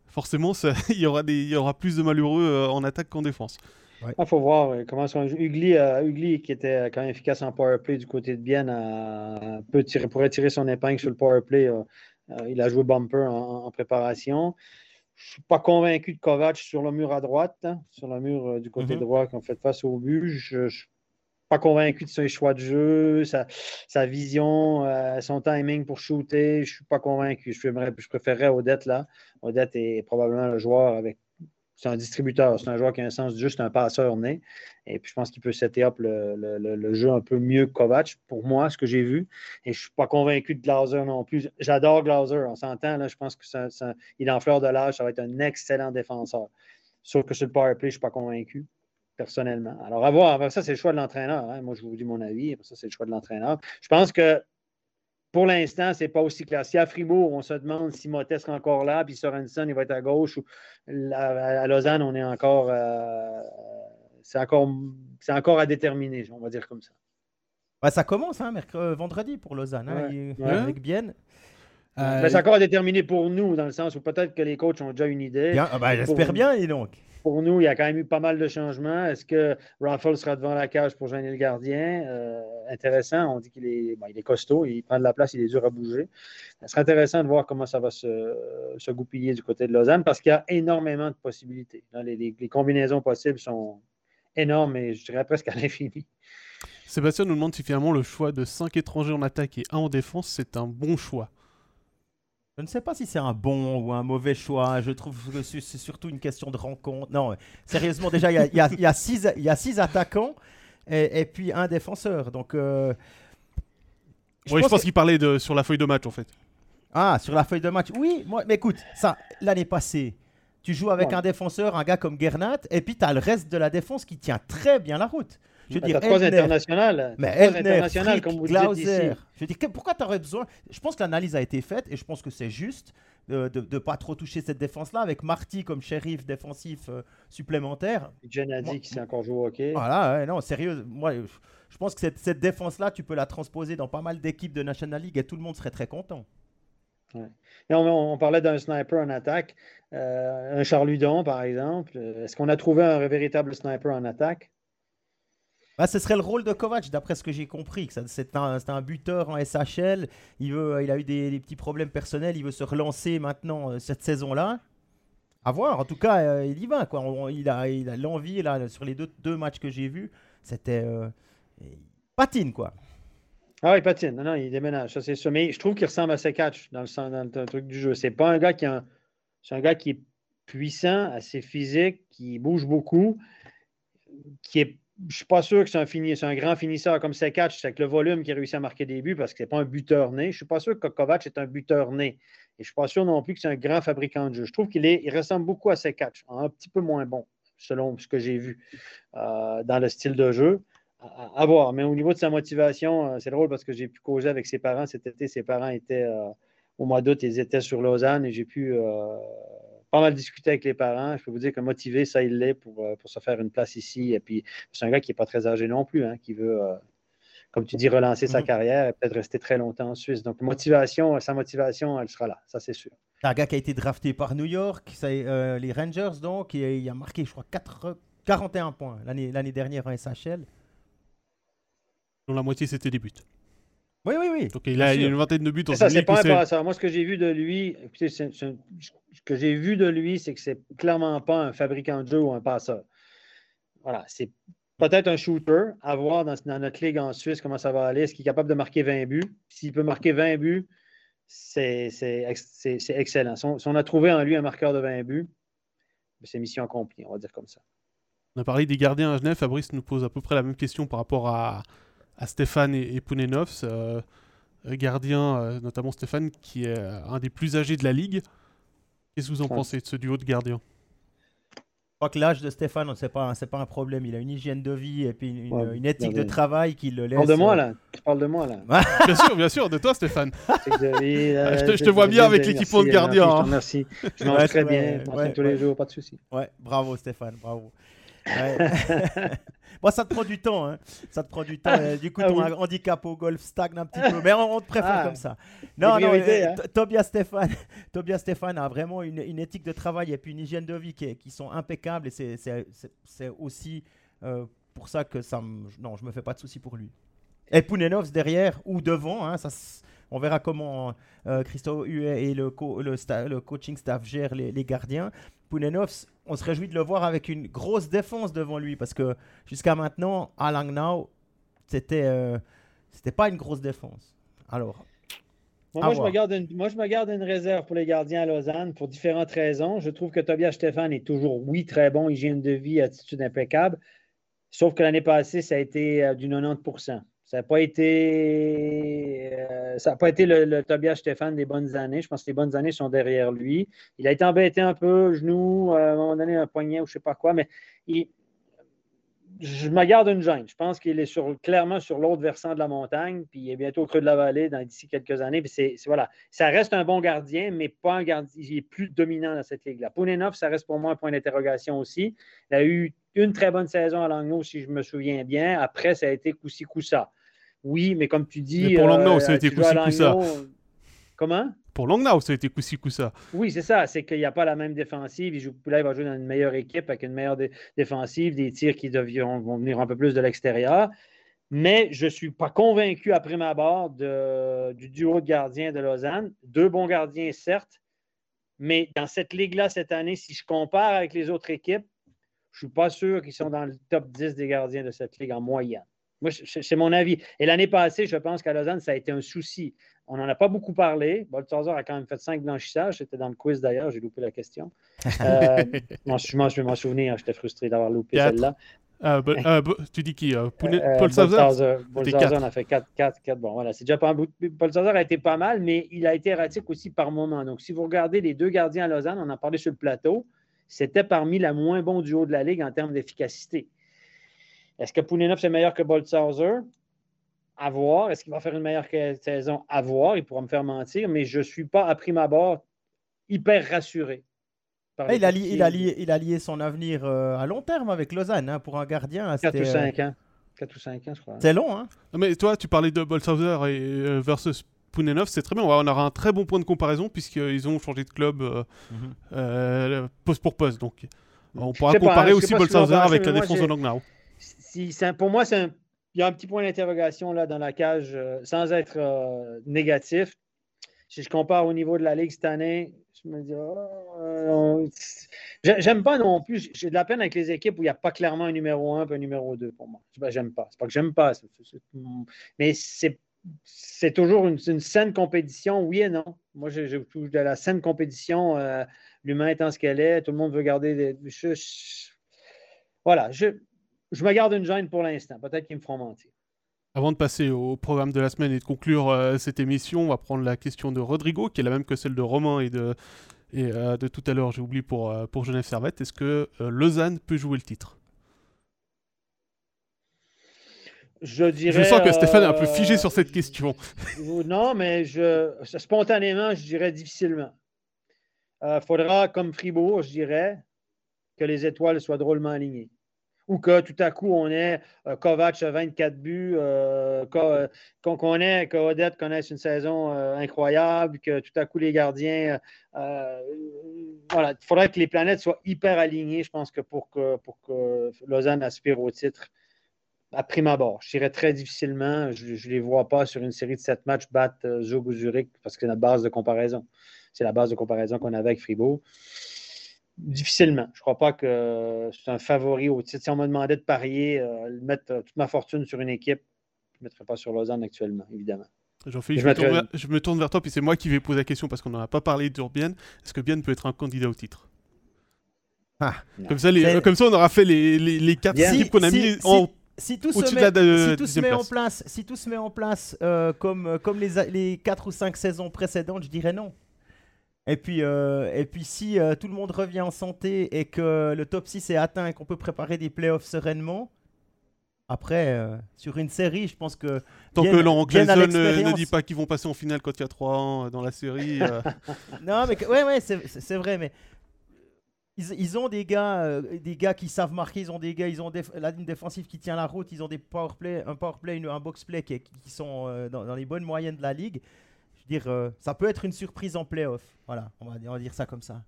Forcément, <laughs> il y aura des, il y aura plus de malheureux euh, en attaque qu'en défense. Il ah, faut voir comment son Ugly, euh, Ugly, qui était quand même efficace en powerplay du côté de Bienne, peut tirer, pourrait tirer son épingle sur le powerplay. il a joué bumper en préparation. Je ne suis pas convaincu de Kovac sur le mur à droite, hein, sur le mur euh, du côté mhm. droit qu'on fait face au but. Je ne suis pas convaincu de ses choix de jeu, sa, vision, euh, son timing pour shooter. Je ne suis pas convaincu. Je, je préférerais Odette là. Odette est probablement le joueur avec c'est un distributeur, c'est un joueur qui a un sens juste un passeur né. Et puis je pense qu'il peut setter up le, jeu un peu mieux que Kovac, pour moi, ce que j'ai vu. Et je ne suis pas convaincu de Glauser non plus. J'adore Glauser, on s'entend, là, je pense qu'il est en fleur de l'âge, ça va être un excellent défenseur. Sauf que sur le power play, je ne suis pas convaincu, personnellement. Alors, à voir, ça, c'est le choix de l'entraîneur. Hein. Moi, je vous dis mon avis, ça, c'est le choix de l'entraîneur. Je pense que pour l'instant, ce n'est pas aussi clair. Si à Fribourg, on se demande si Motet sera encore là, puis Sorensen, il va être à gauche, ou à, Lausanne, on est encore. Euh, c'est encore, encore à déterminer, on va dire comme ça. ça commence, hein, mercredi, vendredi pour Lausanne, hein, avec Bienne. Euh, c'est encore à déterminer pour nous, dans le sens où peut-être que les coachs ont déjà une idée. Ah ben, j'espère bien, et donc pour nous, il y a quand même eu pas mal de changements. Est-ce que Raffle sera devant la cage pour gêner le gardien? Euh, intéressant. On dit qu'il est, costaud, il prend de la place, il est dur à bouger. Ce serait intéressant de voir comment ça va se, goupiller du côté de Lausanne parce qu'il y a énormément de possibilités. Les, combinaisons possibles sont énormes et je dirais presque à l'infini. Sébastien nous demande si finalement le choix de 5 étrangers en attaque et 1 en défense, c'est un bon choix. Je ne sais pas si c'est un bon ou un mauvais choix. Je trouve que c'est surtout une question de rencontre. Non, sérieusement, déjà, il y a, six, six attaquants et, puis un défenseur. Donc, euh, je pense, pense qu'il parlait de, sur la feuille de match, en fait. Ah, sur la feuille de match. Oui, moi, mais écoute, ça, l'année passée, tu joues avec un défenseur, un gars comme Gernat, et puis tu as le reste de la défense qui tient très bien la route. Je veux dire, trois internationales. Mais Elner, comme vous Glauser. Je veux dire, pourquoi tu aurais besoin? Je pense que l'analyse a été faite et je pense que c'est juste de ne pas trop toucher cette défense-là avec Marty comme shérif défensif euh, supplémentaire. Genadi qui s'est encore joué au hockey. Voilà, non, sérieux. Moi, je pense que cette, cette défense-là, tu peux la transposer dans pas mal d'équipes de National League et tout le monde serait très content. Et on, parlait d'un sniper en attaque, euh, un Charludon par exemple. Est-ce qu'on a trouvé un véritable sniper en attaque? Bah, ce serait le rôle de Kovac, d'après ce que j'ai compris. C'est un, un, buteur en SHL. Il, veut, il a eu des, petits problèmes personnels. Il veut se relancer maintenant euh, cette saison-là. À voir. En tout cas, euh, il y va. Quoi. il a l'envie là sur les deux, deux matchs que j'ai vus. C'était euh, patine quoi. Ah oui, patine. Non, non, il déménage. Ça sûr. Mais je trouve qu'il ressemble à ses catch dans le, dans le truc du jeu. C'est pas un gars qui c'est un gars qui est puissant, assez physique, qui bouge beaucoup, qui est je suis pas sûr que c'est un, grand finisseur comme c'est catch, c'est avec le volume qui a réussi à marquer des buts parce que ce n'est pas un buteur né. Je ne suis pas sûr que Kovac est un buteur né. Et je ne suis pas sûr non plus que c'est un grand fabricant de jeu. Je trouve qu'il il ressemble beaucoup à ses catch, un petit peu moins bon, selon ce que j'ai vu euh, dans le style de jeu. À, voir. Mais au niveau de sa motivation, euh, c'est drôle parce que j'ai pu causer avec ses parents cet été. Ses parents étaient euh, au mois d'août, ils étaient sur Lausanne et j'ai pu pas mal discuté avec les parents. Je peux vous dire que motivé, ça, il l'est pour, euh, pour se faire une place ici. Et puis, c'est un gars qui n'est pas très âgé non plus, hein, qui veut, euh, comme tu dis, relancer sa mhm. carrière et peut-être rester très longtemps en Suisse. Donc, motivation, sa motivation, elle sera là, ça, c'est sûr. Un gars qui a été drafté par New York, euh, les Rangers, donc, il a marqué, je crois, 4, 41 points l'année dernière en SHL. Dont la moitié, c'était des buts. Oui, oui, oui. Donc il a une vingtaine de buts. En ça, c'est pas un ça. Moi, ce que j'ai vu de lui, ce que j'ai vu de lui, c'est que c'est clairement pas un fabricant de jeu ou un passeur. Voilà, c'est peut-être un shooter. À voir dans, notre ligue en Suisse comment ça va aller. Est-ce qu'il est capable de marquer 20 buts? S'il peut marquer 20 buts, c'est excellent. Si on, a trouvé en lui un marqueur de 20 buts, c'est mission accomplie, on va dire comme ça. On a parlé des gardiens à Genève. Fabrice nous pose à peu près la même question par rapport à, à Stéphane et, et Pounenovs, euh, gardien, euh, notamment Stéphane, qui est euh, un des plus âgés de la ligue. Qu'est-ce que vous en pensez de ce duo de gardiens? Crois que l'âge de Stéphane, c'est pas, c'est pas un problème. Il a une hygiène de vie et puis une, éthique de travail qui le laisse. Parle de moi là. Tu parles de moi là. <laughs> bien sûr, bien sûr, de toi, Stéphane. <laughs> Euh, je, te, vois bien avec l'équipement de gardien. Merci. Je mange très bien. tous les jours, pas de soucis. Ouais, bravo Stéphane, bravo. <laughs> Bon, ça te prend du temps, hein. Ça te prend du temps. Euh, du coup, ah ton handicap au golf stagne un petit peu. Mais on, te préfère ah. comme ça. Non, non, euh, hein. Tobias Stéphane, <laughs> Tobias Stéphane a vraiment une, éthique de travail et puis une hygiène de vie qui, qui sont impeccables. Et c'est aussi euh, pour ça que ça non, je me fais pas de soucis pour lui. Et Pounenovs derrière ou devant, hein, ça, on verra comment Christophe et le, le, le, coaching staff gèrent les, les gardiens. Pounenovs, on se réjouit de le voir avec une grosse défense devant lui parce que jusqu'à maintenant, à Langnau, c'était euh, c'était pas une grosse défense. Alors. moi, je me garde une, moi, je me garde une réserve pour les gardiens à Lausanne pour différentes raisons. Je trouve que Tobias Stéphane est toujours, oui, très bon, hygiène de vie, attitude impeccable. Sauf que l'année passée, ça a été euh, du 90 ça n'a pas été, euh, été le, Tobias Stéphane des bonnes années. Je pense que les bonnes années sont derrière lui. Il a été embêté un peu, genou, à un moment donné, un poignet ou je ne sais pas quoi, mais je me garde une gêne. Je pense qu'il est sur, clairement sur l'autre versant de la montagne, puis il est bientôt au creux de la vallée d'ici quelques années. Puis voilà, ça reste un bon gardien, mais pas un gardien. Il est plus dominant dans cette ligue-là. Pounenov, ça reste pour moi un point d'interrogation aussi. Il a eu une très bonne saison à Langnau, si je me souviens bien. Après, ça a été coup-ci. Oui, mais comme tu dis. pour Langnau, euh, ça a été ça. Comment? Pour Langnau, ça a été ça. Oui, c'est ça. C'est qu'il n'y a pas la même défensive. Il, joue, là, il va jouer dans une meilleure équipe avec une meilleure défensive, des tirs qui deviennent, vont venir un peu plus de l'extérieur. Mais je ne suis pas convaincu, après ma barre, du duo de gardiens de Lausanne. Deux bons gardiens, certes, mais dans cette ligue-là, cette année, si je compare avec les autres équipes, je ne suis pas sûr qu'ils sont dans le top 10 des gardiens de cette ligue en moyenne. Moi, c'est mon avis. Et l'année passée, je pense qu'à Lausanne, ça a été un souci. On n'en a pas beaucoup parlé. Balthazar a quand même fait cinq blanchissages. C'était dans le quiz d'ailleurs, j'ai loupé la question. <laughs> Euh, je vais m'en souvenir, j'étais frustré d'avoir loupé celle-là. Euh, euh, tu dis qui euh, Paul Paul en a fait 4, 4, 4. Bon, voilà, c'est déjà pas un bout. Paul Sauzer a été pas mal, mais il a été erratique aussi par moment. Donc, si vous regardez les deux gardiens à Lausanne, on en parlait sur le plateau, c'était parmi la moins bon duo de la Ligue en termes d'efficacité. Est-ce que Poulinov c'est meilleur que Boltzhauser? À voir. Est-ce qu'il va faire une meilleure saison? À voir. Il pourra me faire mentir, mais je ne suis pas, à prime abord, hyper rassuré. Il, a lié, il, a lié, il a lié son avenir euh, à long terme avec Lausanne hein, pour un gardien. 4 ou 5 euh, ans. 4 ou 5 ans, je crois. C'est long, hein? mais toi, tu parlais de Boltzhauser et, euh, versus Pounenov, c'est très bien. On aura un très bon point de comparaison puisqu'ils ont changé de club mhm. poste pour poste. Donc, on pourra comparer aussi Boltzhauser avec la défense de Langnau pour moi, il y a un petit point d'interrogation dans la cage euh, sans être euh, négatif. Si je compare au niveau de la Ligue cette année, je me dis, oh, j'aime pas non plus. J'ai de la peine avec les équipes où il n'y a pas clairement un numéro 1 et un numéro 2 pour moi. J'aime pas. C'est pas que j'aime pas. mais c'est toujours une, saine compétition, oui et non. Moi, je, de la saine compétition. Euh, l'humain étant ce qu'elle est, tout le monde veut garder des. voilà. Je, je me garde une gêne pour l'instant. Peut-être qu'ils me feront mentir. Avant de passer au programme de la semaine et de conclure euh, cette émission, on va prendre la question de Rodrigo, qui est la même que celle de Romain et de, et, euh, de tout à l'heure, j'ai oublié pour, euh, pour Genève Servette. Est-ce que Lausanne peut jouer le titre? Je dirais. Je sens que Stéphane est un peu figé sur cette question. <laughs> non, mais je, spontanément, je dirais difficilement. Il faudra, comme Fribourg, je dirais, que les étoiles soient drôlement alignées ou que tout à coup, on est euh, Kovac à 24 buts, euh, euh, qu'on ait, que Odette connaisse une saison incroyable, que tout à coup, les gardiens. voilà, il faudrait que les planètes soient hyper alignées, je pense, que pour que, pour Lausanne aspire au titre à prime abord. Je dirais très difficilement. Je ne les vois pas sur une série de sept matchs battre Zug Zurich parce que c'est notre base de comparaison. C'est la base de comparaison qu'on avait avec Fribourg. Difficilement. Je ne crois pas que c'est un favori au titre. Si on me demandait de parier, euh, mettre euh, toute ma fortune sur une équipe, je ne mettrais pas sur Lausanne actuellement, évidemment. Jean je, je, me vers, je, me tourne vers toi, puis c'est moi qui vais poser la question parce qu'on n'en a pas parlé d'Urbienne. Est-ce que Bienne peut être un candidat au titre? Ah, comme, ça, comme ça, on aura fait les, les, les quatre équipes qu'on a mis en si tout, se met, si tout se met en place, si tout se met en place euh, comme, comme les, les 4 ou 5 saisons précédentes, je dirais non. Et puis, euh, et puis si euh, tout le monde revient en santé et que le top 6 est atteint et qu'on peut préparer des playoffs sereinement, après, euh, sur une série, je pense que. Tant que Laurent ne, dit pas qu'ils vont passer en finale quand il y a 3 ans dans la série. <laughs> non, mais ouais, ouais, c'est vrai, mais. Ils, ont des gars, des gars qui savent marquer, ils ont des gars, ils ont la ligne défensive qui tient la route, ils ont des power play, un power play, un box play qui, sont dans, dans, les bonnes moyennes de la ligue dire, euh, ça peut être une surprise en playoff. Voilà, on va, on va dire ça comme ça.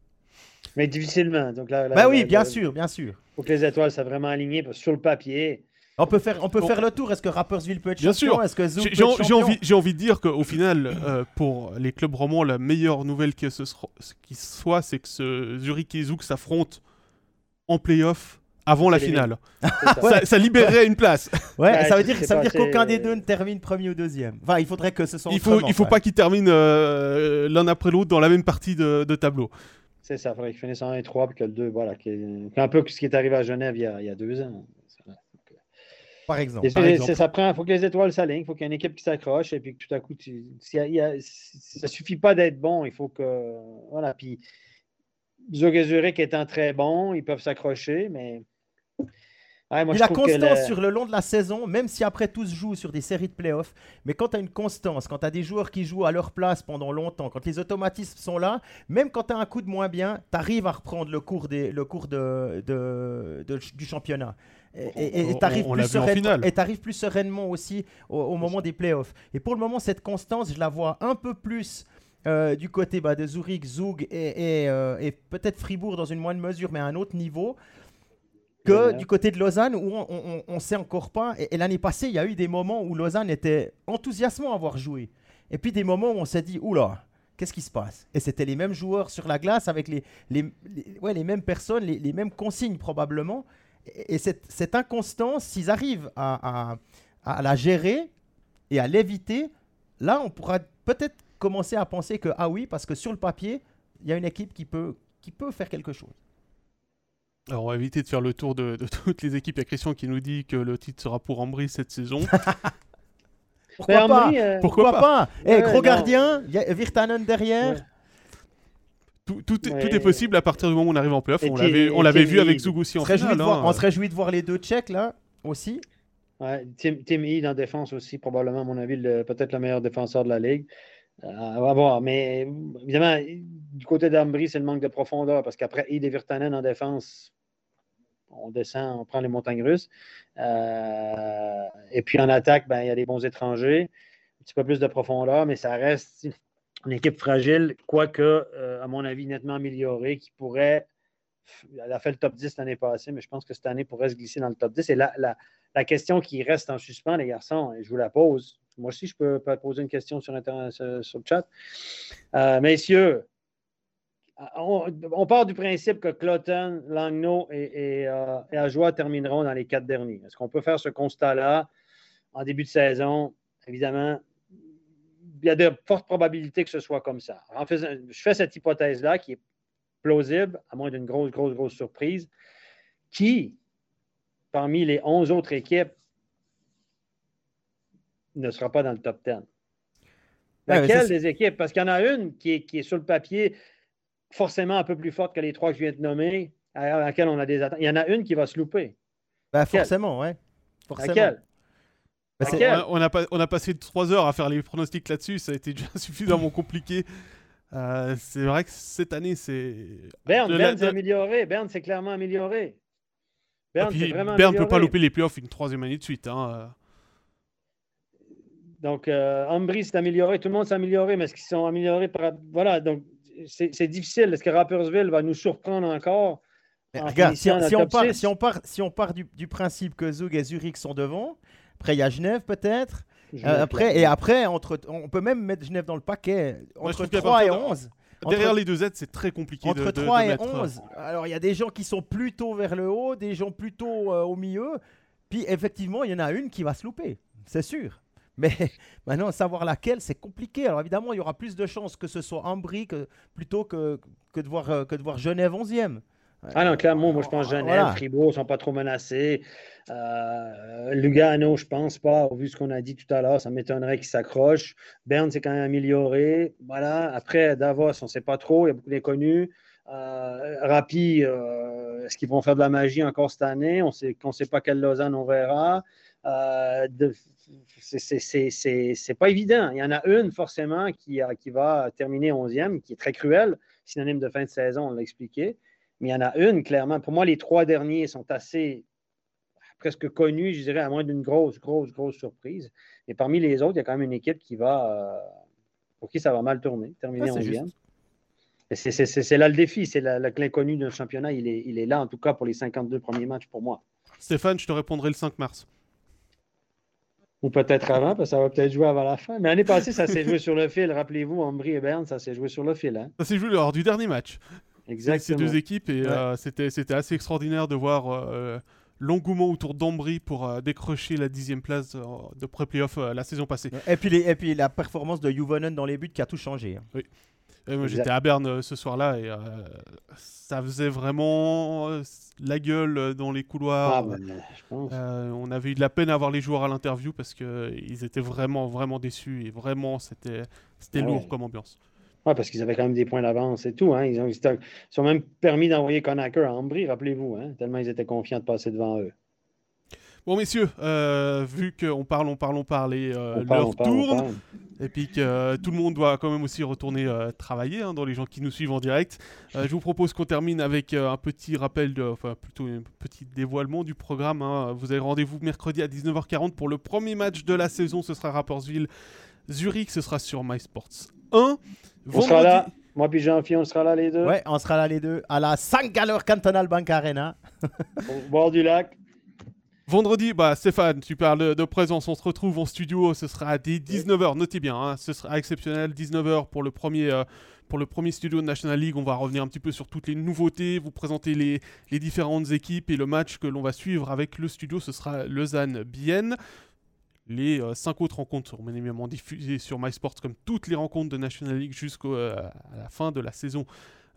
Mais difficilement. Donc là, bah oui, bien sûr, bien sûr. Il faut que les étoiles soient vraiment alignées parce que sur le papier. On peut faire, on peut faire le tour. Est-ce que Rappersville peut être bien champion? Est-ce que J'ai envie, j'ai envie de dire qu'au final, euh, pour les clubs romans, la meilleure nouvelle qui, ce qui soit, c'est que ce Zurich et Zouk s'affrontent en playoff avant la finale. <laughs> Ça. libérerait une place. Ouais, ça veut dire, ça veut dire qu'aucun des deux ne termine premier ou deuxième. Enfin, il faudrait que ce soit. Il faut, il faut pas qu'ils terminent euh, l'un après l'autre dans la même partie de, tableau. C'est ça, il faudrait qu'ils finissent en 1 et 3 puis que le 2, voilà, un peu ce qui est arrivé à Genève il y a, il y a deux ans. Par exemple. Ça prend, il faut que les étoiles s'alignent, il faut qu'il y ait une équipe qui s'accroche et puis que tout à coup, tu, ça suffit pas d'être bon, il faut que. Voilà, puis Zurich étant très bons, ils peuvent s'accrocher, mais la constance sur le long de la saison, même si après tout se joue sur des séries de playoffs, mais quand tu as une constance, quand tu as des joueurs qui jouent à leur place pendant longtemps, quand les automatismes sont là, même quand tu as un coup de moins bien, tu arrives à reprendre le cours, des, le cours de, du championnat. Et tu arrives, plus, plus sereinement aussi au, moment des playoffs. Et pour le moment, cette constance, je la vois un peu plus euh, du côté bah, de Zurich, Zug et, euh, et peut-être Fribourg dans une moindre mesure, mais à un autre niveau que du côté de Lausanne où on ne sait encore pas. Et, l'année passée, il y a eu des moments où Lausanne était enthousiasmant à avoir joué. Et puis des moments où on s'est dit, oula, qu'est-ce qui se passe? Et c'était les mêmes joueurs sur la glace avec les, les, ouais, les mêmes personnes, les, mêmes consignes probablement. Et, cette, inconstance, s'ils arrivent à, à, à la gérer et à l'éviter, là, on pourra peut-être commencer à penser que, ah oui, parce que sur le papier, il y a une équipe qui peut, qui peut faire quelque chose. Alors, on va éviter de faire le tour de, <laughs> toutes les équipes. Il y a Christian qui nous dit que le titre sera pour Ambry cette saison. <laughs> Pourquoi, pas euh, Pourquoi, pas, Et eh, gros gardien, Virtanen derrière. Tout, tout, est, possible à partir du moment où on arrive en playoff. On l'avait vu avec Zug aussi en finale. Hein. On se réjouit de voir les deux Tchèques là aussi. Ouais, Tim, Tim Heed en défense aussi, probablement, à mon avis, peut-être le meilleur défenseur de la ligue. On va voir. Mais évidemment, du côté d'Ambry, c'est le manque de profondeur parce qu'après Ide Virtanen en défense, on descend, on prend les montagnes russes. Euh, et puis en attaque, ben, il y a des bons étrangers, un petit peu plus de profondeur, mais ça reste une équipe fragile, quoique, euh, à mon avis, nettement améliorée, qui pourrait. Elle a fait le top 10 l'année passée, mais je pense que cette année pourrait se glisser dans le top 10. Et la, la question qui reste en suspens, les garçons, et je vous la pose, moi aussi, je peux, poser une question sur, sur le chat. Euh, messieurs, on, part du principe que Cloton, Langno et, et, euh, termineront dans les quatre derniers. Est-ce qu'on peut faire ce constat-là en début de saison? Évidemment, il y a de fortes probabilités que ce soit comme ça. En je fais cette hypothèse-là qui est plausible, à moins d'une grosse, grosse, grosse surprise. Qui, parmi les 11 autres équipes, ne sera pas dans le top 10. Laquelle des équipes? Parce qu'il y en a une qui est, sur le papier forcément un peu plus forte que les trois que je viens de nommer, à laquelle on a des attentes. Il y en a une qui va se louper. Ben, forcément, oui. Laquelle? Ben, on, a on a passé trois heures à faire les pronostics là-dessus, ça a été déjà <laughs> suffisamment compliqué. Euh, c'est vrai que cette année, c'est. Berne, Berne s'est amélioré. Berne s'est clairement amélioré. Berne ne peut pas louper les playoffs une troisième année de suite. Hein. Donc, euh, Ambry s'est amélioré, tout le monde s'est amélioré, mais est-ce qu'ils sont améliorés par. Voilà, donc c'est difficile. Est-ce que Rappersville va nous surprendre encore Regarde, si, on part, si, on part, si on part du, principe que Zug et Zurich sont devant, après il y a Genève peut-être. Euh, après, et après, entre, on peut même mettre Genève dans le paquet. Entre 3 et 11. Derrière les deux aides, c'est très compliqué. Entre de, 3 et 11. Euh, Alors, il y a des gens qui sont plutôt vers le haut, des gens plutôt au milieu. Puis, effectivement, il y en a une qui va se louper. C'est sûr. Mais <laughs> maintenant, savoir laquelle, c'est compliqué. Alors évidemment, il y aura plus de chances que ce soit Ambry que, plutôt que, que, de voir, euh, que de voir Genève 11e. Ah non, clairement, moi je pense Genève, Fribourg ne sont pas trop menacés. Euh, Lugano, je pense pas, vu ce qu'on a dit tout à l'heure, ça m'étonnerait qu'ils s'accrochent. Berne, c'est quand même amélioré. Voilà. Après, Davos, on ne sait pas trop, il y a beaucoup d'inconnus. Euh, Rapi, euh, est-ce qu'ils vont faire de la magie encore cette année? On ne sait pas quelle Lausanne on verra. Euh, c'est pas évident. Il y en a une forcément qui, qui va terminer 11e, qui est très cruelle, synonyme de fin de saison, on l'a expliqué. Mais il y en a une, clairement. Pour moi, les trois derniers sont assez presque connus, je dirais, à moins d'une grosse, grosse, grosse surprise. Et parmi les autres, il y a quand même une équipe qui va, pour qui ça va mal tourner, terminer 11e. C'est là le défi, c'est l'inconnu d'un championnat, il est, il est là en tout cas pour les 52 premiers matchs pour moi. Stéphane, je te répondrai le 5 mars. Ou peut-être avant, parce que ça va peut-être jouer avant la fin. Mais l'année passée, ça s'est joué sur le fil. Rappelez-vous, Ambry et Berne, ça s'est joué sur le fil. Hein? Ça s'est joué lors du dernier match. Exactement. Ces deux équipes, et euh, c'était assez extraordinaire de voir euh, l'engouement autour d'Ambry pour euh, décrocher la dixième place de pré-playoff la saison passée. Et puis, les, et puis la performance de Juvonen dans les buts qui a tout changé. Hein. Oui moi, j'étais à Berne euh, ce soir-là et euh, ça faisait vraiment euh, la gueule dans les couloirs. Ah, bah, on avait eu de la peine à avoir les joueurs à l'interview parce qu'ils étaient vraiment, vraiment déçus et vraiment, c'était ah lourd comme ambiance. Ouais, parce qu'ils avaient quand même des points d'avance et tout. Hein. Ils, ont, sont même permis d'envoyer Conacher à Ambry, rappelez-vous, hein, tellement ils étaient confiants de passer devant eux. Bon, messieurs, euh, vu qu'on parle, on parle, on parle et euh, l'heure tourne, et puis que euh, tout le monde doit quand même aussi retourner travailler, hein, dans les gens qui nous suivent en direct, je vous propose qu'on termine avec un petit rappel, de, enfin plutôt un petit dévoilement du programme. Hein. Vous avez rendez-vous mercredi à 19h40 pour le premier match de la saison, ce sera Rappersville. Zurich, ce sera sur MySports 1. On sera là. Moi puis Jean-Philippe, on sera là les deux. Ouais, on sera là les deux à la Saint-Galeur Cantonal Bank Arena. <laughs> Au bord du lac. Vendredi, bah Stéphane, tu parles de présence, on se retrouve en studio, ce sera à 19h, notez bien, hein, ce sera exceptionnel, 19h pour le premier... Euh, pour le premier studio de National League, on va revenir un petit peu sur toutes les nouveautés, vous présenter les, les différentes équipes et le match que l'on va suivre avec le studio, ce sera Lausanne-Bienne. Les euh, cinq autres rencontres seront bien évidemment diffusées sur MySports comme toutes les rencontres de National League jusqu'à euh, la fin de la saison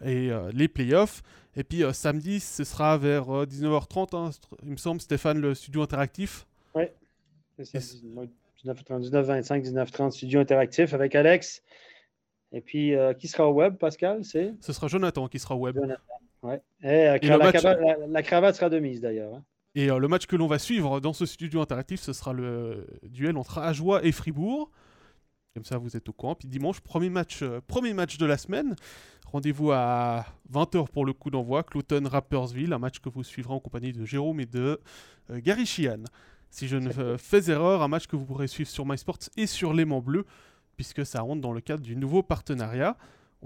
et euh, les playoffs. Et puis euh, samedi, ce sera vers 19h30, euh, hein, il me semble, Stéphane, le studio interactif. Oui, c'est 19h25, 19h30, studio interactif avec Alex. Et puis, qui sera au web, Pascal c'est? Ce sera Jonathan qui sera au web. Ouais. Et, la, cravate, sera de mise d'ailleurs. Hein. Et le match que l'on va suivre dans ce studio interactif, ce sera le duel entre Ajoie et Fribourg. Comme ça, vous êtes au courant. Puis dimanche, premier match, euh, premier match de la semaine. Rendez-vous à 20h pour le coup d'envoi. Clouton Rappersville, un match que vous suivrez en compagnie de Jérôme et de euh, Gary Sheehan. Si je ne fais erreur, un match que vous pourrez suivre sur MySports et sur l'aimant bleu, puisque ça rentre dans le cadre du nouveau partenariat.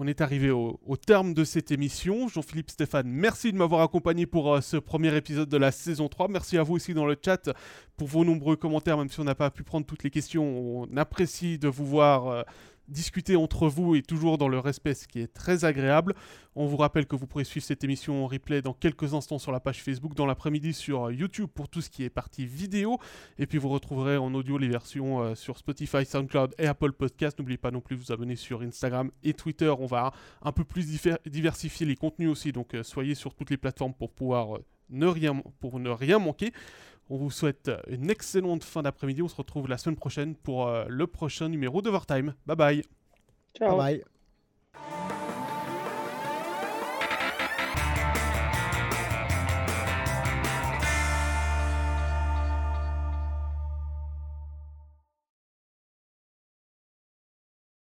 On est arrivé au, terme de cette émission. Jean-Philippe Stéphane, merci de m'avoir accompagné pour euh, ce premier épisode de la saison 3. Merci à vous aussi dans le chat pour vos nombreux commentaires, même si on n'a pas pu prendre toutes les questions. On apprécie de vous voir euh, discuter entre vous et toujours dans le respect, ce qui est très agréable. On vous rappelle que vous pourrez suivre cette émission en replay dans quelques instants sur la page Facebook, dans l'après-midi sur YouTube pour tout ce qui est partie vidéo. Et puis vous retrouverez en audio les versions euh, sur Spotify, SoundCloud et Apple Podcast. N'oubliez pas non plus de vous abonner sur Instagram et Twitter. On va un peu plus diversifier les contenus aussi, donc euh, soyez sur toutes les plateformes pour pouvoir euh, ne rien, pour ne rien manquer. On vous souhaite euh, une excellente fin d'après-midi. On se retrouve la semaine prochaine pour euh, le prochain numéro de d'Overtime. Bye bye. Ciao. Bye bye.